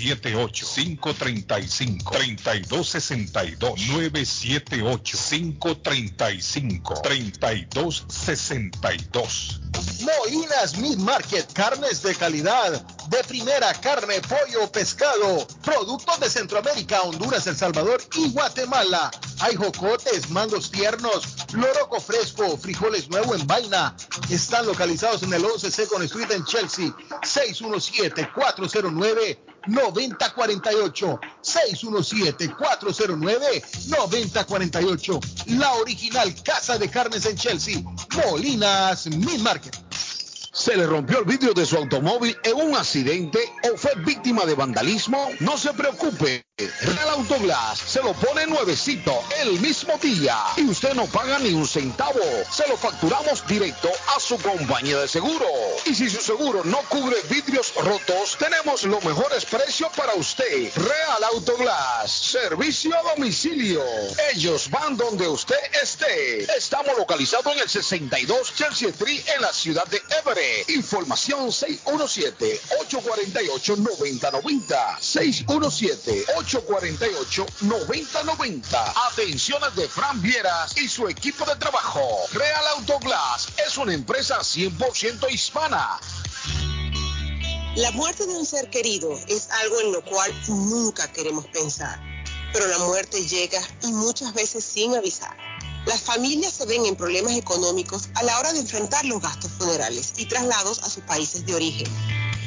978-535-3262. 978-535-3262. Molinas Meat Market, carnes de calidad, de primera carne, pollo, pescado, productos de Centroamérica, Honduras, El Salvador y Guatemala. Hay jocotes, mangos tiernos, loroco fresco, frijoles nuevo en vaina. Están localizados en el 11 Second Street en Chelsea, 617-409-9048. 617-409-9048. La original Casa de Carnes en Chelsea, Molinas Meat Market. ¿Se le rompió el vidrio de su automóvil en un accidente o fue víctima de vandalismo? No se preocupe. Real Autoglass se lo pone nuevecito el mismo día y usted no paga ni un centavo. Se lo facturamos directo a su compañía de seguro. Y si su seguro no cubre vidrios rotos, tenemos los mejores precios para usted. Real Autoglass, servicio a domicilio. Ellos van donde usted esté. Estamos localizados en el 62 Chelsea Street en la ciudad de Everett. Información 617-848-9090. 617-848-9090. Atenciones de Fran Vieras y su equipo de trabajo. Real Autoglass es una empresa 100% hispana. La muerte de un ser querido es algo en lo cual nunca queremos pensar, pero la muerte llega y muchas veces sin avisar. Las familias se ven en problemas económicos a la hora de enfrentar los gastos funerales y traslados a sus países de origen.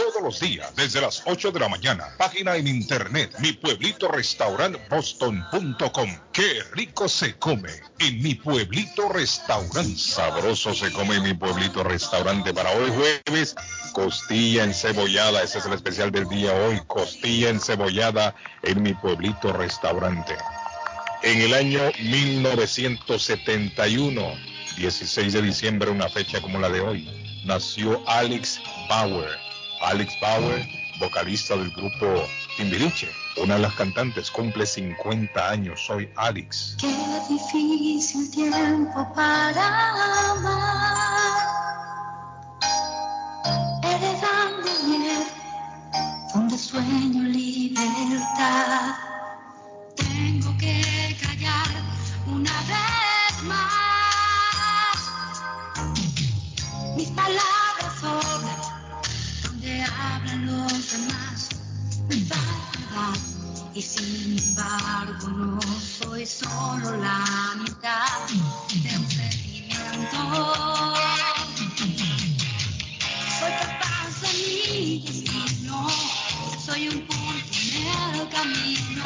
todos los días desde las 8 de la mañana. Página en internet, mi pueblito restaurant boston.com. Qué rico se come en mi pueblito restaurante. Sabroso se come en mi pueblito restaurante para hoy jueves. Costilla encebollada, ese es el especial del día hoy. Costilla encebollada en mi pueblito restaurante. En el año 1971, 16 de diciembre, una fecha como la de hoy, nació Alex Bauer. Alex Bauer, vocalista del grupo Timbiriche. Una de las cantantes cumple 50 años. Soy Alex. Qué difícil tiempo para amar. Heredando donde sueño libertad. Sin embargo no soy solo la mitad de un sentimiento. Soy capaz de mi destino, soy un punto en el camino,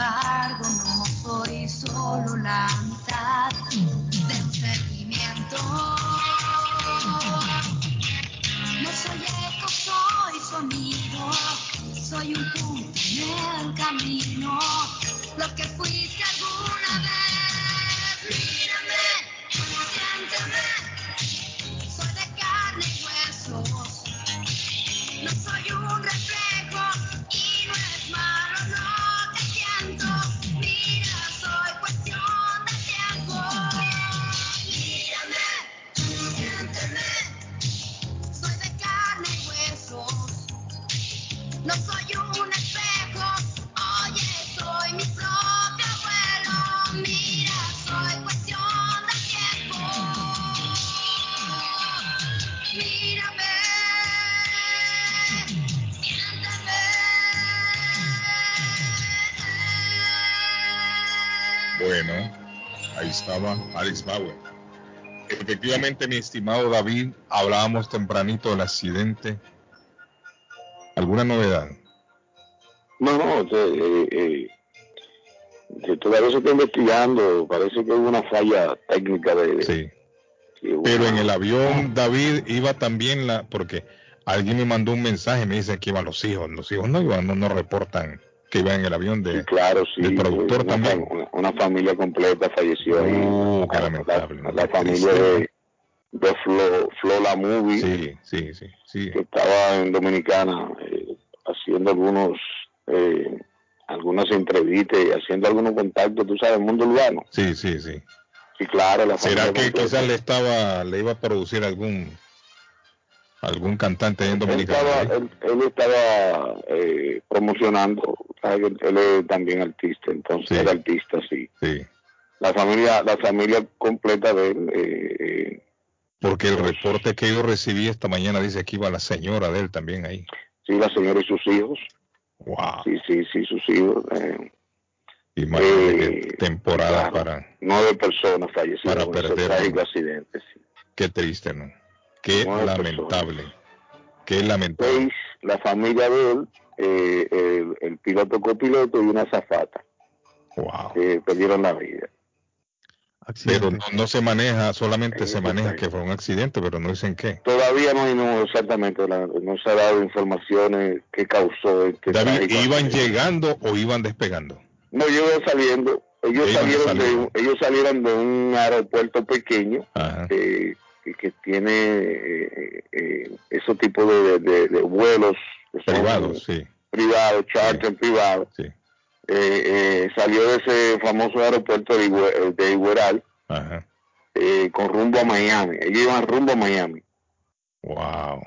embargo no soy solo la mitad de un sentimiento. No soy eco, soy sonido, soy un punto en el camino, Efectivamente, mi estimado David, hablábamos tempranito del accidente. ¿Alguna novedad? No, no, eh, eh, que todavía se está investigando. Parece que hubo una falla técnica de. Sí. Pero en el avión, David, iba también la. Porque alguien me mandó un mensaje, me dice que iban los hijos. Los hijos no iban, no, no reportan que iban en el avión de, claro, sí, del productor una, también. Una, una familia completa falleció ahí. Uh, qué lamentable. La, la familia de, de Flo, Flo La Movie, Sí, sí, sí, sí. que estaba en Dominicana eh, haciendo algunos. Eh, algunas entrevistas y haciendo algunos contactos, tú sabes, el mundo urbano. Sí, sí, sí. Sí, claro, la ¿Será que completa. quizás le estaba, le iba a producir algún algún cantante en él Dominicana? estaba, él, él estaba eh, promocionando, él es también artista, entonces era artista, sí. Sí. La familia, la familia completa de él, eh, eh, Porque el reporte que yo recibí esta mañana dice que iba la señora de él también ahí. sí, la señora y sus hijos. Wow. Sí, sí, sí, sus hijos. eh, Imagínate Eh, temporada para nueve personas fallecidas Para perder uno. accidente. sí. qué triste, ¿no? Qué lamentable. Qué lamentable. Seis, la familia de él, eh, el, el piloto copiloto y una azafata. Wow. Que perdieron la vida. Pero no, no se maneja, solamente se maneja que fue un accidente, pero no dicen qué. Todavía no hay no, exactamente, la- no se ha dado informaciones que causó este David, ¿iban accidente. llegando o iban despegando? No, ellos iban saliendo. Ellos salieron, de, ellos salieron de un aeropuerto pequeño Ajá. eh, que, que tiene eh, eh, esos tipos de, de- de vuelos Privados, sí. privados, charter privados. Sí. Eh, eh, salió de ese famoso aeropuerto de, de Igueral Ajá. eh, con rumbo a Miami. Ellos iban rumbo a Miami. Wow.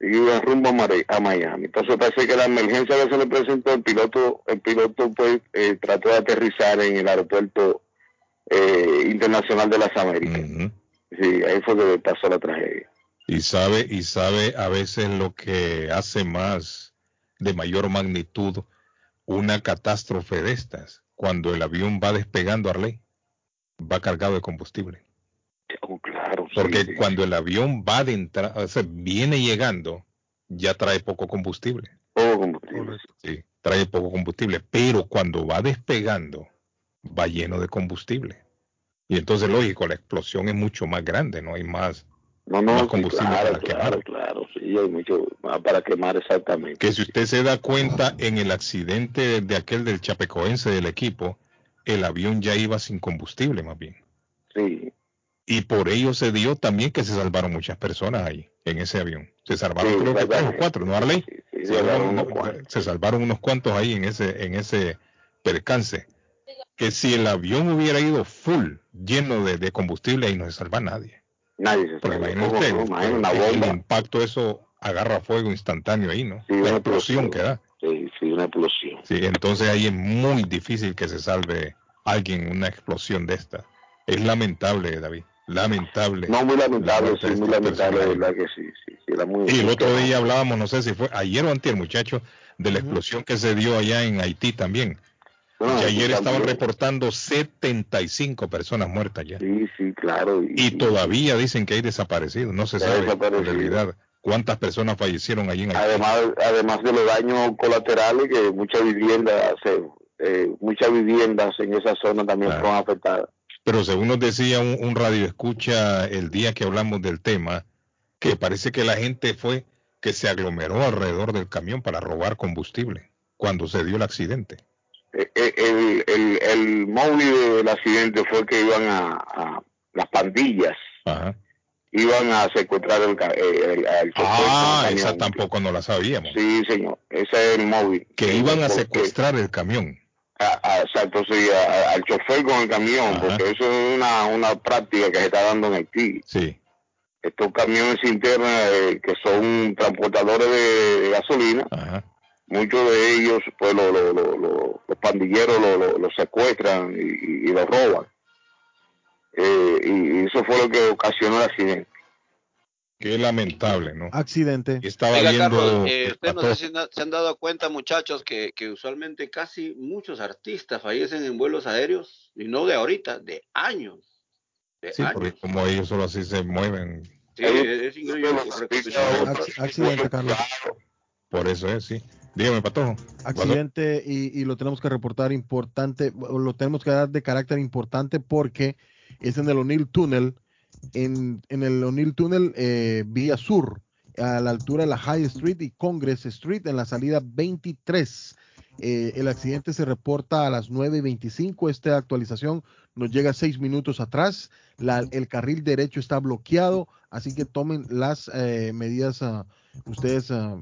Ellos iban rumbo a, Miami. Entonces parece que la emergencia que se le presentó, el piloto, el piloto pues eh, trató de aterrizar en el aeropuerto eh, internacional de las Américas. Sí, ahí fue que pasó la tragedia. Y sabe, y sabe a veces lo que hace más de mayor magnitud una catástrofe de estas, cuando el avión va despegando Arley, va cargado de combustible. Oh, claro, Porque sí. cuando el avión va de entrada, o sea, viene llegando, ya trae poco combustible. Poco combustible. Sí, trae poco combustible, pero cuando va despegando, va lleno de combustible. Y entonces, lógico, la explosión es mucho más grande, no hay más, No, no, más combustible claro, para quemar. claro, sí, hay mucho más para quemar exactamente. que si usted se da cuenta en el accidente de aquel del chapecoense del equipo, el avión ya iba sin combustible más bien. Sí, Y por ello se dio también que se salvaron muchas personas ahí, en ese avión. Se salvaron Sí, creo que tres o cuatro, ¿no, Arley? sí, Sí, salvaron uno- unos se salvaron unos cuantos ahí en ese, en ese percance. Que si el avión hubiera ido full, lleno de, de combustible, ahí no se salva nadie. nadie se Porque. Imagina una el- bomba. el impacto eso agarra fuego instantáneo ahí, ¿no? Sí, La una explosión que da. Sí, sí, una explosión. Sí, entonces ahí es muy difícil que se salve alguien en una explosión de esta. Es lamentable, David. Lamentable. No, muy la lamentable, sí, de muy estos lamentable, de verdad que sí, sí, sí, era muy... Y el otro día hablábamos, no sé si fue ayer o antier, muchachos, de la explosión que se dio allá en Haití también. Bueno, que ayer estaban reportando 75 personas muertas ya. Sí, sí, claro. Y, Y todavía dicen que hay desaparecidos. No se sabe en realidad cuántas personas fallecieron allí en Haití. además, además de los daños colaterales que muchas viviendas, eh, muchas viviendas en esa zona también fueron afectadas. Pero según nos decía un, un radio escucha el día que hablamos del tema, que parece que la gente fue que se aglomeró alrededor del camión para robar combustible cuando se dio el accidente. Eh, El, el, el móvil del accidente fue que iban a, a- las pandillas, Ajá. iban a secuestrar el, eh, el- chofer Ah, el esa tampoco no la sabíamos. Sí, señor, ese es el móvil. Que iban a secuestrar el camión. a- a- exacto, sí, al chofer con el camión, porque eso es una, una práctica que se está dando en Haití. Sí. Estos camiones internos eh, que son transportadores de, de gasolina, Ajá. Muchos de ellos, pues lo- lo- lo- lo- los pandilleros los lo, lo secuestran y, y- y los roban. Eh, y, eso fue lo que ocasionó el accidente. Qué lamentable, ¿no? Accidente. Estaba Oiga, viendo. Carlos, eh, ustedes no sé si se han dado cuenta, muchachos, que, que usualmente casi muchos artistas fallecen en vuelos aéreos, y no de ahorita, de años. De Sí, años. porque como ellos solo así se mueven. Sí, es, es increíble. Ac- accidente, Carlos. Por eso es, sí. Dígame, Patojo. accidente y, y lo tenemos que reportar importante, lo tenemos que dar de carácter importante porque es en el O'Neill Tunnel, en, en el O'Neill Tunnel eh, vía sur, a la altura de la High Street y Congress Street en la salida 23. Eh, el accidente se reporta a las 9.25. Esta actualización nos llega seis minutos atrás. La- el carril derecho está bloqueado, así que tomen las eh, medidas ah, ustedes ah,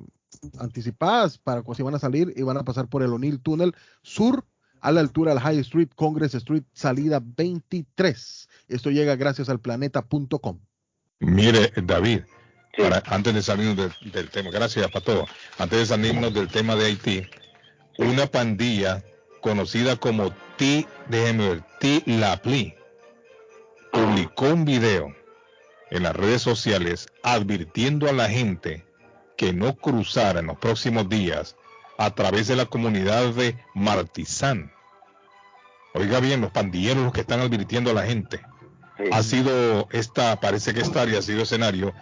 anticipadas para cuando si van a salir y van a pasar por el O'Neill Tunnel Sur a la altura de la High Street, Congress Street, salida 23. Esto llega gracias al planeta.com. Mire, David, para- antes de salirnos del, del tema, gracias para todo. Antes de salirnos del tema de Haití, una pandilla conocida como T, déjeme ver, T Lapli, publicó un video en las redes sociales advirtiendo a la gente que no cruzara en los próximos días a través de la comunidad de Martizán. Oiga bien, los pandilleros los que están advirtiendo a la gente ha sido esta, parece que esta área ha sido escenario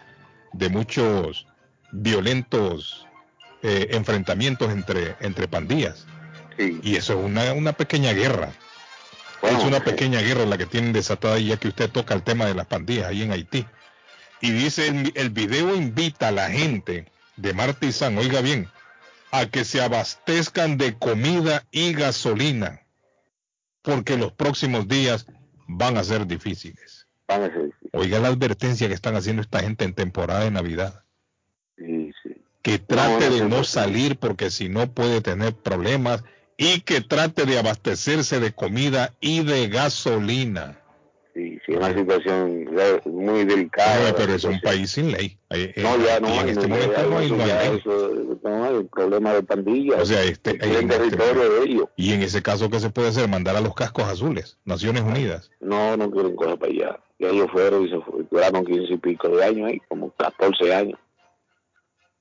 de muchos violentos eh, enfrentamientos entre, entre pandillas. Y eso es una, una pequeña guerra. es una pequeña guerra la que tienen desatada ya que usted toca el tema de las pandillas ahí en Haití. Y dice, el, el video invita a la gente de Martizán, oiga bien, a que se abastezcan de comida y gasolina, porque los próximos días van a ser difíciles. Oiga la advertencia que están haciendo esta gente en temporada de Navidad. Que trate de no salir porque si no puede tener problemas y que trate de abastecerse de comida y de gasolina. Sí, una situación muy delicada. Pero, pero es un país sin ley. Eh, eh, No, ya no y en hay, este no, momento ya no hay, no ley. eso, no hay problema de pandillas. O sea, este, Es el en este- territorio de ellos. y en ese caso, ¿qué se puede hacer? Mandar a los cascos azules, Naciones Unidas. No, no quieren coger para allá. Ya ellos fueron y se fue- duraron 15 y pico de años ahí, como 14 años.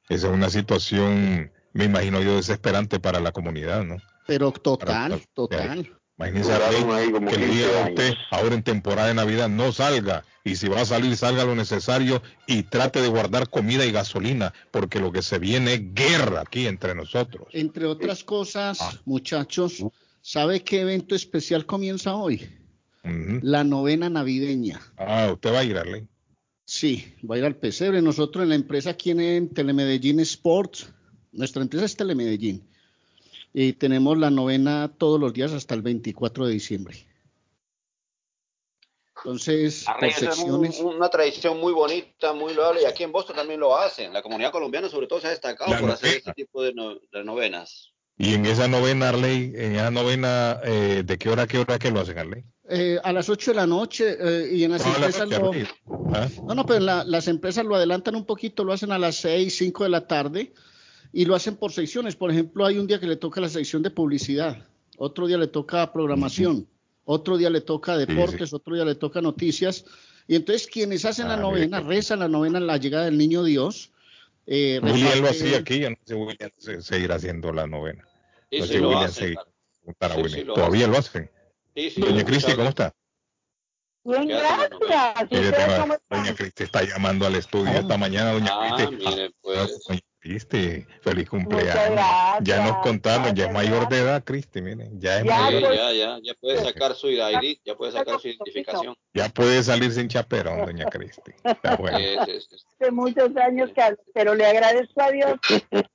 Esa es una situación, me imagino yo, desesperante para la comunidad, ¿no? Pero total, total. Imagínese a que le diga a usted ahora en temporada de Navidad no salga y si va a salir salga lo necesario y trate de guardar comida y gasolina porque lo que se viene es guerra aquí entre nosotros. Entre otras cosas, muchachos, ¿sabe qué evento especial comienza hoy? La novena navideña. Ah, usted va a ir, Arley. Sí, va a ir al pesebre. Nosotros en la empresa aquí en Telemedellín Sports, nuestra empresa es Telemedellín, y tenemos la novena todos los días hasta el 24 de diciembre. Entonces, por esa es un- secciones, una tradición muy bonita, muy loable, y aquí en Boston también lo hacen. La comunidad colombiana sobre todo se ha destacado La por hacer novena. este tipo de, no- de novenas. Y en esa novena, Arley, en esa novena, eh, ¿de qué hora a qué hora que lo hacen, Arley? eh, a las 8 de la noche eh, y en las No, a la empresas noche, lo-. ¿Ah? No, no, pero la- las empresas lo adelantan un poquito, lo hacen a las 6, 5 de la tarde y lo hacen por secciones. Por ejemplo, hay un día que le toca la sección de publicidad, otro día le toca programación, otro día le toca deportes, otro día le toca noticias. Y entonces quienes hacen la Ah, novena, rezan la novena en la llegada del niño Dios. eh, William lo hacía aquí, yo no sé si William se- seguirá haciendo la novena. Sí, No sé si lo William hacen, se- claro. preguntar a Sí, William. sí lo ¿Todavía hacen. lo hacen? Sí, sí, Doña lo Cristi. ¿cómo está? Bien, ¿Qué hacen las gracias. Doña Cristi está llamando al estudio esta mañana, Doña Ah, Cristi. mire, pues. Doña Cristi, feliz cumpleaños. gracias. Ya nos contaron, ya es mayor de edad, Cristi, miren, ya es Ya, mayor. Pues. ya, ya, ya puede sacar su ID, ya puede sacar su identificación. Ya puede salir sin chaperón, Doña Cristi. Está bueno. Hace muchos años, que, pero le agradezco a Dios.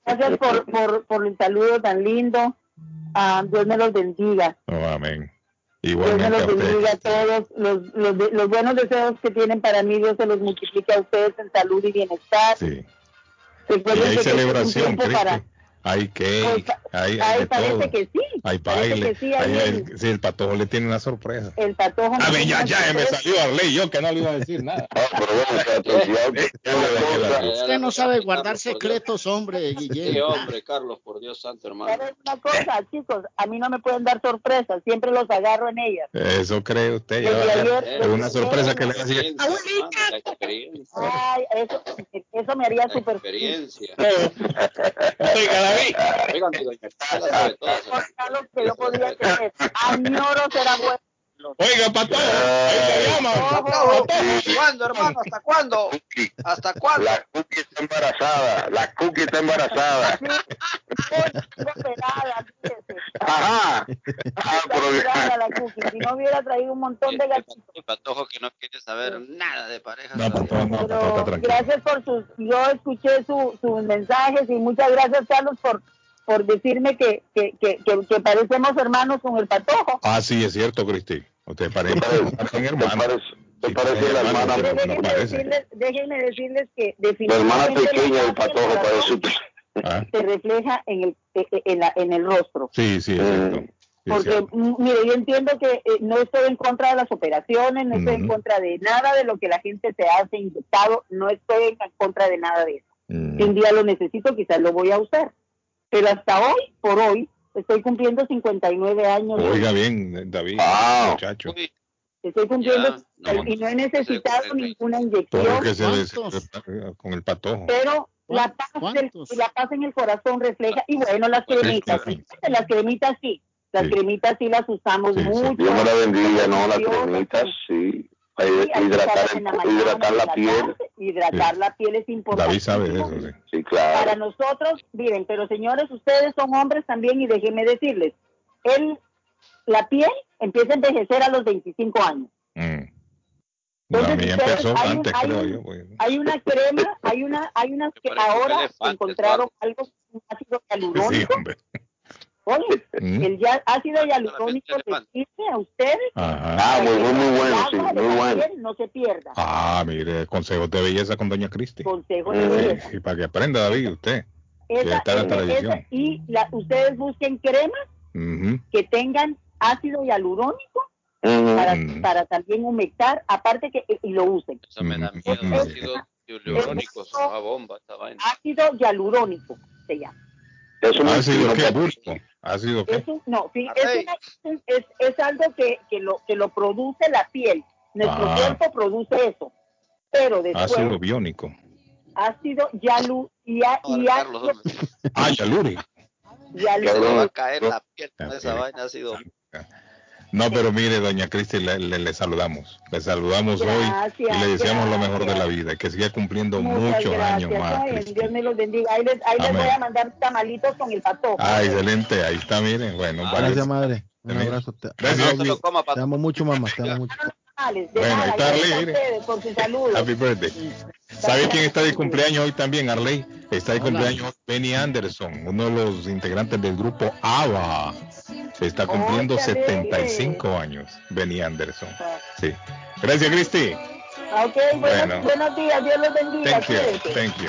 Gracias por, por, por el saludo tan lindo. Ah, Dios me los bendiga. Oh, amén. Dios me los bendiga a todos. Los, los, los buenos deseos que tienen para mí, Dios se los multiplique a ustedes en salud y bienestar. Sí. Y hay que es un celebración, tiempo para- hay que, Pues, hay, de parece todo. que sí, Hay parece baile. que sí, hay ahí el, el- sí, el patojo le tiene una sorpresa. El patojo. A ver, ya, ya, me salió Arley, yo que no le iba a decir nada. Usted no sabe guardar secretos, hombre, Guillermo. Sí, hombre, Carlos, por Dios santo, hermano. ¿Sabes una cosa, chicos? A mí no me pueden dar sorpresas, siempre los agarro en ellas. Eso cree usted. Es una sorpresa que le. La experiencia. Ay, eso, eso me haría súper experiencia. Oiga. Oigan, Carla sabe que yo. Oiga, patojo, ahí. ¿Hasta cuándo, hermano? ¿Hasta cuándo? ¿Hasta cuándo? La cookie está embarazada. La cookie está embarazada. Ajá. Ah, pero-. Si no hubiera traído un montón de gatitos. El patojo que no quiere saber nada de pareja. No, patojo, no. Gracias por sus, yo escuché su, sus mensajes y muchas gracias Carlos por, por decirme que, que, que, que, que parecemos hermanos con el patojo. Ah, sí, es cierto, Cristi. Usted parece un hermano. Te parece la hermana, Déjenme parece. decirles, déjenme decirles que la hermana definitivamente pequeña del patojo parece usted. Ah, se refleja en el, en, la, en el rostro. sí, sí. Sí, es Porque, mire, yo entiendo que eh, no estoy en contra de las operaciones, no estoy en Ujú. contra de nada de lo que la gente se hace inyectado, no estoy en contra de nada de eso. Mm. Si un día lo necesito, quizás lo voy a usar. Pero hasta hoy, por hoy, estoy cumpliendo 59 años. Oiga bien, David, Wow. muchacho. Estoy cumpliendo Ya, no, y no he necesitado ninguna inyección. Todo que se des- con el patojo. pero la paz, del- ¿Cuántos? la paz en el corazón refleja, y bueno, las cremitas, claro. sí, las cremitas sí, las Sí. cremitas sí las usamos Sí, sí. mucho. Dios me la bendiga, ¿no? Las cremitas, sí. Que hidratar, la el- mañana, hidratar la la piel. tarde, hidratar Sí. la piel es importante. David sabe eso, sí. Sí, Para claro. nosotros, miren, pero señores, ustedes son hombres también y déjenme decirles, él, la piel empieza a envejecer a los 25 años. Mm. La Entonces, mía ustedes- empezó hay un- antes, hay creo un- yo. pues. Hay una crema, hay una, hay unas que ahora elefante, encontraron algo, un ácido Sí. Oye, Mm. el ya, ácido hialurónico les sirve a ustedes Ajá. Ah, muy, muy, bueno, sí, muy bueno. no se pierda. Ah, mire, consejos de belleza con Doña Cristi. Consejo de belleza. Sí, para que aprenda, David, usted. Esa- está en la televisión. esa- y la, ustedes busquen cremas Ujú. que tengan ácido hialurónico Ujú. para, Mm. para también humectar, aparte que y lo usen. Eso me da Mm. miedo. Mm. Ácido hialurónico, es una bomba, esta vaina. Ácido hialurónico se llama. Eso Ácido no qué, te- Burpo. Ácido qué. Es un- no, sí, es, una- es, es algo que, que, lo, que lo produce la piel. Nuestro Ah. cuerpo produce eso. Pero después, Ácido biónico. ácido yalu, ya, y ácido Ah, Yaluri. yalu- se le va a caer la piel con esa vaina, ha sido. No, pero mire, doña Cristi, le, le- le saludamos. Le saludamos hoy Gracias, y le deseamos lo mejor de la gracias. vida. Que siga cumpliendo Muchas muchos gracias. años más, Ay. Dios me los bendiga. Ahí les, ahí les voy a mandar tamalitos con el pato. Ah, excelente. Ahí está, miren. Bueno, Ah. Gracias, madre. Un abrazo. Te, Gracias. Te pato. amo mucho, mamá. Te amo mucho. Bueno, ahí está gracias por sus saludos. Happy birthday. ¿Sabe quién está de cumpleaños hoy también, Arley? Está de Hola. cumpleaños Benny Anderson, uno de los integrantes del grupo ABBA. Se está cumpliendo Oh, qué alegre. 75 años, Benny Anderson. Sí. Gracias, Cristi. Ok, buenos, Bueno. buenos días. Dios los bendiga. Thank you. Thank you.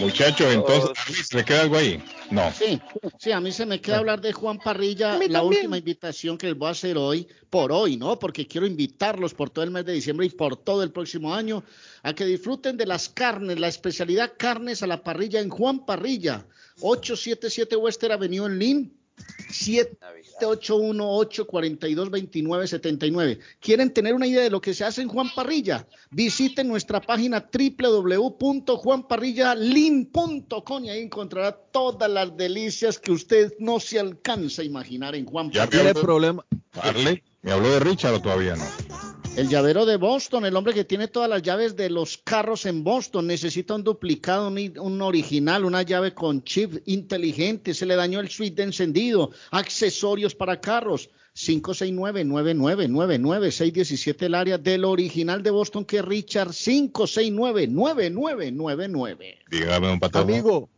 Muchachos, entonces, Arley, ¿se le queda algo ahí? No. Sí, sí, a mí se me queda hablar de Juan Parrilla, la también. última invitación que les voy a hacer hoy, por hoy, ¿no? Porque quiero invitarlos por todo el mes de diciembre y por todo el próximo año a que disfruten de las carnes, la especialidad carnes a la parrilla en Juan Parrilla, 877 Western Avenue en Lynn, 781-842-2979. ¿Quieren tener una idea de lo que se hace en Juan Parrilla? Visiten nuestra página www.juanparrillalin.com y ahí encontrará todas las delicias que usted no se alcanza a imaginar en Juan Ya Parrilla. Tiene habló- problema. ¿me habló de Richard o todavía no? El llavero de Boston, el hombre que tiene todas las llaves de los carros en Boston, necesita un duplicado, un, un original, una llave con chip inteligente, se le dañó el switch de encendido, accesorios para carros. 569-9999-617 el área del original de Boston que es Richard 569-9999. Dígame, un patrón. Amigo,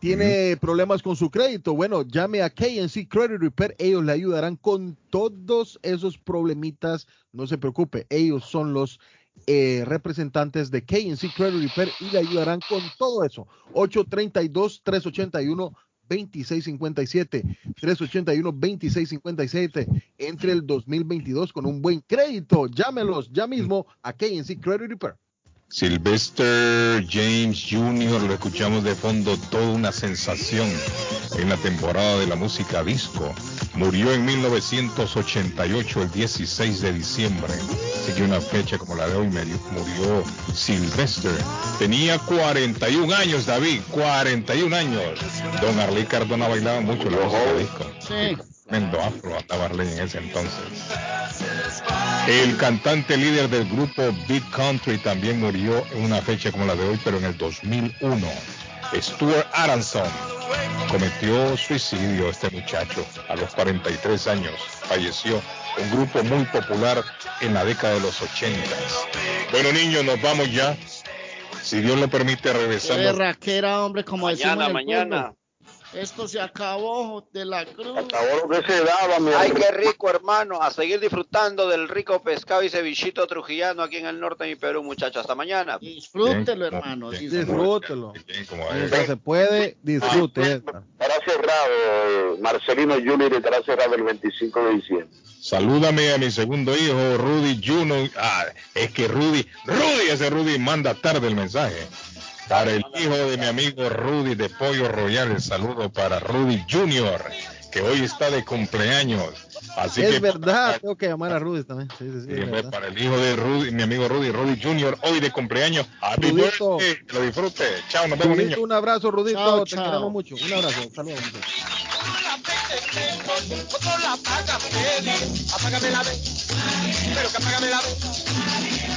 tiene problemas con su crédito. Bueno, llame a KNC Credit Repair. Ellos le ayudarán con todos esos problemitas. No se preocupe, ellos son los eh, representantes de KNC Credit Repair y le ayudarán con todo eso. 832-381. 2657 381 2657 entre el 2022 con un buen crédito. Llámelos ya mismo a KNC Credit Repair. Sylvester James Jr. lo escuchamos de fondo, toda una sensación en la temporada de la música disco. Murió en 1988, el 16 de diciembre. Sigue una fecha como la de hoy, murió Sylvester. Tenía 41 años, David, 41 años. Don Arley Cardona bailaba mucho la música disco. Sí. Tremendo afro estaba Arley en ese entonces. El cantante líder del grupo Big Country también murió en una fecha como la de hoy, pero en el 2001. Stuart Aronson cometió suicidio este muchacho a los 43 años. Falleció un grupo muy popular en la década de los 80. Bueno, niños, nos vamos ya. Si Dios lo permite, regresamos. Guerra, que era hombre, como decimos Mañana, en el mañana. pueblo. Esto se acabó de la cruz. Acabó lo que se daba, mi Ay, hermano. qué rico, hermano. A seguir disfrutando del rico pescado y cevichito trujillano aquí en el norte de mi Perú, muchachos. Hasta mañana. Disfrútelo, hermano. Disfrútelo. como Mientras se puede, disfrute. esta. Estará cerrado, eh, Marcelino Junior estará cerrado el 25 de diciembre. Salúdame a mi segundo hijo, Rudy Juno. Ah, es que Rudy, Rudy, ese Rudy manda tarde el mensaje. Para el hijo de mi amigo Rudy de Pollo Royal, el saludo para Rudy Junior, que hoy está de cumpleaños. Así es que verdad, tengo que llamar a Rudy también. Sí, sí, sí, es para el hijo de Rudy, mi amigo Rudy, Rudy Junior, hoy de cumpleaños. Happy Rudito. birthday, que lo disfrute. Chao, nos vemos, niños. un abrazo, Rudito. Chao, te chao. queremos mucho. Un abrazo. Saludos. Apágame la vez, pero que apágame la vez,